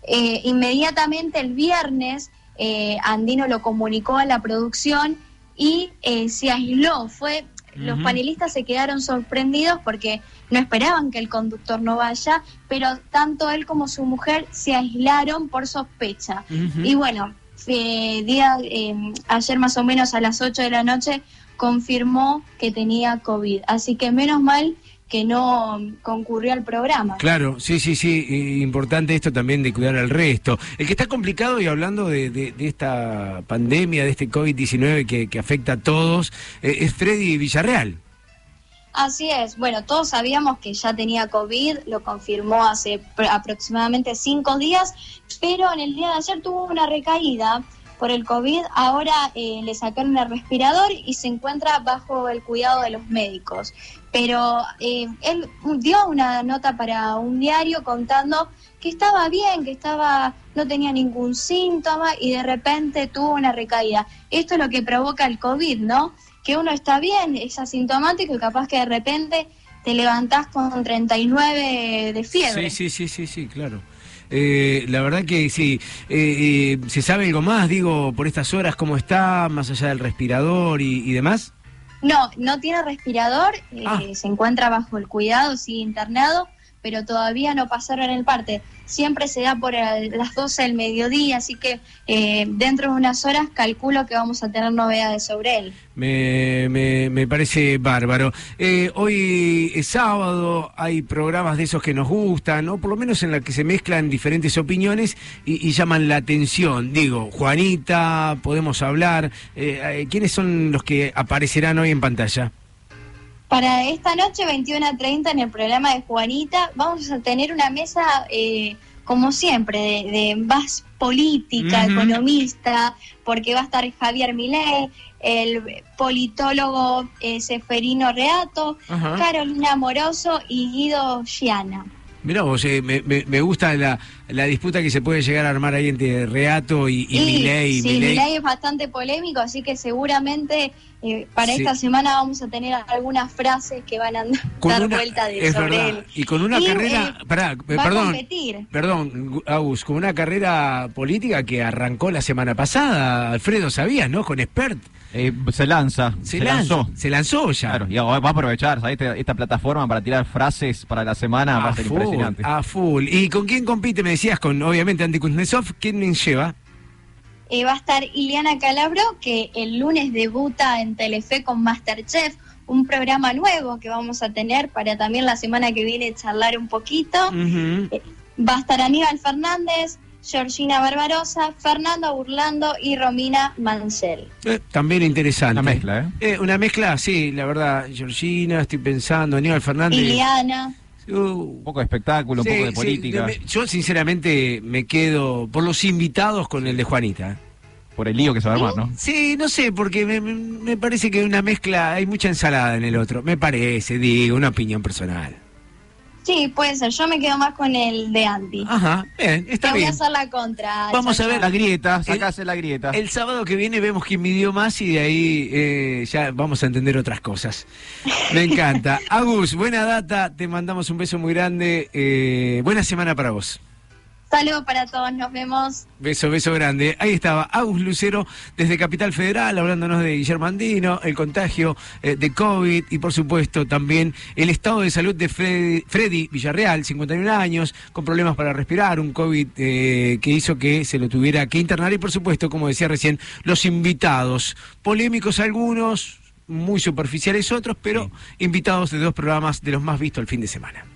Eh, inmediatamente el viernes, eh, Andino lo comunicó a la producción y eh, se aisló. Fue, Los panelistas se quedaron sorprendidos porque no esperaban que el conductor no vaya, pero tanto él como su mujer se aislaron por sospecha. Y bueno, eh, día, eh, ayer más o menos a las 8 de la noche confirmó que tenía COVID. Así que menos mal que no concurrió al programa. Claro, sí, sí, sí, importante esto también de cuidar al resto. El que está complicado y hablando de, de- de esta pandemia, de este COVID-19 que, que afecta a todos, eh, es Freddy Villarreal. Así es. Bueno, todos sabíamos que ya tenía COVID, lo confirmó hace pr- aproximadamente cinco días, pero en el día de ayer tuvo una recaída por el COVID. Ahora eh, le sacaron el respirador y se encuentra bajo el cuidado de los médicos. Pero eh, él dio una nota para un diario contando que estaba bien, que estaba no tenía ningún síntoma y de repente tuvo una recaída. Esto es lo que provoca el COVID, ¿no? Que uno está bien, es asintomático y capaz que de repente te levantás con 39 de fiebre. Sí, sí, sí, sí, sí, claro. Eh, la verdad que sí. Eh, eh, ¿Se sabe algo más, digo, por estas horas, cómo está, más allá del respirador y, y demás? No, no tiene respirador, eh, Ah. se encuentra bajo el cuidado, sigue internado, pero todavía no pasaron el parte. Siempre se da por las 12 del mediodía, así que eh, dentro de unas horas calculo que vamos a tener novedades sobre él. Me, me, me parece bárbaro. Eh, hoy es sábado, hay programas de esos que nos gustan, ¿no? Por lo menos en la que se mezclan diferentes opiniones y, y llaman la atención. Digo, Juanita, podemos hablar. Eh, eh, ¿Quiénes son los que aparecerán hoy en pantalla? Para esta noche, 21 a 30, en el programa de Juanita, vamos a tener una mesa, eh, como siempre, de, de más política, economista, porque va a estar Javier Milei, el politólogo eh, Seferino Reato, Ajá. Carolina Moroso y Guido Giana. Mirá vos, eh, me, me- me gusta la, la disputa que se puede llegar a armar ahí entre Reato y, y Milei. sí, Milei. Milei es bastante polémico, así que seguramente eh, para Sí. esta semana vamos a tener algunas frases que van a Con dar una- vuelta de es sobre verdad. él. Y con una Y, carrera, eh, pará, eh, va a perdón, competir. perdón, Agus, con una carrera política que arrancó la semana pasada, Alfredo, ¿sabías, no? Con Expert. Eh, se lanza, Se lanzó. Se lanzó ya. Claro, y ahora va a aprovechar ¿sabes? Esta, esta plataforma para tirar frases para la semana, va a A ser full, impresionante. a full. ¿Y con quién compite? Me decías, con obviamente Andy Kuznetsov. ¿Quién lleva? Eh, va a estar Ileana Calabro, que el lunes debuta en Telefe con Masterchef, un programa nuevo que vamos a tener para también la semana que viene charlar un poquito. Eh, va a estar Aníbal Fernández, Georgina Barbarosa, Fernando Burlando y Romina Mancel. Eh, también interesante. Una mezcla, ¿eh? Eh, una mezcla, sí, la verdad. Georgina, estoy pensando, Aníbal Fernández. Ileana. Un poco de espectáculo, Sí, un poco de sí, política. me- yo sinceramente me quedo por los invitados con el de Juanita. Por el lío que se va a armar, ¿no? Sí, no sé, porque me, me- me parece que una mezcla, hay mucha ensalada en el otro. Me parece, digo, una opinión personal. Sí, puede ser. Yo me quedo más con el de Andy. Ajá, bien, está Te voy a hacer la contra. Vamos a ver La grieta, sacase la grieta. El sábado que viene vemos quién midió más y de ahí eh, ya vamos a entender otras cosas. Me encanta. Agus, buena data, te mandamos un beso muy grande. eh, buena semana para vos. Saludos para todos. Nos vemos. Beso, beso grande. Ahí estaba Agus Lucero desde Capital Federal hablándonos de Guillermo Andino, el contagio eh, de COVID y por supuesto también el estado de salud de Freddy, Freddy Villarreal, 51 años, con problemas para respirar, un COVID eh, que hizo que se lo tuviera que internar y por supuesto, como decía recién, los invitados, polémicos algunos, muy superficiales otros, pero invitados de dos programas de los más vistos el fin de semana.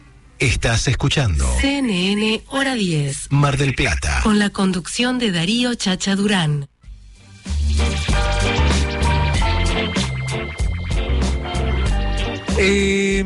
Estás escuchando CNN Hora 10. Mar del Plata. Con la conducción de Darío Chacha Durán. Eh,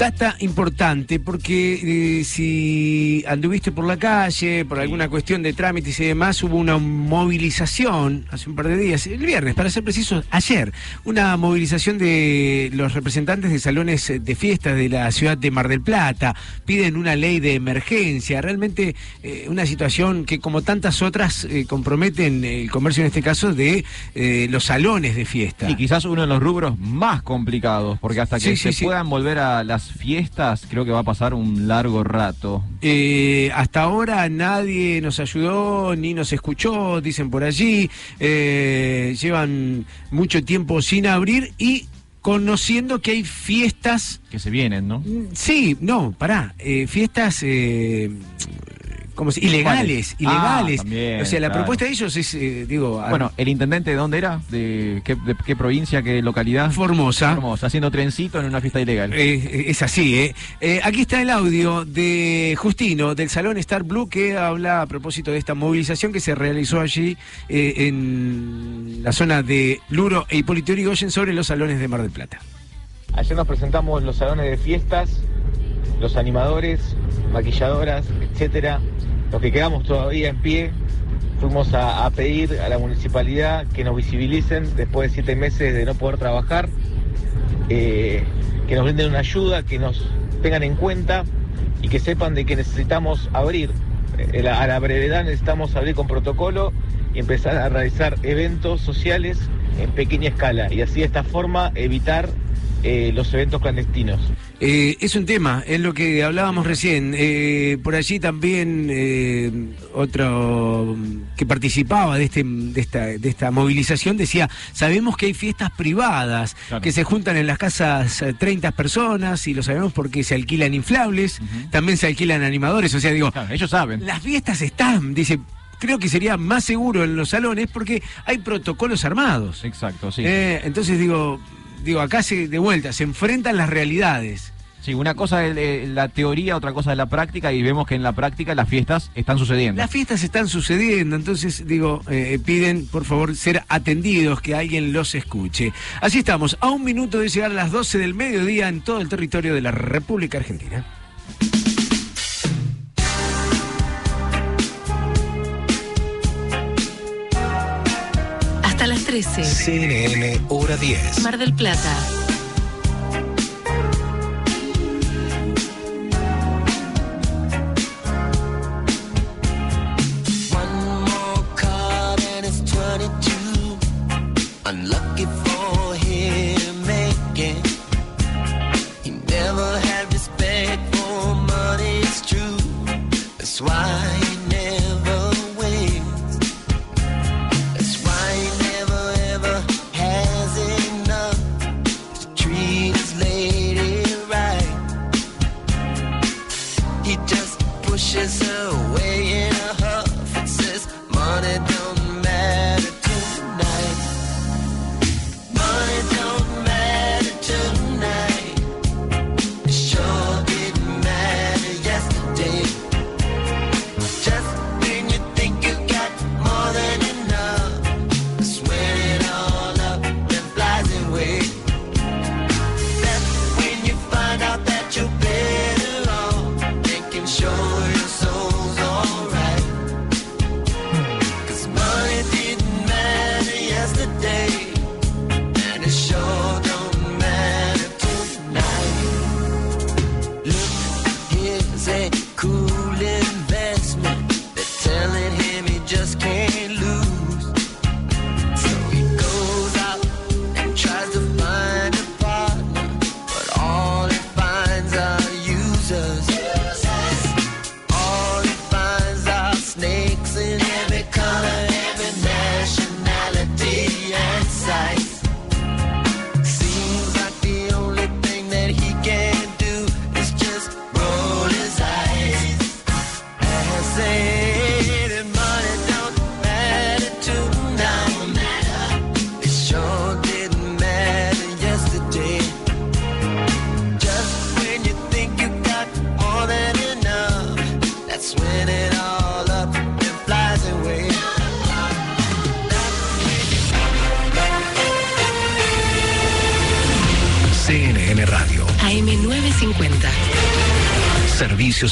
data importante, porque eh, si anduviste por la calle, por alguna cuestión de trámites y demás, hubo una movilización hace un par de días, el viernes, para ser preciso, ayer, una movilización de los representantes de salones de fiestas de la ciudad de Mar del Plata, piden una ley de emergencia, realmente eh, una situación que como tantas otras eh, comprometen el comercio en este caso de eh, los salones de fiesta. Y quizás uno de los rubros más complicados, porque hasta que Sí, se sí, sí. puedan volver a las fiestas, creo que va a pasar un largo rato. Eh, hasta ahora nadie nos ayudó ni nos escuchó, dicen por allí. Eh, llevan mucho tiempo sin abrir y conociendo que hay fiestas. Que se vienen, ¿no? Sí, no, pará. eh, fiestas. Eh, ¿cómo se- ilegales, ¿Cuáles? ilegales. Ah, también, o sea, la claro. propuesta de ellos es, eh, digo, Bueno, ¿el intendente de dónde era? ¿De qué, de qué provincia, qué localidad? Formosa. Formosa, haciendo trencito en una fiesta ilegal. Eh, es así, ¿eh? Eh, Aquí está el audio de Justino, del Salón Star Blue, que habla a propósito de esta movilización que se realizó allí eh, en la zona de Luro e Hipólito Yrigoyen sobre los salones de Mar del Plata. Ayer nos presentamos los salones de fiestas, los animadores, maquilladoras, etcétera. Los que quedamos todavía en pie, fuimos a, pedir a la municipalidad que nos visibilicen después de siete meses de no poder trabajar, eh, que nos brinden una ayuda, que nos tengan en cuenta y que sepan de que necesitamos abrir. Eh, a la brevedad necesitamos abrir con protocolo y empezar a realizar eventos sociales en pequeña escala y así de esta forma evitar eh, los eventos clandestinos. Eh, es un tema, es lo que hablábamos recién. Eh, por allí también eh, otro que participaba de, este, de, esta, de esta movilización decía, sabemos que hay fiestas privadas que se juntan en las casas eh, 30 personas y lo sabemos porque se alquilan inflables, también se alquilan animadores, o sea, digo, ellos saben. las fiestas están, dice, creo que sería más seguro en los salones porque hay protocolos armados. Exacto, sí. Eh, entonces digo, digo, acá se, de vuelta, se enfrentan las realidades. Sí, una cosa es eh, la teoría, otra cosa es la práctica y vemos que en la práctica las fiestas están sucediendo. Las fiestas están sucediendo, entonces digo, eh, piden por favor ser atendidos, que alguien los escuche. Así estamos, a un minuto de llegar a las 12 del mediodía en todo el territorio de la República Argentina. 13. CNN, hora 10. Mar del Plata. He just pushes her away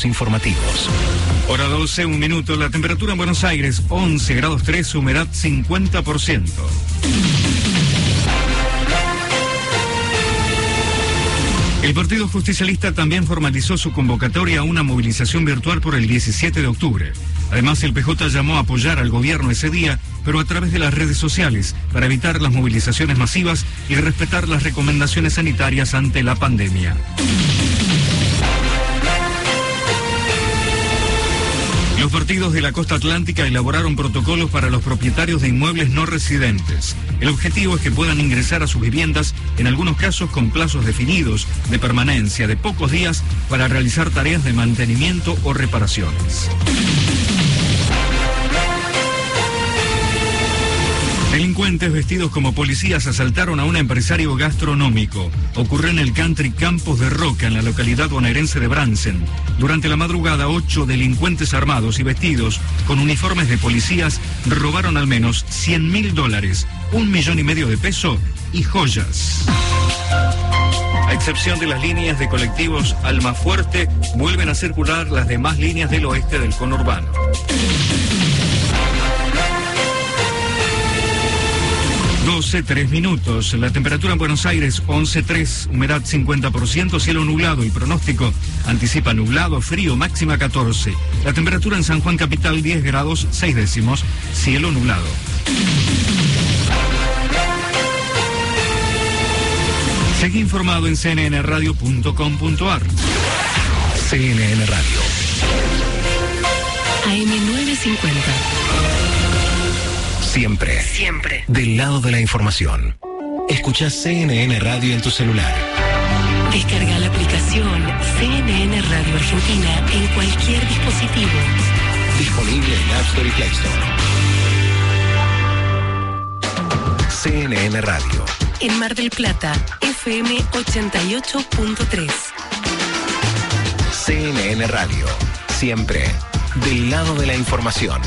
Informativos. Hora 12, un minuto. La temperatura en Buenos Aires, 11 grados 3, humedad 50%. El Partido Justicialista también formalizó su convocatoria a una movilización virtual por el 17 de octubre. Además, el PJ llamó a apoyar al gobierno ese día, pero a través de las redes sociales, para evitar las movilizaciones masivas y respetar las recomendaciones sanitarias ante la pandemia. Los partidos de la costa atlántica elaboraron protocolos para los propietarios de inmuebles no residentes. El objetivo es que puedan ingresar a sus viviendas, en algunos casos con plazos definidos de permanencia de pocos días, para realizar tareas de mantenimiento o reparaciones. Delincuentes vestidos como policías asaltaron a un empresario gastronómico. Ocurrió en el country Campos de Roca, en la localidad bonaerense de Bransen. Durante la madrugada, ocho delincuentes armados y vestidos con uniformes de policías robaron al menos 100 mil dólares, un millón y medio de peso y joyas. A excepción de las líneas de colectivos Almafuerte, vuelven a circular las demás líneas del oeste del conurbano. 12, 3 minutos. La temperatura en Buenos Aires 11.3, humedad 50%, cielo nublado. El pronóstico anticipa nublado, frío, máxima 14. La temperatura en San Juan Capital 10 grados 6 décimos, cielo nublado. Seguí informado en cnnradio.com.ar. CNN Radio. AM950. Siempre. Siempre. Del lado de la información. Escucha CNN Radio en tu celular. Descarga la aplicación CNN Radio Argentina en cualquier dispositivo. Disponible en App Store y Play Store. CNN Radio. En Mar del Plata, FM 88.3. CNN Radio. Siempre. Del lado de la información.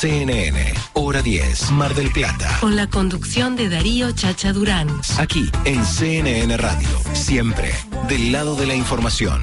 CNN, hora 10, Mar del Plata. Con la conducción de Darío Chacha Durán. Aquí en CNN Radio, siempre del lado de la información.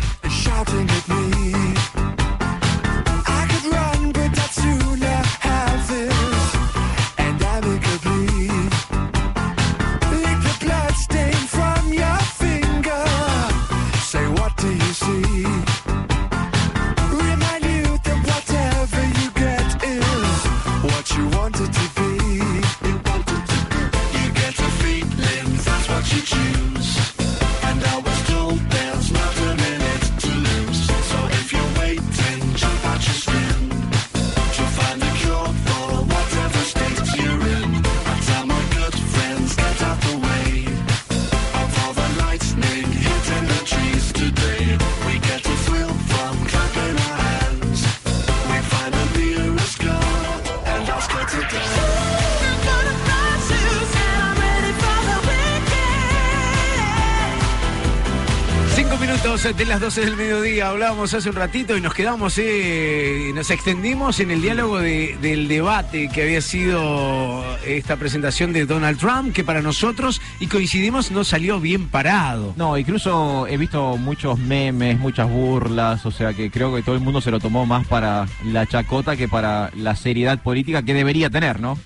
De las 12 del mediodía, hablábamos hace un ratito y nos quedamos, eh, nos extendimos en el diálogo de- del debate que había sido esta presentación de Donald Trump, que para nosotros, y coincidimos, no salió bien parado. No, incluso he visto muchos memes, muchas burlas, o sea que creo que todo el mundo se lo tomó más para la chacota que para la seriedad política que debería tener, ¿no?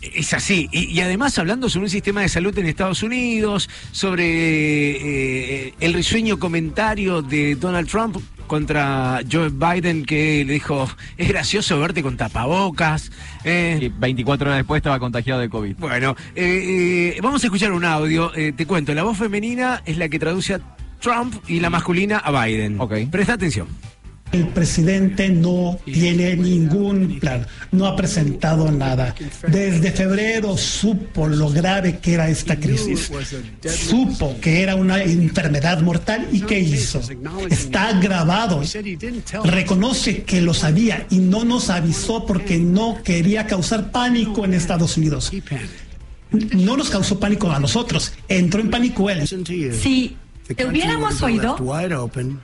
Es así, y, y además hablando sobre un sistema de salud en Estados Unidos, sobre eh, el risueño comentario de Donald Trump contra Joe Biden que le dijo, es gracioso verte con tapabocas. eh". Y 24 horas después estaba contagiado de COVID. Bueno, eh, eh, vamos a escuchar un audio, te cuento, la voz femenina es la que traduce a Trump y la masculina a Biden. Ok. Presta atención. El presidente no tiene ningún plan, no ha presentado nada. Desde febrero supo lo grave que era esta crisis. Supo que era una enfermedad mortal y ¿qué hizo? Está grabado. Reconoce que lo sabía y no nos avisó porque no quería causar pánico en Estados Unidos. No nos causó pánico a nosotros, entró en pánico él. Si hubiéramos oído,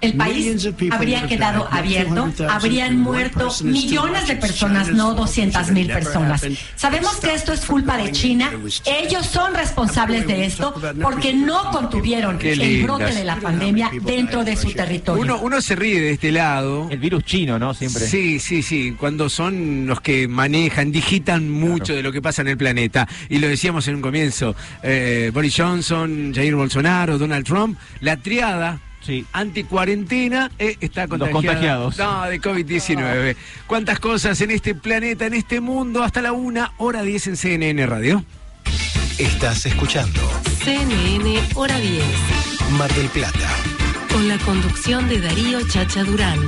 el país habría quedado abierto, habrían muerto millones de personas, no 200 mil personas. Sabemos que esto es culpa de China. Ellos son responsables de esto porque no contuvieron el brote de la pandemia dentro de su territorio. Uno, uno se ríe de este lado. El virus chino, ¿no? Siempre. Sí, sí, sí. Cuando son los que manejan, digitan mucho de lo que pasa en el planeta. Y lo decíamos en un comienzo. eh, Boris Johnson, Jair Bolsonaro, Donald Trump, la triada. Anti-cuarentena eh, está contagiada. contagiados. No, de COVID-19. ¿Cuántas cosas en este planeta, en este mundo? Hasta la una, hora 10 en CNN Radio. Estás escuchando CNN Hora 10. Mar del Plata. Con la conducción de Darío Chacha Durán.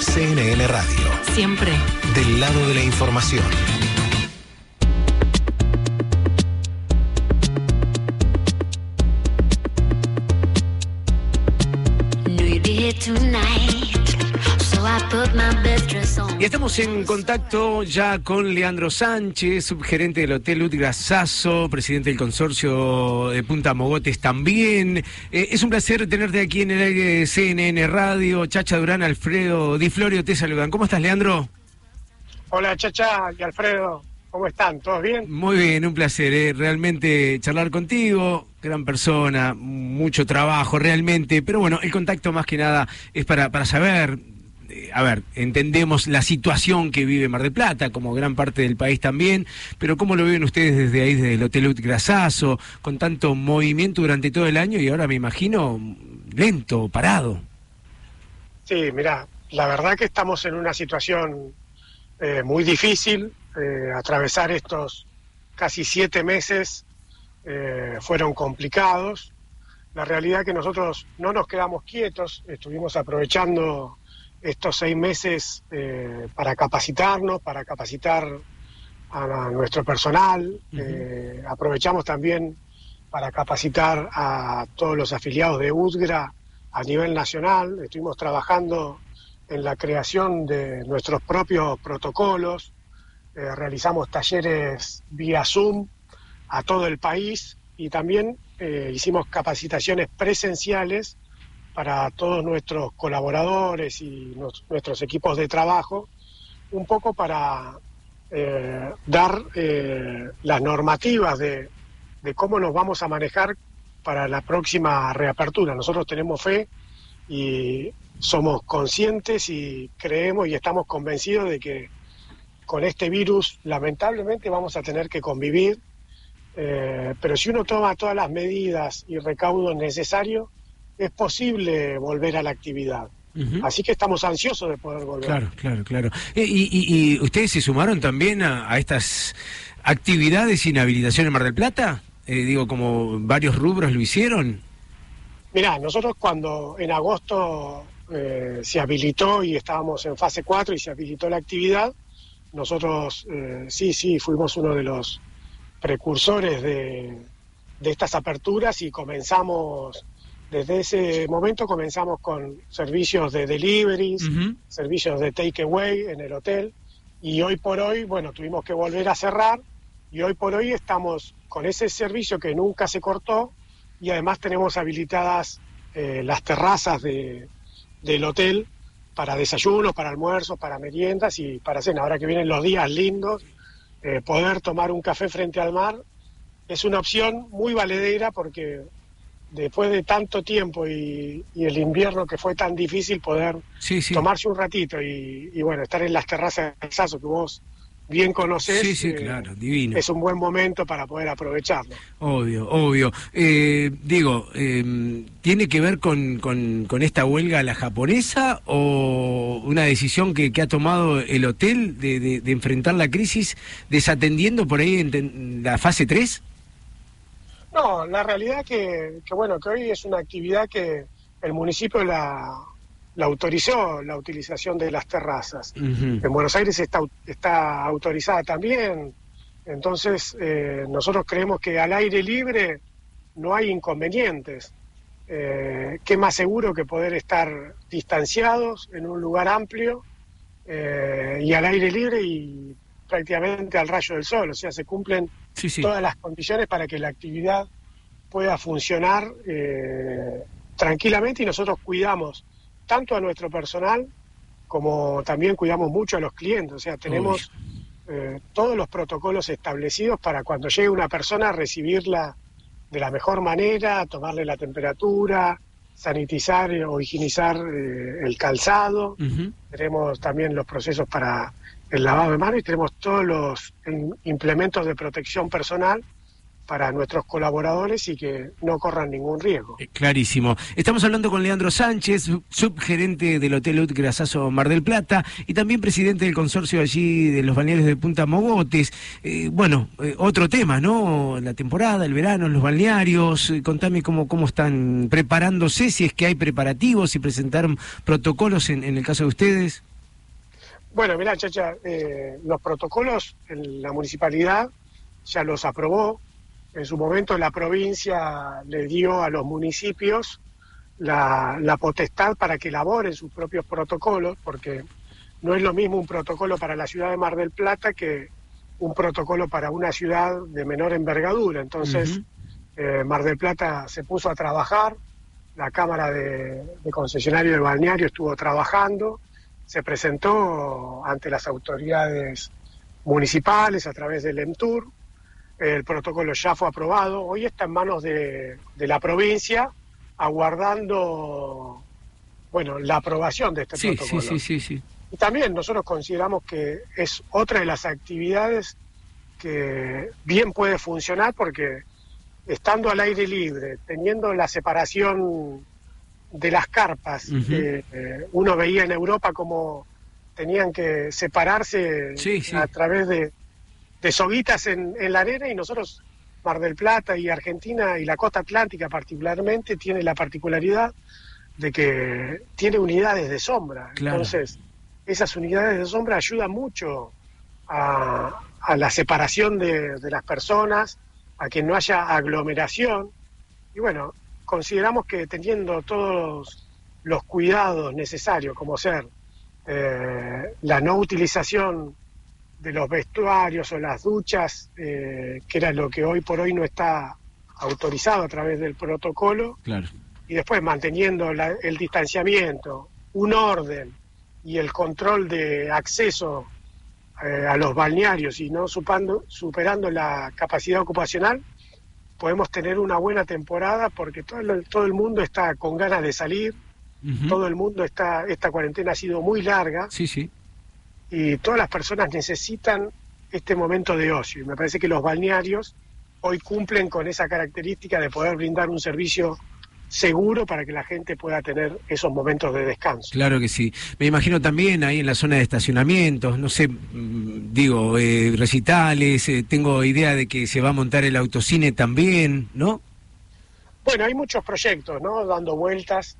CNN Radio. Siempre. Del lado de la información. Y estamos en contacto ya con Leandro Sánchez, subgerente del Hotel Sasso, presidente del consorcio de Punta Mogotes también. Eh, es un placer tenerte aquí en el aire de CNN Radio. Chacha Durán, Alfredo Di Florio te saludan. ¿Cómo estás, Leandro? Hola Chacha y Alfredo, ¿cómo están? ¿Todos bien? Muy bien, un placer, eh, realmente charlar contigo, gran persona, mucho trabajo realmente, pero bueno, el contacto más que nada es para, para saber, eh, a ver, entendemos la situación que vive Mar del Plata, como gran parte del país también, pero cómo lo viven ustedes desde ahí, desde el Hotel Grasazo, con tanto movimiento durante todo el año y ahora me imagino lento, parado. Sí, mira, la verdad que estamos en una situación eh, muy difícil. Eh, atravesar estos casi siete meses eh, fueron complicados. La realidad es que nosotros no nos quedamos quietos, estuvimos aprovechando estos seis meses eh, para capacitarnos, para capacitar a, nuestro personal. Eh, aprovechamos también para capacitar a todos los afiliados de UDGRA a nivel nacional. Estuvimos trabajando en la creación de nuestros propios protocolos. Eh, realizamos talleres vía Zoom a todo el país y también eh, hicimos capacitaciones presenciales para todos nuestros colaboradores y nuestros equipos de trabajo, un poco para eh, dar eh, las normativas de, de cómo nos vamos a manejar para la próxima reapertura. Nosotros tenemos fe y somos conscientes y creemos y estamos convencidos de que con este virus lamentablemente vamos a tener que convivir, eh, pero si uno toma todas las medidas y recaudos necesarios, es posible volver a la actividad. Así que estamos ansiosos de poder volver. Claro, claro, claro. Eh, y, y- y ustedes se sumaron también a, a estas actividades sin habilitación en Mar del Plata? Eh, digo, como varios rubros lo hicieron. Mirá, nosotros cuando en agosto eh, se habilitó y estábamos en fase 4 y se habilitó la actividad, nosotros eh, sí, sí, fuimos uno de los precursores de, de estas aperturas y comenzamos, desde ese momento comenzamos con servicios de deliveries, servicios de takeaway en el hotel y hoy por hoy, bueno, tuvimos que volver a cerrar y hoy por hoy estamos con ese servicio que nunca se cortó y además tenemos habilitadas eh, las terrazas de, del hotel para desayunos, para almuerzos, para meriendas y para cena. Ahora que vienen los días lindos, eh, poder tomar un café frente al mar es una opción muy valedera porque después de tanto tiempo y, y el invierno que fue tan difícil poder tomarse un ratito y, y, bueno, estar en las terrazas de Sasso que vos bien conocés, Sí, sí, eh, claro, divino. es un buen momento para poder aprovecharlo. Obvio, obvio. Eh, digo, eh, ¿tiene que ver con, con, con esta huelga la japonesa o una decisión que, que ha tomado el hotel de, de- de enfrentar la crisis desatendiendo por ahí en, en la fase 3? No, la realidad que, que bueno, que hoy es una actividad que el municipio la, la autorizó, la utilización de las terrazas. En Buenos Aires está, está autorizada también, entonces eh, nosotros creemos que al aire libre no hay inconvenientes. Eh, ¿Qué más seguro que poder estar distanciados en un lugar amplio eh, y al aire libre y prácticamente al rayo del sol? O sea, se cumplen todas las condiciones para que la actividad pueda funcionar eh, tranquilamente y nosotros cuidamos tanto a nuestro personal como también cuidamos mucho a los clientes. O sea, tenemos eh, todos los protocolos establecidos para cuando llegue una persona recibirla de la mejor manera, tomarle la temperatura, sanitizar o higienizar eh, el calzado. Tenemos también los procesos para el lavado de manos y tenemos todos los implementos de protección personal para nuestros colaboradores y que no corran ningún riesgo. Clarísimo. Estamos hablando con Leandro Sánchez, sub- subgerente del Hotel Ut Grasazo Mar del Plata y también presidente del consorcio allí de los balnearios de Punta Mogotes. Eh, bueno, eh, otro tema, ¿no? La temporada, el verano, los balnearios. Eh, contame cómo, cómo están preparándose, si es que hay preparativos, si presentaron protocolos en, en el caso de ustedes. Bueno, mira, Chacha, eh, los protocolos en la municipalidad ya los aprobó. En su momento la provincia le dio a los municipios la, la potestad para que elaboren sus propios protocolos, porque no es lo mismo un protocolo para la ciudad de Mar del Plata que un protocolo para una ciudad de menor envergadura. Entonces, eh, Mar del Plata se puso a trabajar, la Cámara de, de Concesionario de Balneario estuvo trabajando, se presentó ante las autoridades municipales a través del EMTUR, el protocolo ya fue aprobado, hoy está en manos de, de la provincia, aguardando bueno, la aprobación de este Sí, sí, protocolo. sí, sí, sí. Y también nosotros consideramos que es otra de las actividades que bien puede funcionar porque estando al aire libre, teniendo la separación de las carpas. Eh, eh, uno veía en Europa como tenían que separarse a través de, de soguitas en, en, la arena y nosotros, Mar del Plata y Argentina y la costa atlántica particularmente, tiene la particularidad de que tiene unidades de sombra. Entonces, esas unidades de sombra ayudan mucho a, a la separación de, de, las personas, a que no haya aglomeración. Y bueno, consideramos que teniendo todos los cuidados necesarios, como ser eh, la no utilización de los vestuarios o las duchas, eh, que era lo que hoy por hoy no está autorizado a través del protocolo, y después manteniendo el distanciamiento, un orden y el control de acceso eh, a los balnearios y no supando, superando la capacidad ocupacional, podemos tener una buena temporada porque todo el, todo el mundo está con ganas de salir, todo el mundo está, esta cuarentena ha sido muy larga. Sí, sí. Y todas las personas necesitan este momento de ocio. Y me parece que los balnearios hoy cumplen con esa característica de poder brindar un servicio seguro para que la gente pueda tener esos momentos de descanso. Claro que sí. Me imagino también ahí en la zona de estacionamientos, no sé, mm, digo, eh, recitales, eh, tengo idea de que se va a montar el autocine también, ¿no? Bueno, hay muchos proyectos, ¿no? Dando vueltas,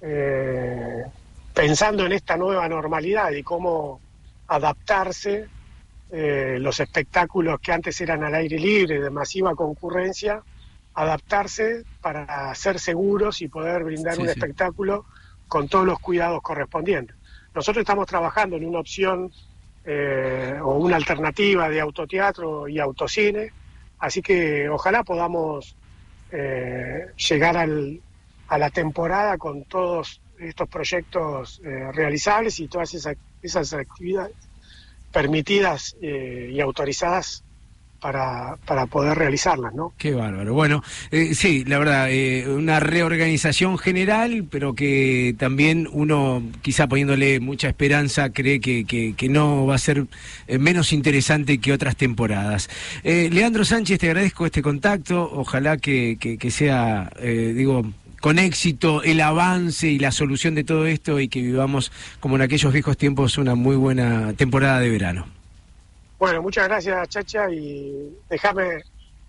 eh, pensando en esta nueva normalidad y cómo adaptarse los espectáculos que antes eran al aire libre, de masiva concurrencia, adaptarse para ser seguros y poder brindar un espectáculo con todos los cuidados correspondientes. Nosotros estamos trabajando en una opción eh, o una alternativa de autoteatro y autocine, así que ojalá podamos eh, llegar al, a la temporada con todos estos proyectos eh, realizables y todas esas, esas actividades permitidas y autorizadas para, para poder realizarlas, ¿no? Qué bárbaro. Bueno, eh, sí, la verdad, eh, una reorganización general, pero que también uno, quizá poniéndole mucha esperanza, cree que, que, no va a ser eh, menos interesante que otras temporadas. Leandro Sánchez, te agradezco este contacto, ojalá que, que sea, digo, con éxito el avance y la solución de todo esto y que vivamos como en aquellos viejos tiempos una muy buena temporada de verano. Bueno, muchas gracias, Chacha, y déjame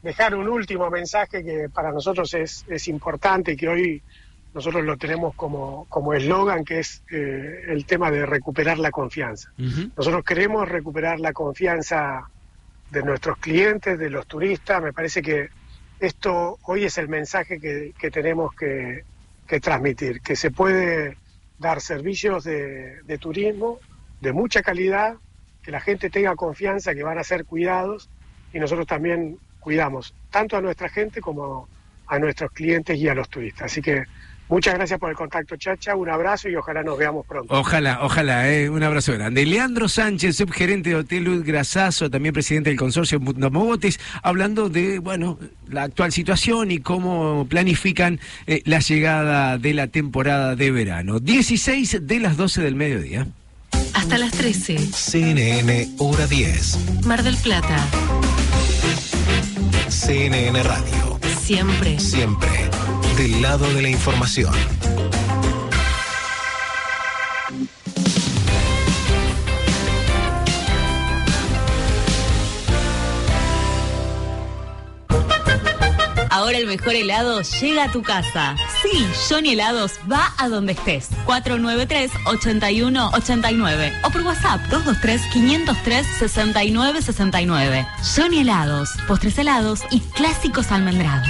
dejar un último mensaje que para nosotros es, es importante y que hoy nosotros lo tenemos como eslogan, que es eh, el tema de recuperar la confianza. Nosotros queremos recuperar la confianza de nuestros clientes, de los turistas. Me parece que esto hoy es el mensaje que, que tenemos que, que, transmitir, que se puede dar servicios de, de turismo de mucha calidad que la gente tenga confianza que van a ser cuidados y nosotros también cuidamos tanto a nuestra gente como a nuestros clientes y a los turistas. Así que muchas gracias por el contacto, Chacha. Un abrazo y ojalá nos veamos pronto. Ojalá, ojalá, eh, un abrazo grande. Leandro Sánchez, subgerente de Hotel Luz Grasazo, también presidente del consorcio Mogotes, hablando de, bueno, la actual situación y cómo planifican eh, la llegada de la temporada de verano. 16 de las 12 del mediodía. Hasta las 13. CNN, hora 10. Mar del Plata. CNN Radio. Siempre. Siempre. Del lado de la información. Ahora el mejor helado llega a tu casa. Sí, Johnny Helados va a donde estés. 493-8189 o por WhatsApp 223-503-6969. Johnny Helados, postres helados y clásicos almendrados.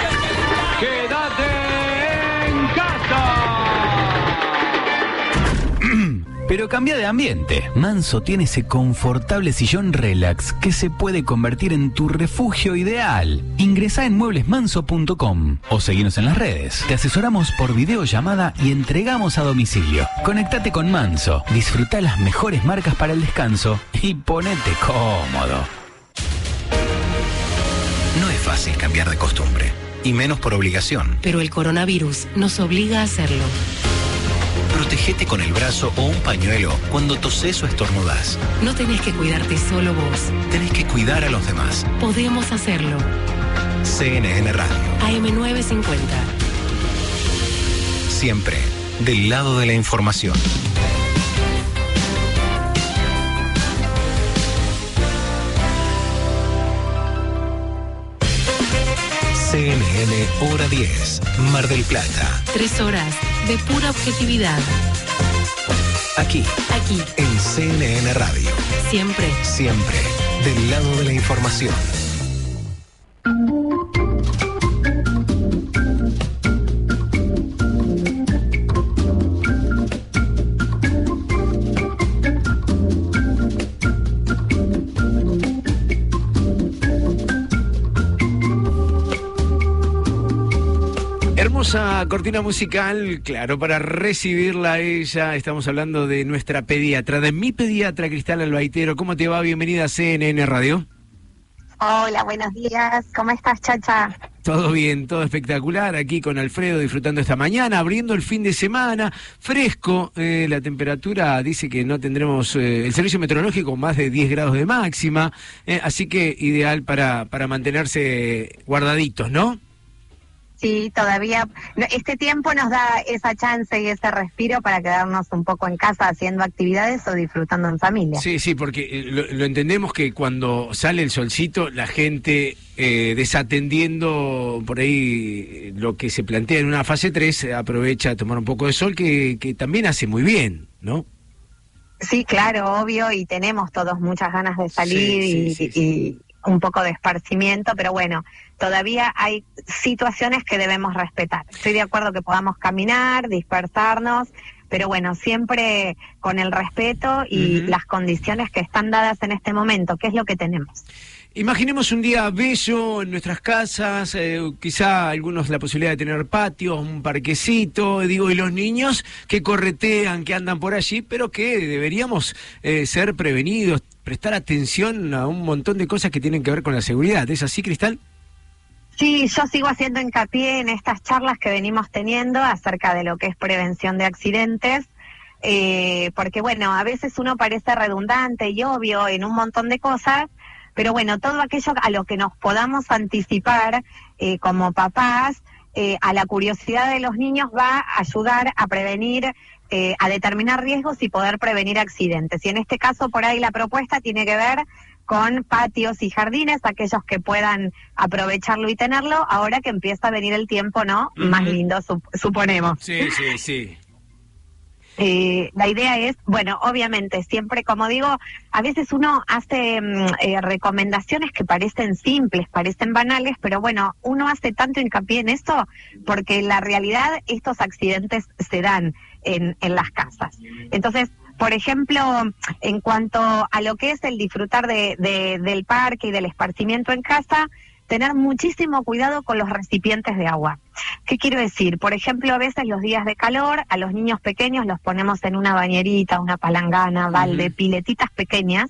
Pero cambia de ambiente. Manso tiene ese confortable sillón relax que se puede convertir en tu refugio ideal. Ingresa en mueblesmanso.com o seguinos en las redes. Te asesoramos por videollamada y entregamos a domicilio. Conectate con Manso, disfruta las mejores marcas para el descanso y ponete cómodo. No es fácil cambiar de costumbre, y menos por obligación. Pero el coronavirus nos obliga a hacerlo. Protegete con el brazo o un pañuelo cuando toses o estornudas. No tenés que cuidarte solo vos. Tenés que cuidar a los demás. Podemos hacerlo. CNN Radio. AM950. Siempre del lado de la información. CNN Hora 10, Mar del Plata. Tres horas de pura objetividad. Aquí, Aquí, en CNN Radio. siempre. Siempre del lado de la información. Hermosa cortina musical, claro, para recibirla a ella. Estamos hablando de nuestra pediatra, de mi pediatra Cristal Albaitero. ¿Cómo te va? Bienvenida a CNN Radio. Hola, buenos días. ¿Cómo estás, Chacha? Todo bien, todo espectacular. Aquí con Alfredo disfrutando esta mañana, abriendo el fin de semana, fresco. eh, la temperatura dice que no tendremos eh, el servicio meteorológico más de 10 grados de máxima, eh, así que ideal para, para mantenerse guardaditos, ¿no? Sí, todavía este tiempo nos da esa chance y ese respiro para quedarnos un poco en casa haciendo actividades o disfrutando en familia. Sí, sí, porque eh, lo, lo entendemos que cuando sale el solcito, la gente eh, desatendiendo por ahí eh, lo que se plantea en una fase 3, eh, aprovecha a tomar un poco de sol, que, que también hace muy bien, ¿no? Sí, claro, obvio, y tenemos todos muchas ganas de salir Sí, y, sí, sí, y un poco de esparcimiento, pero bueno, todavía hay situaciones que debemos respetar. Estoy de acuerdo que podamos caminar, dispersarnos, pero bueno, siempre con el respeto y las condiciones que están dadas en este momento, que es lo que tenemos. Imaginemos un día bello en nuestras casas, eh, quizá algunos la posibilidad de tener patios, un parquecito, digo, y los niños que corretean, que andan por allí, pero que deberíamos eh, ser prevenidos, prestar atención a un montón de cosas que tienen que ver con la seguridad. ¿Es así, Cristal? Sí, yo sigo haciendo hincapié en estas charlas que venimos teniendo acerca de lo que es prevención de accidentes, eh, porque bueno, a veces uno parece redundante y obvio en un montón de cosas, pero bueno, todo aquello a lo que nos podamos anticipar eh, como papás, eh, a la curiosidad de los niños va a ayudar a prevenir, eh, a determinar riesgos y poder prevenir accidentes. Y en este caso, por ahí la propuesta tiene que ver con patios y jardines, aquellos que puedan aprovecharlo y tenerlo, ahora que empieza a venir el tiempo, ¿no? Más lindo, sup- suponemos. Sí, sí, sí. Eh, la idea es, bueno, obviamente, siempre, como digo, a veces uno hace mm, eh, recomendaciones que parecen simples, parecen banales, pero bueno, uno hace tanto hincapié en esto porque en la realidad estos accidentes se dan en, en las casas. Entonces, por ejemplo, en cuanto a lo que es el disfrutar de, de- del parque y del esparcimiento en casa, tener muchísimo cuidado con los recipientes de agua. ¿Qué quiero decir? Por ejemplo, a veces los días de calor, a los niños pequeños los ponemos en una bañerita, una palangana, balde, piletitas pequeñas,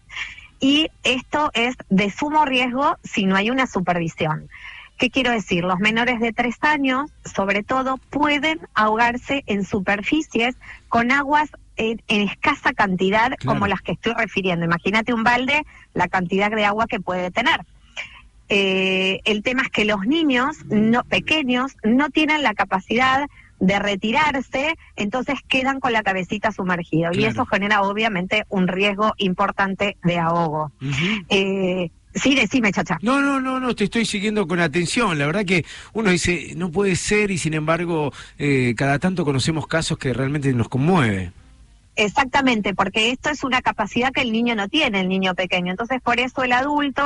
y esto es de sumo riesgo si no hay una supervisión. ¿Qué quiero decir? Los menores de tres años, sobre todo, pueden ahogarse en superficies con aguas en, en escasa cantidad como las que estoy refiriendo. Imagínate un balde, la cantidad de agua que puede tener. Eh, el tema es que los niños no pequeños no tienen la capacidad de retirarse, entonces quedan con la cabecita sumergida y eso genera obviamente un riesgo importante de ahogo. Eh, sí, decime, chacha. No, no, no, no, te estoy siguiendo con atención. La verdad que uno dice, no puede ser y sin embargo, eh, cada tanto conocemos casos que realmente nos conmueve. Exactamente, porque esto es una capacidad que el niño no tiene, el niño pequeño. Entonces, por eso el adulto,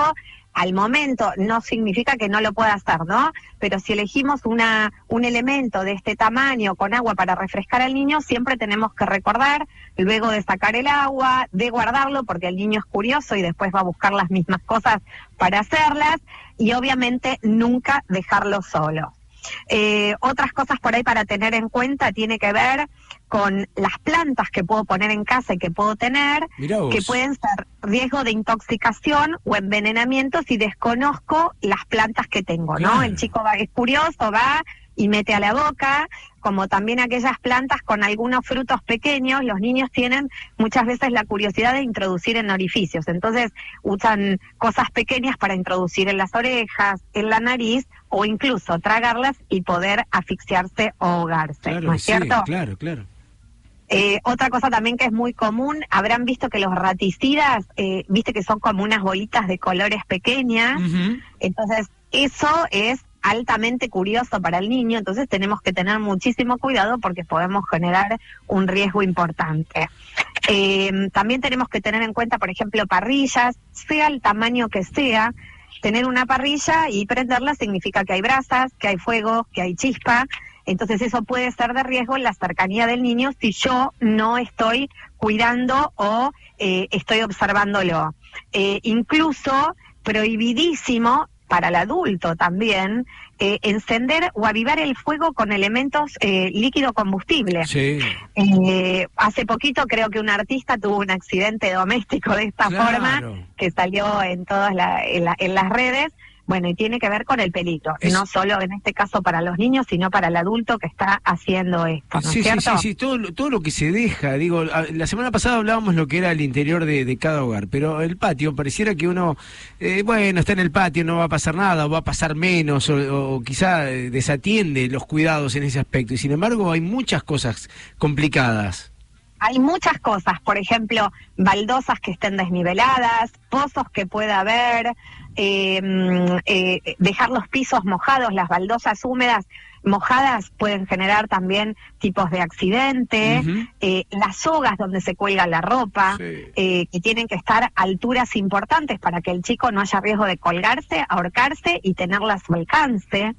al momento, no significa que no lo pueda hacer, ¿no? Pero si elegimos una, un elemento de este tamaño con agua para refrescar al niño, siempre tenemos que recordar, luego de sacar el agua, de guardarlo, porque el niño es curioso y después va a buscar las mismas cosas para hacerlas, y obviamente nunca dejarlo solo. Eh, otras cosas por ahí para tener en cuenta tiene que ver con las plantas que puedo poner en casa y que puedo tener, que pueden ser riesgo de intoxicación o envenenamiento si desconozco las plantas que tengo, ¿no? Claro. El chico va, es curioso, va y mete a la boca, como también aquellas plantas con algunos frutos pequeños, los niños tienen muchas veces la curiosidad de introducir en orificios, entonces usan cosas pequeñas para introducir en las orejas, en la nariz o incluso tragarlas y poder asfixiarse o ahogarse, Claro, ¿no es sí, cierto? claro, claro. Eh, otra cosa también que es muy común, habrán visto que los raticidas, eh, viste que son como unas bolitas de colores pequeñas, entonces eso es altamente curioso para el niño, entonces tenemos que tener muchísimo cuidado porque podemos generar un riesgo importante. Eh, también tenemos que tener en cuenta, por ejemplo, parrillas, sea el tamaño que sea, tener una parrilla y prenderla significa que hay brasas, que hay fuego, que hay chispa. Entonces eso puede ser de riesgo en la cercanía del niño si yo no estoy cuidando o eh, estoy observándolo. Eh, incluso prohibidísimo para el adulto también eh, encender o avivar el fuego con elementos eh, líquido combustible. Sí. Eh, hace poquito creo que un artista tuvo un accidente doméstico de esta Claro. forma que salió en todas la- en, la- en las redes. Bueno, y tiene que ver con el peligro, no solo en este caso para los niños, sino para el adulto que está haciendo esto, ¿no es Sí, sí, sí, sí, todo, lo- todo lo que se deja, digo, la semana pasada hablábamos lo que era el interior de, de cada hogar, pero el patio, pareciera que uno, eh, bueno, está en el patio, no va a pasar nada, o va a pasar menos, o, o quizá eh, desatiende los cuidados en ese aspecto, y sin embargo hay muchas cosas complicadas. Hay muchas cosas, por ejemplo, baldosas que estén desniveladas, pozos que pueda haber, eh, mm, eh, dejar los pisos mojados, las baldosas húmedas mojadas pueden generar también tipos de accidente, eh, las sogas donde se cuelga la ropa, eh, que tienen que estar a alturas importantes para que el chico no haya riesgo de colgarse, ahorcarse y tenerla a su alcance.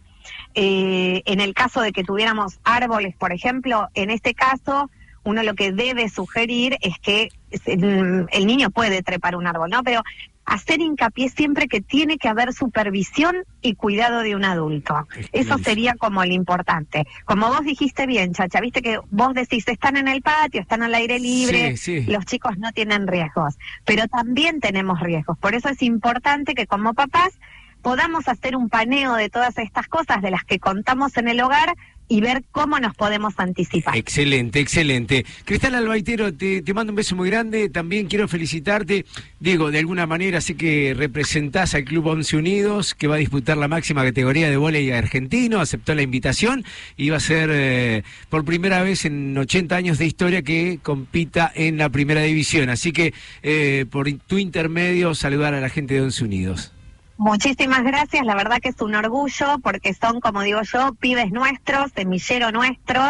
Eh, en el caso de que tuviéramos árboles, por ejemplo, en este caso, uno lo que debe sugerir es que mm, el niño puede trepar un árbol, ¿no? Pero hacer hincapié siempre que tiene que haber supervisión y cuidado de un adulto. Eso sería como lo importante. Como vos dijiste bien, Chacha, viste que vos decís, están en el patio, están al aire libre, Sí, sí. los chicos no tienen riesgos, pero también tenemos riesgos. Por eso es importante que como papás podamos hacer un paneo de todas estas cosas de las que contamos en el hogar y ver cómo nos podemos anticipar. Excelente, excelente. Cristal Albaitero, te, te mando un beso muy grande. También quiero felicitarte. Diego, de alguna manera sé que representás al Club Once Unidos, que va a disputar la máxima categoría de vóley argentino. Aceptó la invitación y va a ser eh, por primera vez en 80 años de historia que compita en la primera división. Así que eh, por tu intermedio, saludar a la gente de Once Unidos. Muchísimas gracias, la verdad que es un orgullo porque son, como digo yo, pibes nuestros, semillero nuestro,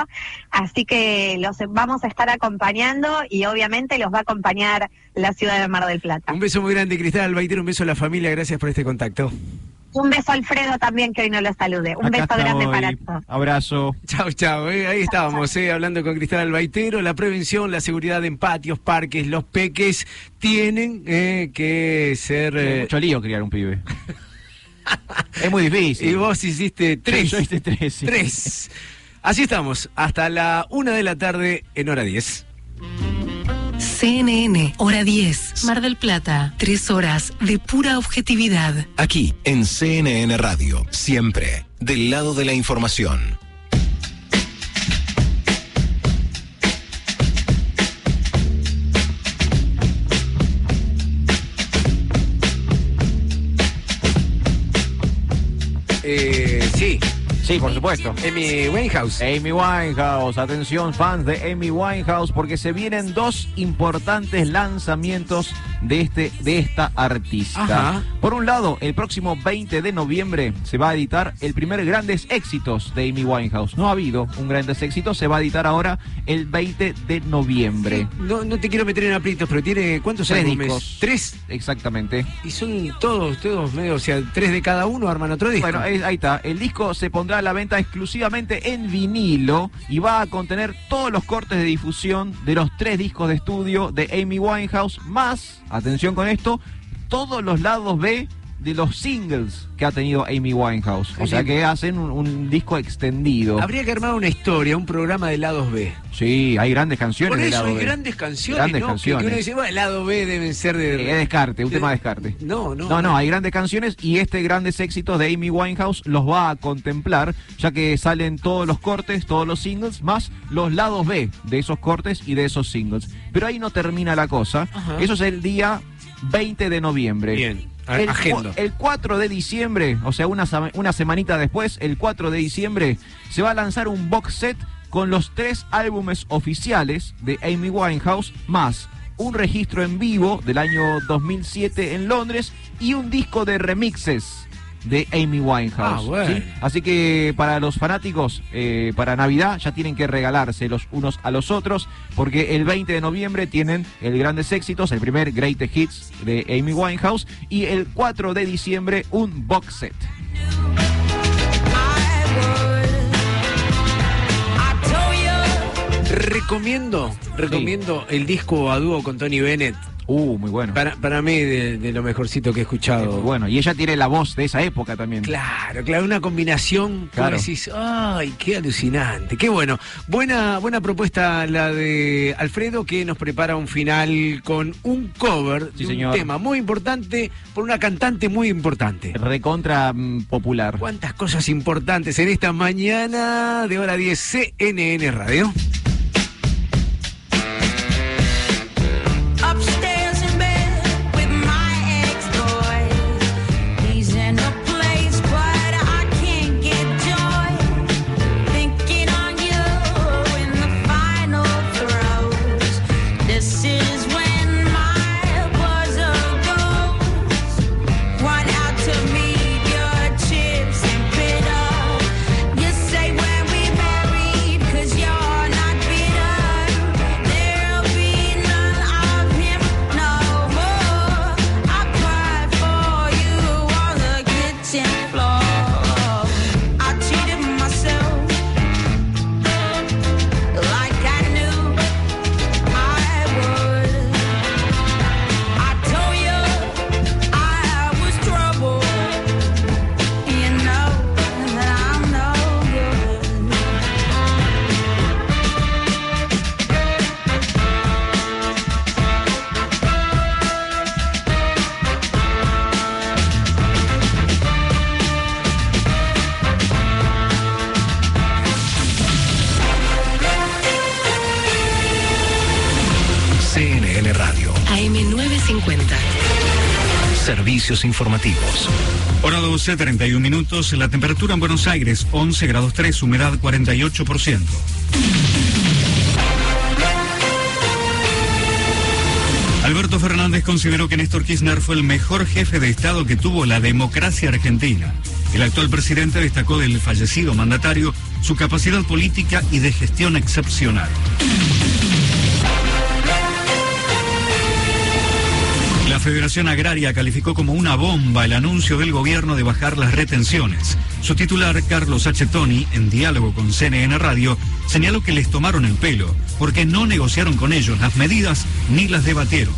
así que los vamos a estar acompañando y obviamente los va a acompañar la ciudad de Mar del Plata. Un beso muy grande, Cristal Albaitero. Un beso a la familia. Gracias por este contacto. Un beso a Alfredo también que hoy no lo salude. Un beso grande para todos. Abrazo. Chao, chao. eh, ahí estábamos, eh, hablando con Cristal Albaitero. La prevención, la seguridad en patios, parques, los peques tienen eh, que ser. Es eh, mucho lío criar un pibe. es muy difícil. y vos hiciste tres. Yo hice tres. sí. Tres. Así estamos, hasta la una de la tarde en hora 10. CNN, hora 10, Mar del Plata, tres horas de pura objetividad. Aquí, en CNN Radio, siempre del lado de la información. Eh, sí. Sí, por supuesto. Amy Winehouse. Amy Winehouse, atención fans de Amy Winehouse, porque se vienen dos importantes lanzamientos de este de esta artista. Ajá. Por un lado, el próximo 20 de noviembre se va a editar el primer grandes éxitos de Amy Winehouse. No ha habido un grandes éxitos, se va a editar ahora el 20 de noviembre. No, no te quiero meter en aprietos, pero tiene cuántos Tres álbumes? discos. Tres. Exactamente. Y son todos, todos medio, o sea, tres de cada uno arman otro disco. Bueno, ahí está. El disco se pondrá a la venta exclusivamente en vinilo y va a contener todos los cortes de difusión de los tres discos de estudio de Amy Winehouse, más, atención con esto, todos los lados B de los singles que ha tenido Amy Winehouse. O sea que hacen un, un disco extendido. Habría que armar una historia, un programa de lados B. Sí, hay grandes canciones Por de eso lado hay B. grandes canciones, Grandes canciones. Que, uno dice, bueno, el lado B deben ser de... Eh, es descarte, un tema de descarte. No, no. No, no, hay grandes canciones y este grandes éxitos de Amy Winehouse los va a contemplar, ya que salen todos los cortes, todos los singles, más los lados B de esos cortes y de esos singles. Pero ahí no termina la cosa. Ajá. Eso es el día 20 de noviembre. Bien, El, agendo. cu- el 4 de diciembre, o sea, una, una semanita después, el 4 de diciembre, se va a lanzar un box set con los tres álbumes oficiales de Amy Winehouse, más un registro en vivo del año 2007 en Londres y un disco de remixes de Amy Winehouse. Ah, bueno. ¿sí? Así que para los fanáticos, eh, para Navidad ya tienen que regalarse los unos a los otros, porque el 20 de noviembre tienen el Grandes Éxitos, el primer Greatest Hits de Amy Winehouse, y el 4 de diciembre un box set. Recomiendo, recomiendo el disco a dúo con Tony Bennett. Uh, muy bueno. Para, para mí, de, de lo mejorcito que he escuchado. Bueno, y ella tiene la voz de esa época también. Claro, claro, una combinación que Claro. decís, ay, qué alucinante, qué bueno. Buena, buena propuesta la de Alfredo que nos prepara un final con un cover Sí, de un señor. tema muy importante por una cantante muy importante. Recontra mm, popular. Cuántas cosas importantes en esta mañana de hora 10 CNN Radio. Servicios informativos. Hora 12, 31 minutos. La temperatura en Buenos Aires, 11 grados 3, humedad 48%. Alberto Fernández consideró que Néstor Kirchner fue el mejor jefe de Estado que tuvo la democracia argentina. El actual presidente destacó del fallecido mandatario su capacidad política y de gestión excepcional. Federación Agraria calificó como una bomba el anuncio del gobierno de bajar las retenciones. Su titular, Carlos H. En diálogo con CNN Radio, señaló que les tomaron el pelo porque no negociaron con ellos las medidas ni las debatieron.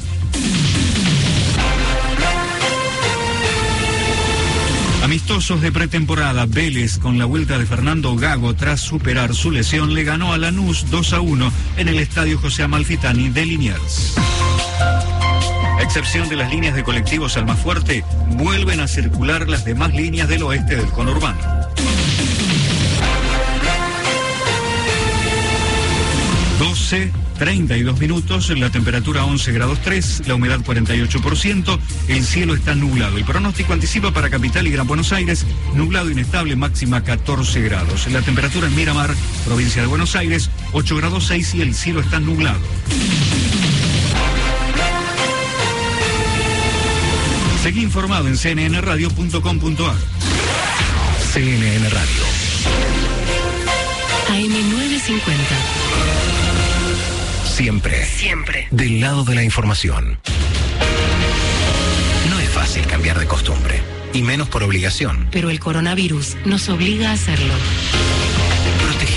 Amistosos de pretemporada, Vélez con la vuelta de Fernando Gago tras superar su lesión le ganó a Lanús 2 a 1 en el estadio José Amalfitani de Liniers. Excepción de las líneas de colectivos Almafuerte, vuelven a circular las demás líneas del oeste del conurbano. ...12, 32 minutos, la temperatura 11 grados 3, la humedad 48%, el cielo está nublado. El pronóstico anticipa para Capital y Gran Buenos Aires, nublado inestable, máxima 14 grados. La temperatura en Miramar, provincia de Buenos Aires, 8 grados 6 y el cielo está nublado. Seguí informado en cnnradio.com.ar. CNN Radio. AM950. Siempre. Siempre. Del lado de la información. No es fácil cambiar de costumbre. Y menos por obligación. Pero el coronavirus nos obliga a hacerlo.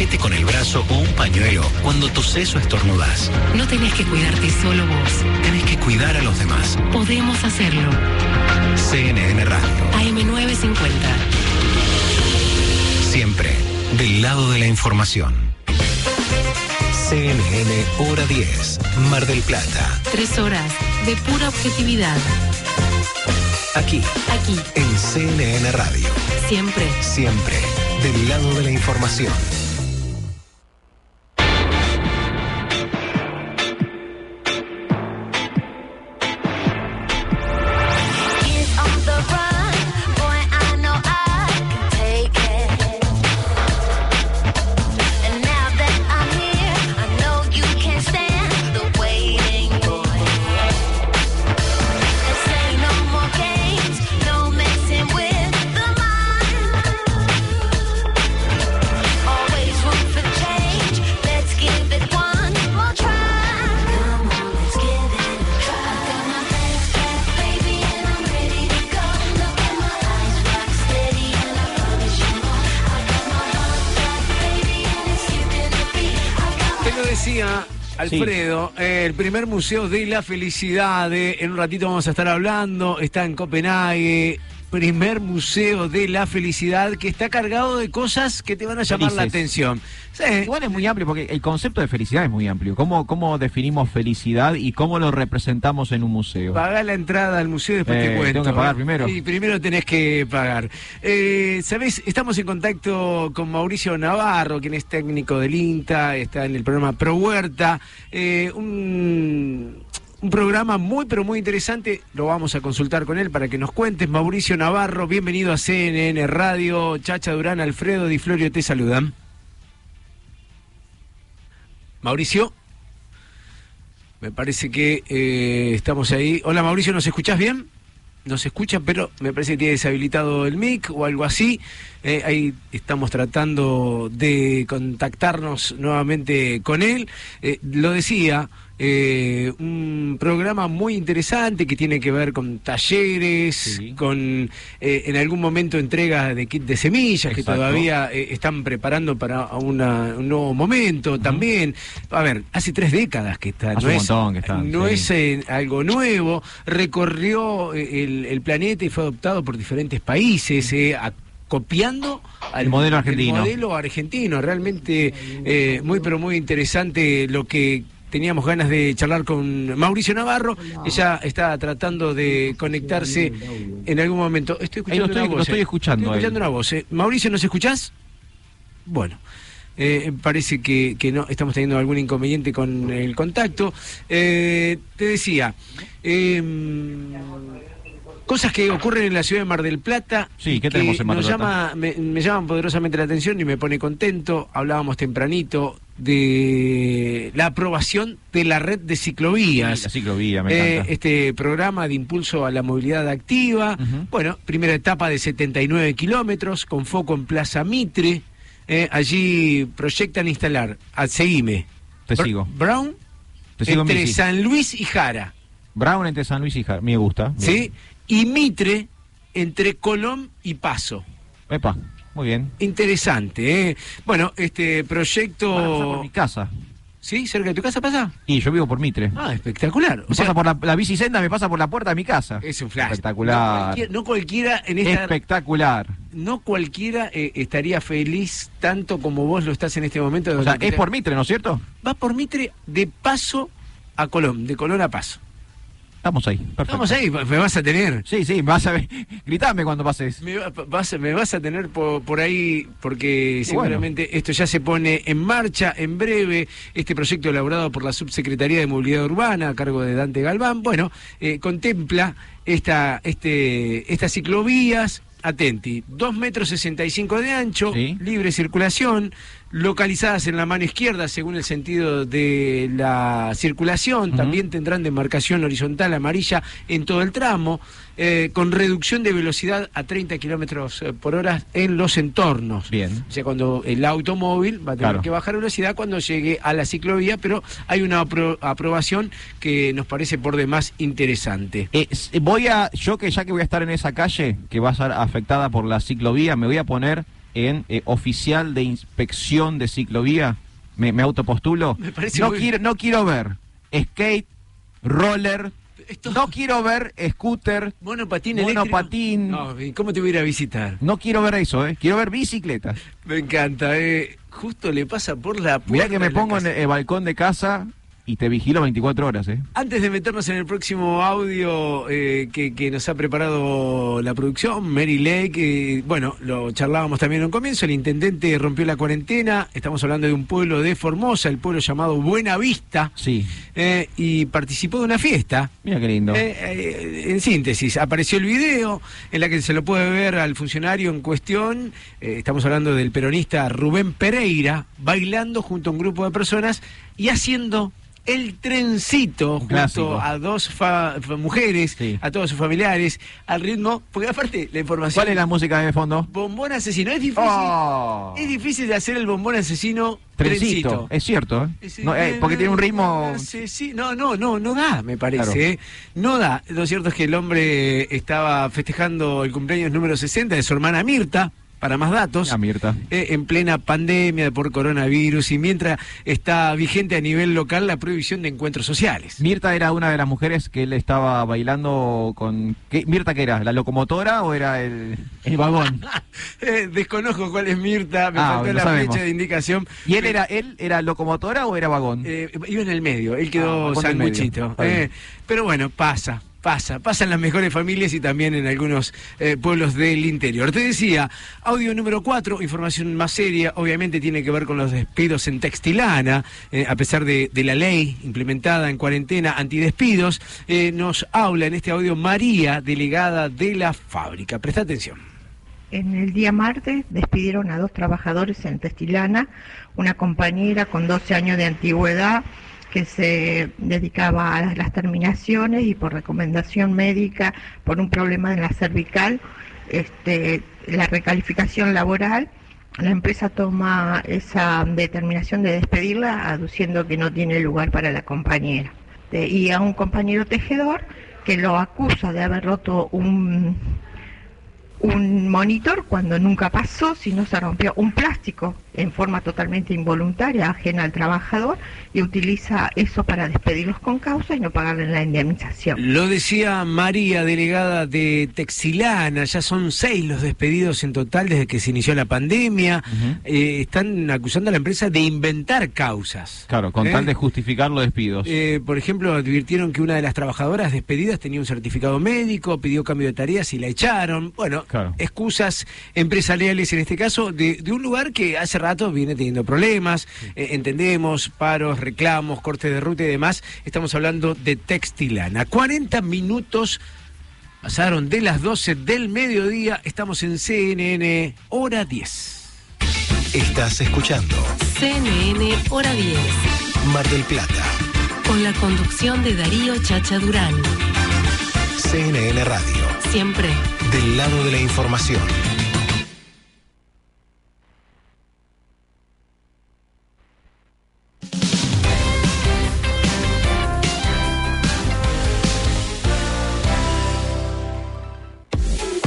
Protegete con el brazo o un pañuelo cuando toses o estornudas. No tenés que cuidarte solo vos. Tenés que cuidar a los demás. Podemos hacerlo. CNN Radio. AM950. Siempre del lado de la información. CNN Hora 10, Mar del Plata. Tres horas de pura objetividad. Aquí, Aquí, en CNN Radio. siempre. Siempre del lado de la información. El primer museo de la felicidad, eh, en un ratito vamos a estar hablando, está en Copenhague. Primer museo de la felicidad que está cargado de cosas que te van a llamar la atención. Sí, Igual es muy amplio porque el concepto de felicidad es muy amplio. ¿Cómo, cómo definimos felicidad y cómo lo representamos en un museo? Pagá la entrada al museo y después Eh, te cuento. tengo que pagar ¿eh? primero. Y primero tenés que pagar. Eh, ¿Sabés? Estamos en contacto con Mauricio Navarro, quien es técnico del INTA, está en el programa Pro Huerta. Eh, un, un programa muy, pero muy interesante. Lo vamos a consultar con él para que nos cuentes. Mauricio Navarro, bienvenido a CNN Radio. Chacha Durán, Alfredo Di Florio te saludan. Mauricio. Me parece que eh, estamos ahí. Hola Mauricio, ¿nos escuchás bien? Nos escuchan, pero me parece que tiene deshabilitado el mic o algo así. Eh, ahí estamos tratando de contactarnos nuevamente con él. Eh, lo decía, eh, un programa muy interesante que tiene que ver con talleres, con eh, en algún momento entrega de kit de semillas que todavía eh, están preparando para una- un nuevo momento también. A ver, hace tres décadas que está, Hace no un es, montón que está, no sí. es eh, algo nuevo, recorrió el, el planeta y fue adoptado por diferentes países, a- copiando al El modelo argentino. el modelo argentino, realmente muy pero muy interesante lo que teníamos ganas de charlar con Mauricio Navarro, ella está tratando de conectarse en algún momento. Estoy escuchando estoy- una voz. estoy eh. escuchando Estoy escuchando una voz. eh. Mauricio, ¿nos escuchás? Bueno. eh, parece que, que no estamos teniendo algún inconveniente con el contacto. Eh, te decía, eh, cosas que ocurren en la ciudad de Mar del Plata. Sí, ¿qué que tenemos en Mar del Plata? llama, me, me llaman poderosamente la atención y me pone contento. Hablábamos tempranito de la aprobación de la red de ciclovías. La ciclovía, me Eh, encanta. este programa de impulso a la movilidad activa. Bueno, primera etapa de 79 kilómetros con foco en Plaza Mitre. Eh, allí proyectan instalar, a, seguime, Te Br- sigo. Brown Te sigo en entre. San Luis y Jara. Brown entre San Luis y Jar- me gusta. ¿sí? Y Mitre entre Colón y Paso. Epa, muy bien. Interesante, ¿eh? Bueno, este proyecto... Van a pasar por mi casa. ¿Sí? ¿Cerca de tu casa pasa? Y yo vivo por Mitre. Ah, espectacular. Me pasa por la, la bicicenda, me pasa por la puerta de mi casa. Es un flash. No Espectacular. cualquiera, no cualquiera en esta... Espectacular. No cualquiera eh, estaría feliz tanto como vos lo estás en este momento. O sea, es te- por Mitre, ¿no es cierto? Va por Mitre de paso a Colón, de Colón a paso. Estamos ahí. Perfecto. Estamos ahí, me vas a tener. Sí, sí, vas a ver. Gritame cuando pases. Me, va- vas, me vas a tener por, por ahí porque seguramente esto ya se pone en marcha en breve. Este proyecto elaborado por la Subsecretaría de Movilidad Urbana a cargo de Dante Galván, bueno, eh, contempla esta, este, estas ciclovías. Atenti, 2 metros 65 de ancho, libre circulación, localizadas en la mano izquierda según el sentido de la circulación, también tendrán demarcación horizontal amarilla en todo el tramo, eh, con reducción de velocidad a 30 kilómetros eh, por hora en los entornos. Bien. O sea, cuando el automóvil va a tener Claro. que bajar velocidad cuando llegue a la ciclovía, pero hay una apro- aprobación que nos parece por demás interesante. Eh, voy a, yo que ya que voy a estar en esa calle, que va a ser afectada por la ciclovía, me voy a poner en eh, oficial de inspección de ciclovía. Me, me autopostulo. Me no muy- quiero, no quiero ver skate, roller, No quiero ver scooter, Monopatín monopatín. No, ¿y ¿cómo te voy a ir a visitar? No quiero ver eso, ¿eh? Quiero ver bicicletas. Me encanta, eh. Justo le pasa por la puerta. Mirá que me pongo en el balcón de casa y te vigilo 24 horas, ¿eh? Antes de meternos en el próximo audio eh, que, que nos ha preparado la producción, Mary Lake, eh, bueno, lo charlábamos también en un comienzo, el intendente rompió la cuarentena, estamos hablando de un pueblo de Formosa, el pueblo llamado Buena Vista, Sí. eh, y participó de una fiesta. Mira qué lindo. En síntesis, apareció el video en la que se lo puede ver al funcionario en cuestión. estamos hablando del peronista Rubén Pereira bailando junto a un grupo de personas y haciendo el trencito junto a dos fa- mujeres, a todos sus familiares, al ritmo, porque aparte la información... ¿Cuál es la música de fondo? Bombón asesino, es difícil, Oh. es difícil de hacer el bombón asesino Trencito. trencito. Es cierto, ¿eh? No, eh, porque tiene un ritmo... No, no, no, no da, me parece. Claro. ¿eh? No da. Lo cierto es que el hombre estaba festejando el cumpleaños número 60 de su hermana Mirta. Para más datos, Ah, Mirta. eh, en plena pandemia por coronavirus y mientras está vigente a nivel local la prohibición de encuentros sociales. Mirta era una de las mujeres que él estaba bailando con... ¿Qué? ¿Mirta qué era? ¿La locomotora o era el, el vagón? Eh, desconozco cuál es Mirta, me Ah, faltó la sabemos. fecha de indicación. ¿Y él era, él era locomotora o era vagón? Eh, iba en el medio, él Ah, quedó sanguchito. Bien. Eh, pero bueno, pasa, pasa, pasa en las mejores familias y también en algunos eh, pueblos del interior. Te decía, audio número 4, información más seria, obviamente tiene que ver con los despidos en Textilana, eh, a pesar de, de la ley implementada en cuarentena antidespidos, eh, nos habla en este audio María, delegada de la fábrica. Presta atención. En el día martes despidieron a dos trabajadores en Testilana, una compañera con 12 años de antigüedad que se dedicaba a las terminaciones y por recomendación médica, por un problema en la cervical, este, la recalificación laboral, la empresa toma esa determinación de despedirla aduciendo que no tiene lugar para la compañera. Y a un compañero tejedor que lo acusa de haber roto un un monitor cuando nunca pasó, sino se rompió un plástico en forma totalmente involuntaria, ajena al trabajador, y utiliza eso para despedirlos con causa y no pagarle la indemnización. Lo decía María, delegada de Texilana, ya son seis los despedidos en total desde que se inició la pandemia. Eh, están acusando a la empresa de inventar causas. Claro, con ¿Eh? tal de justificar los despidos. Eh, por ejemplo, advirtieron que una de las trabajadoras despedidas tenía un certificado médico, pidió cambio de tareas y la echaron. Bueno, excusas empresariales en este caso de, de un lugar que hace rato viene teniendo problemas, eh, entendemos, paros, reclamos, cortes de ruta y demás. Estamos hablando de Textilana. 40 minutos pasaron de las 12 del mediodía, estamos en CNN, hora 10. Estás escuchando CNN Hora 10. Mar del Plata, Con la conducción de Darío Chacha Durán. CNN Radio, Siempre. del lado de la información.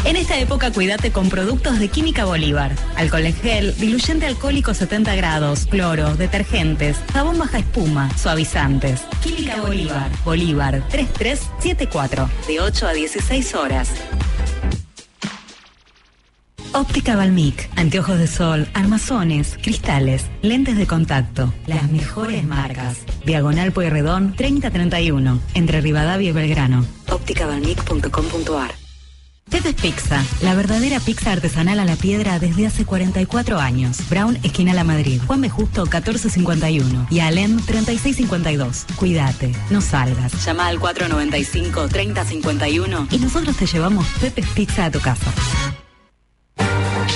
En esta época cuídate con productos de Química Bolívar. Alcohol en gel, diluyente alcohólico 70 grados, cloro, detergentes, jabón baja espuma, suavizantes. Química Bolívar. Bolívar 3374. De 8 a 16 horas. Óptica Balmic, anteojos de sol, armazones, cristales, lentes de contacto, las mejores marcas. Diagonal Pueyrredón 3031, entre Rivadavia y Belgrano. ópticabalmic.com.ar Pepe's Pizza, la verdadera pizza artesanal a la piedra desde hace 44 años. Brown, esquina La Madrid. Juan B. Justo, 1451. Y Alem, 3652. Cuídate, no salgas. Llama al 495-3051 y nosotros te llevamos Pepe's Pizza a tu casa.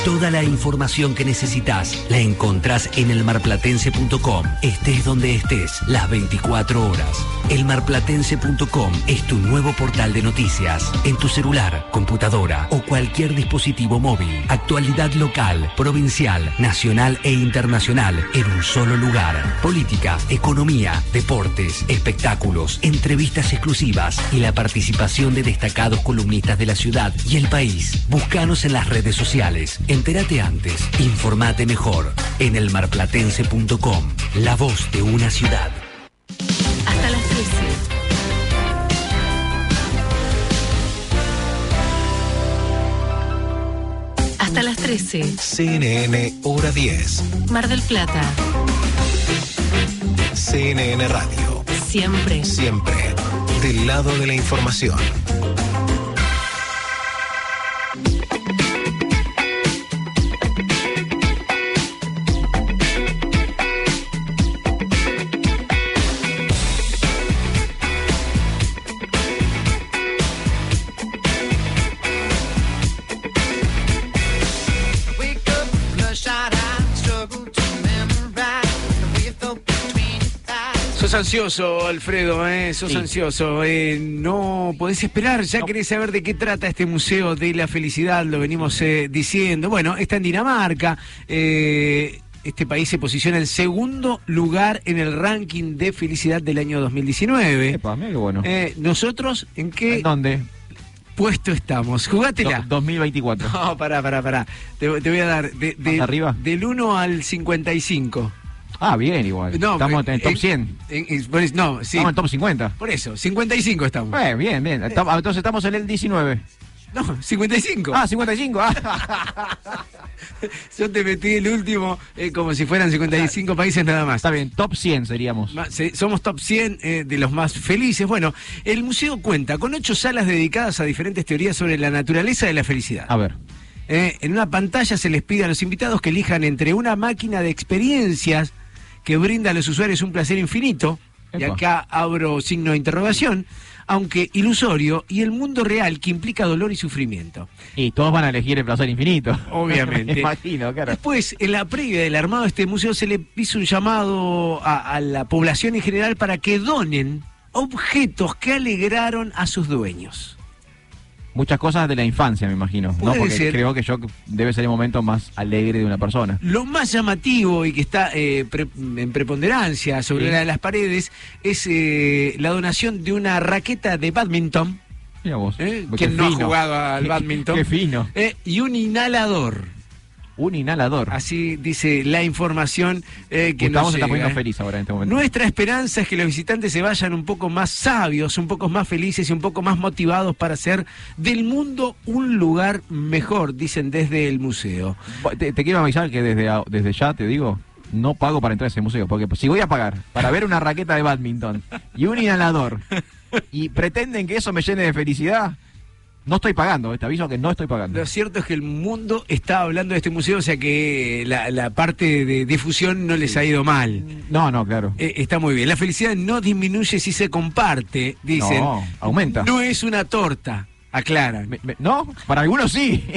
Toda la información que necesitas la encontrás en elmarplatense.com. Estés donde estés, las 24 horas. Elmarplatense.com es tu nuevo portal de noticias. En tu celular, computadora o cualquier dispositivo móvil. Actualidad local, provincial, nacional e internacional en un solo lugar. Política, economía, deportes, espectáculos, entrevistas exclusivas y la participación de destacados columnistas de la ciudad y el país. Búscanos en las redes sociales. Entérate antes, informate mejor en elmarplatense.com, la voz de una ciudad. Hasta las 13. Hasta las 13. CNN, hora 10. Mar del Plata. CNN Radio. Siempre. Siempre. Del lado de la información. Sos ansioso, Alfredo, ¿eh? Sos Sí. ansioso. eh, no podés esperar, ya querés saber de qué trata este Museo de la Felicidad, lo venimos eh, diciendo. Bueno, está en Dinamarca. eh, este país se posiciona en segundo lugar en el ranking de felicidad del año 2019. Epa, mira qué bueno. Eh, nosotros, ¿en qué ¿En dónde? puesto estamos? Jugátela. Do- 2024. No, pará, pará, pará. Te, te voy a dar de, de- ¿Más arriba? del 1 al 55. Ah, bien, igual. No, Estamos eh, en el top eh, 100. En- en- no, sí. Estamos en top 50. Por eso, 55 estamos. Eh, bien, bien. Estamos- entonces estamos en el 19. No, 55. Ah, 55. Ah. Yo te metí el último eh, como si fueran 55 países nada más. Está bien, top 100 seríamos. Somos top 100 eh, de los más felices. Bueno, el museo cuenta con ocho salas dedicadas a diferentes teorías sobre la naturaleza de la felicidad. A ver. Eh, en una pantalla se les pide a los invitados que elijan entre una máquina de experiencias que brinda a los usuarios un placer infinito, y acá abro signo de interrogación, aunque ilusorio, y el mundo real que implica dolor y sufrimiento. Y todos van a elegir el placer infinito. Obviamente. Me imagino, claro. Después, en la previa del armado de este museo, se le hizo un llamado a, a la población en general para que donen objetos que alegraron a sus dueños. Muchas cosas de la infancia, me imagino. ¿no? Porque ser. creo que yo debe ser el momento más alegre de una persona. Lo más llamativo y que está eh, pre- en preponderancia sobre Sí. la de las paredes es eh, la donación de una raqueta de badminton. Mira vos. ¿eh? Qué ¿Quién no ha jugado al badminton? Qué fino. Eh, y un inhalador. Un inhalador. Así dice la información eh, que Gustavo nos se está llega, poniendo eh. feliz ahora en este momento. Nuestra esperanza es que los visitantes se vayan un poco más sabios, un poco más felices y un poco más motivados para hacer del mundo un lugar mejor, dicen desde el museo. Te, te quiero avisar que desde, desde ya te digo, no pago para entrar a ese museo. Porque si voy a pagar para ver una raqueta de badminton y un inhalador y pretenden que eso me llene de felicidad, no estoy pagando. Te aviso que no estoy pagando. Lo cierto es que el mundo está hablando de este museo, o sea que la, la parte de difusión no les ha ido mal. No, no, claro. Eh, está muy bien. La felicidad no disminuye si se comparte, dicen. No, aumenta. No es una torta, aclaran. Me- me- no, para algunos sí.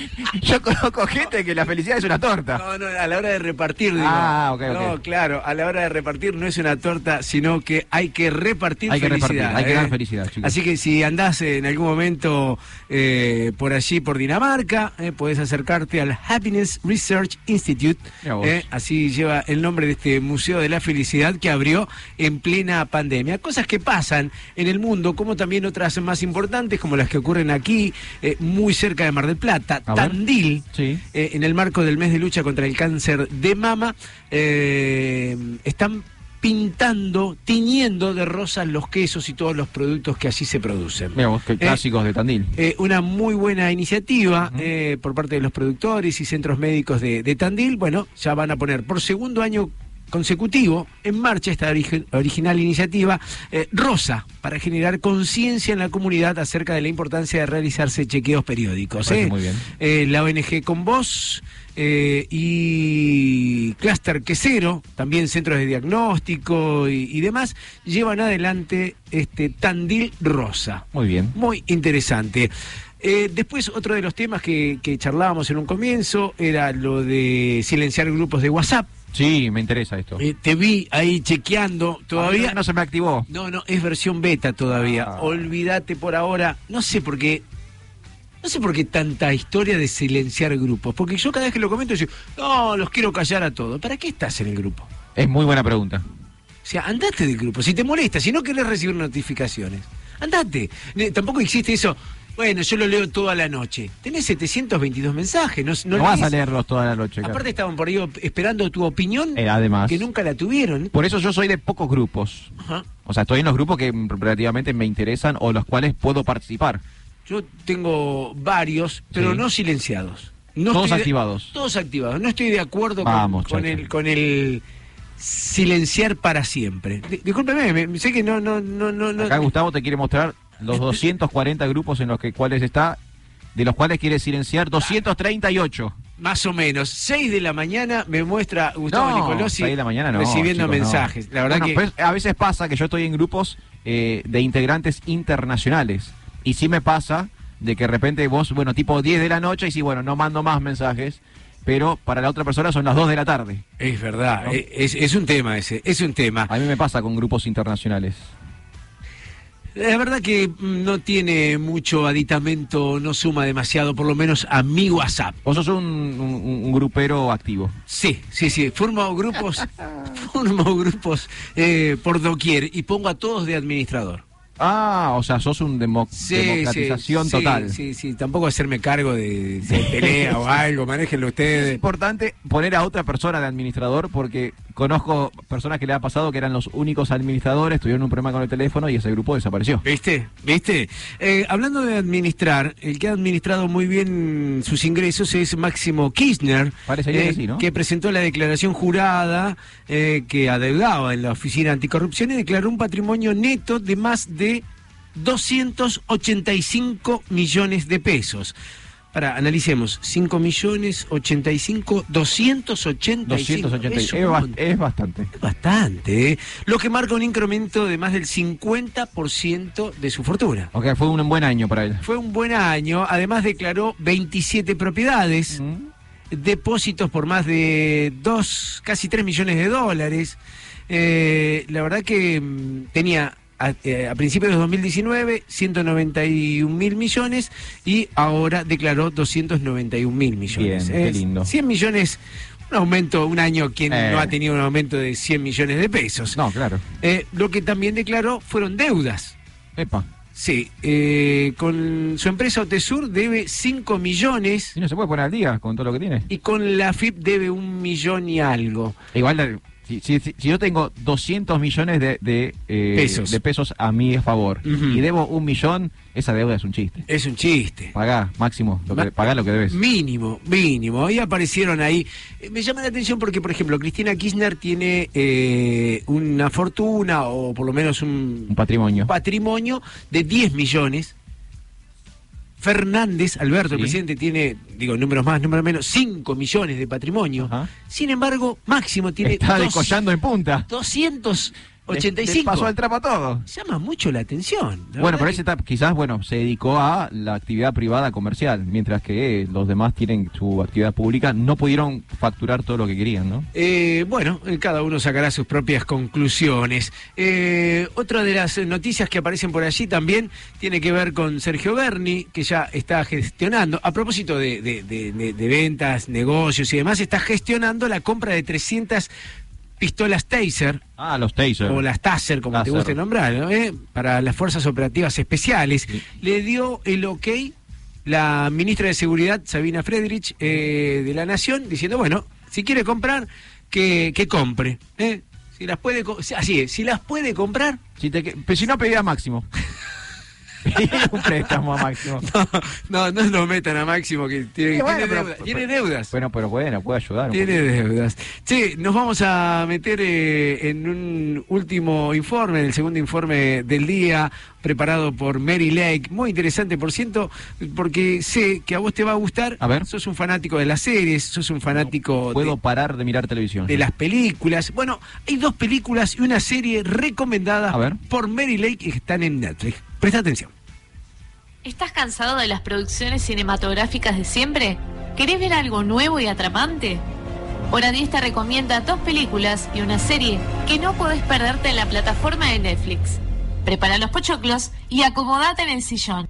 Yo conozco gente que la felicidad es una torta. No, no, a la hora de repartir, digo. Ah, ok, No, claro, a la hora de repartir no es una torta, sino que hay que repartir Hay que felicidad. repartir, hay que ¿eh? dar felicidad, chicos. Así que si andás en algún momento eh, por allí, por Dinamarca, eh, podés acercarte al Happiness Research Institute. Eh, así lleva el nombre de este Museo de la Felicidad que abrió en plena pandemia. Cosas que pasan en el mundo, como también otras más importantes, como las que ocurren aquí, eh, muy cerca de Mar del Plata. Tandil. Sí. Eh, en el marco del mes de lucha contra el cáncer de mama, eh, están pintando, tiñendo de rosas los quesos y todos los productos que allí se producen. Mira vos, qué Eh, clásicos de Tandil. eh, una muy buena iniciativa eh, por parte de los productores y centros médicos de, de Tandil. Bueno, ya van a poner por segundo año consecutivo en marcha esta origi- original iniciativa eh, Rosa para generar conciencia en la comunidad acerca de la importancia de realizarse chequeos periódicos. ¿eh? muy bien. Eh, la ONG Con eh, y Cluster Quesero, también centros de diagnóstico y, y demás, llevan adelante este Tandil Rosa. Muy bien. Muy interesante. Eh, después, otro de los temas que, que charlábamos en un comienzo era lo de silenciar grupos de WhatsApp. Sí, me interesa esto. Eh, te vi ahí chequeando todavía. no se me activó. No, no, es versión beta todavía. Ah. Olvídate por ahora. No sé por qué. No sé por qué tanta historia de silenciar grupos. Porque yo cada vez que lo comento digo, no, los quiero callar a todos. ¿Para qué estás en el grupo? Es muy buena pregunta. O sea, andate del grupo. Si te molesta, si no querés recibir notificaciones, andate. Tampoco existe eso. Bueno, yo lo leo toda la noche. Tenés 722 mensajes. No, no No, vas a leerlos toda la noche. claro. Aparte estaban por ahí esperando tu opinión, Eh, además. que nunca la tuvieron. Por eso yo soy de pocos grupos. Ajá. O sea, estoy en los grupos que relativamente me interesan o los cuales puedo participar. Yo tengo varios, pero Sí. no silenciados. No Todos de- activados. todos activados. No estoy de acuerdo con- Vamos, con, Chacho. el con el silenciar para siempre. Di- discúlpeme, me- me- sé que no no no no, no- Acá Gustavo te quiere mostrar los 240 grupos en los que cuales está, de los cuales quiere silenciar 238. más o menos 6 de la mañana me muestra Gustavo No, Nicolosi de la mañana no, recibiendo chicos, no. mensajes. La verdad Bueno, que pues, a veces pasa que yo estoy en grupos eh, de integrantes internacionales y sí me pasa de que de repente vos, bueno, tipo 10 de la noche y sí, bueno, no mando más mensajes, pero para la otra persona son las 2 de la tarde. es verdad, eh, es, es un tema ese, es un tema. A mí me pasa con grupos internacionales. La verdad que no tiene mucho aditamento, no suma demasiado, por lo menos a mi WhatsApp. Vos sos un, un- un grupero activo. Sí, sí, sí. Formo grupos, formo grupos eh, por doquier y pongo a todos de administrador. Ah, o sea, sos un demo- Sí, democratización sí, total. Sí, sí, tampoco hacerme cargo de, de pelea o algo, manéjenlo Es ustedes. importante poner a otra persona de administrador porque conozco personas que le ha pasado que eran los únicos administradores, tuvieron un problema con el teléfono y ese grupo desapareció. ¿Viste? ¿Viste? Eh, hablando de administrar, el que ha administrado muy bien sus ingresos es Máximo Kirchner, Parecería eh, que sí, ¿no? que presentó la declaración jurada eh, que adeudaba en la Oficina Anticorrupción y declaró un patrimonio neto de más de 285 millones de pesos. Para, analicemos, 5 millones 85, 285. 280, Es es, es bastante. Bastante, ¿eh? lo que marca un incremento de más del 50% de su fortuna. Ok, fue un buen año para él. Fue un buen año, además declaró 27 propiedades, depósitos por más de 2, casi 3 millones de dólares. Eh, la verdad que mm, tenía a, eh, a principios de 2019 191 mil millones y ahora declaró 291 mil millones. Bien, qué lindo. 100 millones, un aumento, un año, quien Eh. no ha tenido un aumento de 100 millones de pesos. No, claro. Eh, lo que también declaró fueron deudas. Epa. Sí, eh, con su empresa Otesur debe 5 millones Y no se puede poner al día con todo lo que tiene. y con la FIP debe un millón y algo. Igual, eh, si, si- si- yo tengo 200 millones de, de, eh, Pesos. de pesos a mi favor y debo un millón, esa deuda es un chiste. Es un chiste. Pagá, máximo, lo que, Ma- pagá lo que debes. Mínimo, mínimo. Ahí aparecieron ahí. Eh, Me llama la atención porque, por ejemplo, Cristina Kirchner tiene eh, una fortuna o por lo menos un Un patrimonio. patrimonio de 10 millones. Fernández, Alberto, el presidente, tiene, digo, números más, números menos, 5 millones de patrimonio. Sin embargo, Máximo tiene. Está en punta. 200 85. Pasó el trapo a todo. Llama mucho la atención. Bueno, pero ese que... quizás bueno, se dedicó a la actividad privada comercial, mientras que los demás tienen su actividad pública, no pudieron facturar todo lo que querían, ¿no? Eh, bueno, eh, cada uno sacará sus propias conclusiones. Eh, otra de las noticias que aparecen por allí también tiene que ver con Sergio Berni, que ya está gestionando, a propósito de, de, de ventas, negocios y demás, está gestionando la compra de 300 pistolas Taser, Ah, los taser. o las Taser, como te guste nombrar, ¿no? ¿Eh? para las fuerzas operativas especiales. Le dio el ok la ministra de Seguridad, Sabina Friedrich, eh, de la Nación, diciendo, bueno, si quiere comprar, que, que compre. ¿eh? Si las puede, así es, si las puede comprar, Si, te, pero si no pedía máximo. un préstamo a máximo. no, no lo metan a Máximo, que tiene, Sí, bueno, tiene pero- deuda- tiene deudas. Bueno, pero bueno, puede ayudar. Tiene deudas. Sí, nos vamos a meter eh, en un último informe, en el segundo informe del día, preparado por Mary Lake. Muy interesante, por ciento, porque sé que a vos te va a gustar. A ver. Sos un fanático de las series, sos un fanático Puedo de, parar de mirar televisión. de las películas. Bueno, hay dos películas y una serie recomendadas A ver. por Mary Lake que están en Netflix. Presta atención. ¿Estás cansado de las producciones cinematográficas de siempre? ¿Querés ver algo nuevo y atrapante? Hora 10 te recomienda dos películas y una serie que no podés perderte en la plataforma de Netflix. Prepara los pochoclos y acomodate en el sillón.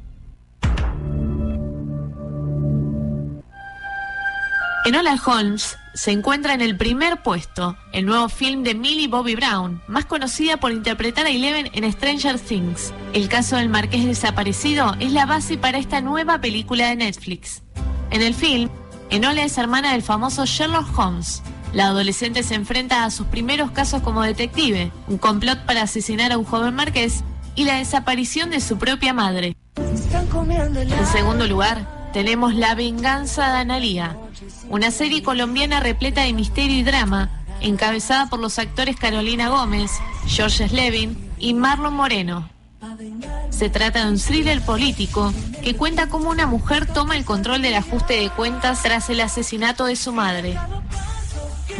Enola Holmes se encuentra en el primer puesto, el nuevo film de Millie Bobby Brown, más conocida por interpretar a Eleven en Stranger Things. El caso del marqués desaparecido es la base para esta nueva película de Netflix. En el film, Enola es hermana del famoso Sherlock Holmes. La adolescente se enfrenta a sus primeros casos como detective, un complot para asesinar a un joven marqués y la desaparición de su propia madre. En segundo lugar, tenemos La venganza de Analía, una serie colombiana repleta de misterio y drama, encabezada por los actores Carolina Gómez, George Slevin y Marlon Moreno. Se trata de un thriller político que cuenta cómo una mujer toma el control del ajuste de cuentas tras el asesinato de su madre.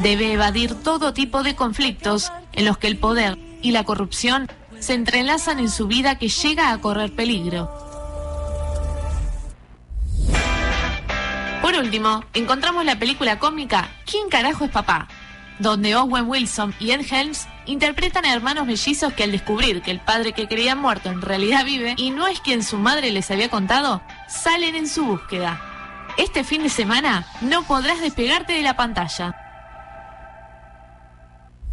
Debe evadir todo tipo de conflictos en los que el poder y la corrupción se entrelazan en su vida que llega a correr peligro. Por último, encontramos la película cómica ¿Quién carajo es papá? donde Owen Wilson y Ed Helms interpretan a hermanos mellizos que al descubrir que el padre que creían muerto en realidad vive y no es quien su madre les había contado, salen en su búsqueda. Este fin de semana no podrás despegarte de la pantalla.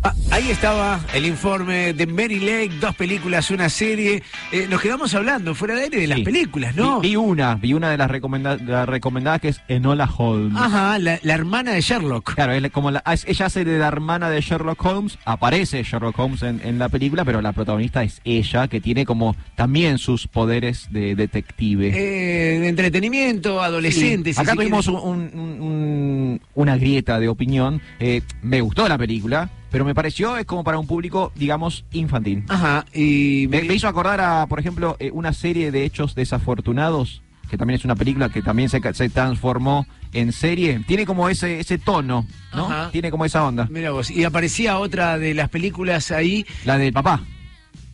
Ah, ahí estaba el informe de Mary Lake, dos películas, una serie. Eh, nos quedamos hablando fuera de aire de las películas, ¿no? Vi, vi una, vi una de las recomenda- recomendadas que es Enola Holmes. Ajá, la, la hermana de Sherlock. Claro, es como la- es- ella hace de la hermana de Sherlock Holmes, aparece Sherlock Holmes en, en la película, pero la protagonista es ella, que tiene como también sus poderes de detective. Eh, de entretenimiento, adolescentes. Sí. Acá si tuvimos quieren. un- un- un- una grieta de opinión. Eh, me gustó la película, pero me pareció es como para un público, digamos, infantil. Ajá, y me, me hizo acordar a, por ejemplo, eh, una serie de hechos desafortunados, que también es una película que también se, se transformó en serie. Tiene como ese, ese tono, ¿no? Ajá. Tiene como esa onda. Mira vos, y aparecía otra de las películas ahí. La del papá.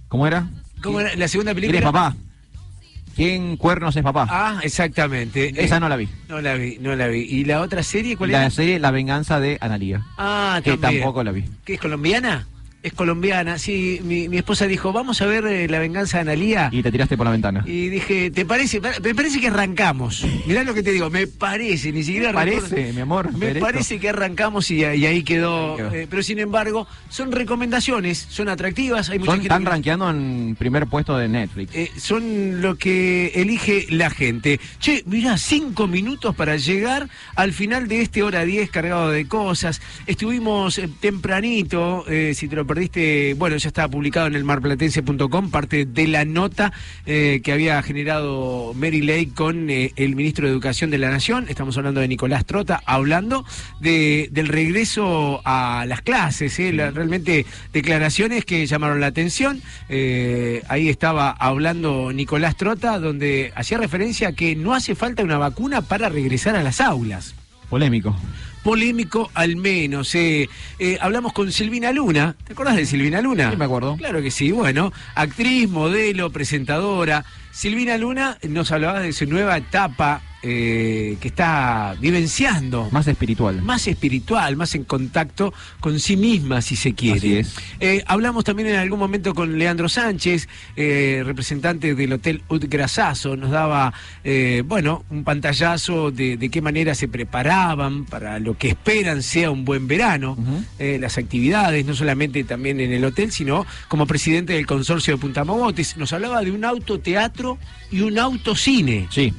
¿Cómo era? ¿Cómo era? La segunda ¿Quién película. es papá? ¿Quién cuernos es papá? Ah, exactamente. Esa Eh, no la vi. No la vi, no la vi. ¿Y la otra serie cuál La era? serie La venganza de Analía. Ah, que también. tampoco la vi. ¿Qué es colombiana? Es colombiana, sí. Mi, mi esposa dijo, vamos a ver eh, La venganza de Analía. Y te tiraste por la ventana. Y dije, ¿te parece? Me parece que arrancamos. Mirá lo que te digo, me parece, ni siquiera Me recuerdo- parece, mi amor, Me esto. parece que arrancamos y, y ahí quedó. Eh, pero sin embargo, son recomendaciones, son atractivas. Hay mucha Son, gente están que- rankeando en primer puesto de Netflix. eh, son lo que elige la gente. Che, mirá, cinco minutos para llegar al final de este hora 10 cargado de cosas. Estuvimos tempranito, si te lo perdiste, bueno, ya estaba publicado en el marplatense.com, parte de la nota eh, que había generado Mary Lake con eh, el ministro de Educación de la Nación. Estamos hablando de Nicolás Trota, hablando de, del regreso a las clases, eh, la- realmente declaraciones que llamaron la atención. Ahí estaba hablando Nicolás Trota, donde hacía referencia a que no hace falta una vacuna para regresar a las aulas. Polémico. Polémico al menos. eh. Eh, hablamos con Silvina Luna. ¿Te acordás de Silvina Luna? Sí, me acuerdo. Claro que sí. Bueno, actriz, modelo, presentadora. Silvina Luna nos hablaba de su nueva etapa eh, que está vivenciando. Más espiritual. Más espiritual, más en contacto con sí misma, si se quiere. Así es. Eh, hablamos también en algún momento con Leandro Sánchez, eh, representante del Hotel Utgrasazo. Nos daba, eh, bueno, un pantallazo de, de qué manera se preparaban para lo que esperan sea un buen verano. Las actividades, no solamente también en el hotel, sino como presidente del consorcio de Punta Mogotes. Nos hablaba de un autoteatro y un autocine. Sí,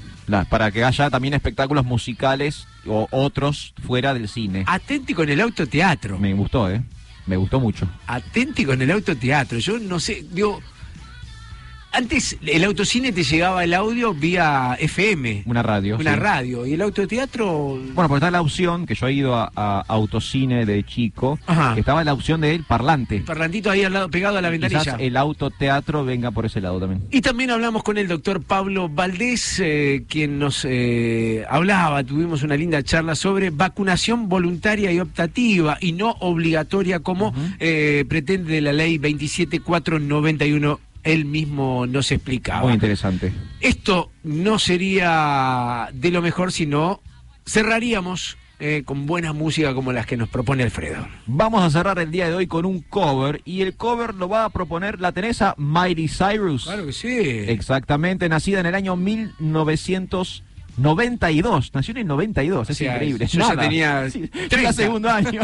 para que haya también espectáculos musicales o otros fuera del cine. Atenti con el autoteatro. Me gustó, ¿eh? Me gustó mucho. Atenti con el autoteatro. Yo no sé, digo. Antes el autocine te llegaba el audio vía FM, Una radio. una sí. radio. Y el autoteatro. Bueno, porque está la opción, que yo he ido a, a autocine de chico, Ajá. que estaba la opción del parlante. El parlantito ahí al lado, pegado a la ventanilla. Quizás el autoteatro venga por ese lado también. Y también hablamos con el doctor Pablo Valdés, eh, quien nos eh, hablaba, tuvimos una linda charla sobre vacunación voluntaria y optativa y no obligatoria como eh, pretende la ley 27491. Él mismo nos explicaba. Muy interesante. Esto no sería de lo mejor si no cerraríamos eh, con buena música como las que nos propone Alfredo. Vamos a cerrar el día de hoy con un cover y el cover lo va a proponer la Teresa Mighty Cyrus. Claro que sí. Exactamente, nacida en el año 1992. Nació en el 92, es O sea, increíble. yo ya tenía Sí, 30. era segundo año.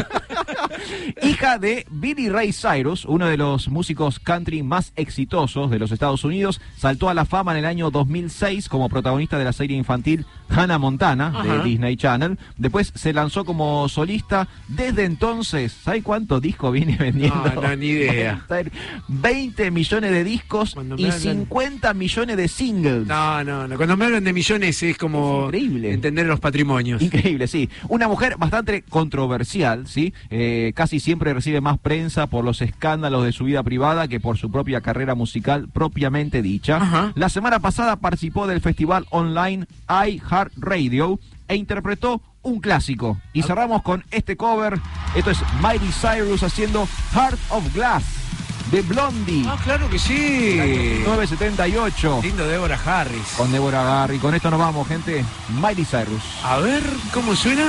Hija de Billy Ray Cyrus, uno de los músicos country más exitosos de los Estados Unidos, saltó a la fama en el año 2006 como protagonista de la serie infantil Hannah Montana Ajá. de Disney Channel. Después se lanzó como solista. Desde entonces, ¿sabe cuánto disco viene vendiendo? No, no, ni idea. 20 millones de discos y me hablan- 50 millones de singles. No, no, no. Cuando me hablan de millones es como increíble. entender los patrimonios. Increíble, sí. Una mujer bastante controversial, ¿sí? Eh, casi siempre recibe más prensa por los escándalos de su vida privada que por su propia carrera musical propiamente dicha. La semana pasada participó del festival online iHeartRadio e interpretó un clásico. Y cerramos con este cover. Esto es Miley Cyrus haciendo Heart of Glass de Blondie. Ah, claro que sí. 978. Lindo Débora Harris. Con Débora Harry. Con esto nos vamos, gente. Miley Cyrus. A ver, ¿cómo suena?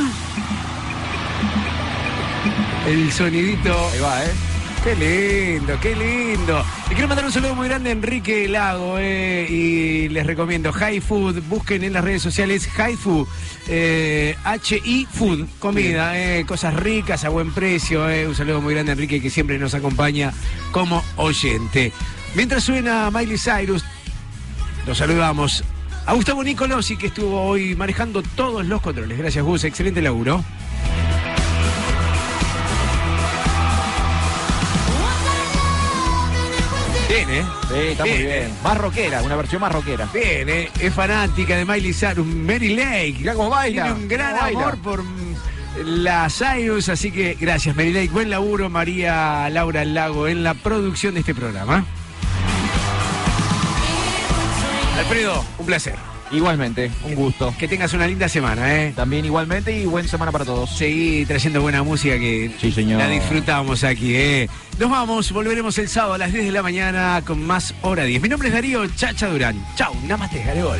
El sonidito. Ahí va, ¿eh? Qué lindo, qué lindo. Le quiero mandar un saludo muy grande a Enrique Lago eh, y les recomiendo High Food. Busquen en las redes sociales High Food, eh, H-I Food, comida, eh, cosas ricas a buen precio. eh. Un saludo muy grande a Enrique que siempre nos acompaña como oyente. Mientras suena Miley Cyrus, los saludamos a Gustavo Nicolosi que estuvo hoy manejando todos los controles. Gracias, Gus. Excelente laburo. Bien, ¿eh? Sí, está muy bien. Más rockera, una versión más rockera. Bien, ¿eh? es fanática de Miley Cyrus, Mary Lake. Mirá cómo baila, Tiene un gran amor por mm, la Cyrus, así que gracias Mary Lake. Buen laburo María Laura Lago en la producción de este programa. Alfredo, un placer. Igualmente, un gusto. Que tengas una linda semana, ¿eh? También igualmente y buena semana para todos. Seguí trayendo buena música que Sí, señor. la disfrutamos aquí, ¿eh? Nos vamos, volveremos el sábado a las 10 de la mañana con más hora 10. Mi nombre es Darío Chacha Durán. Chau, namaste, Garegol.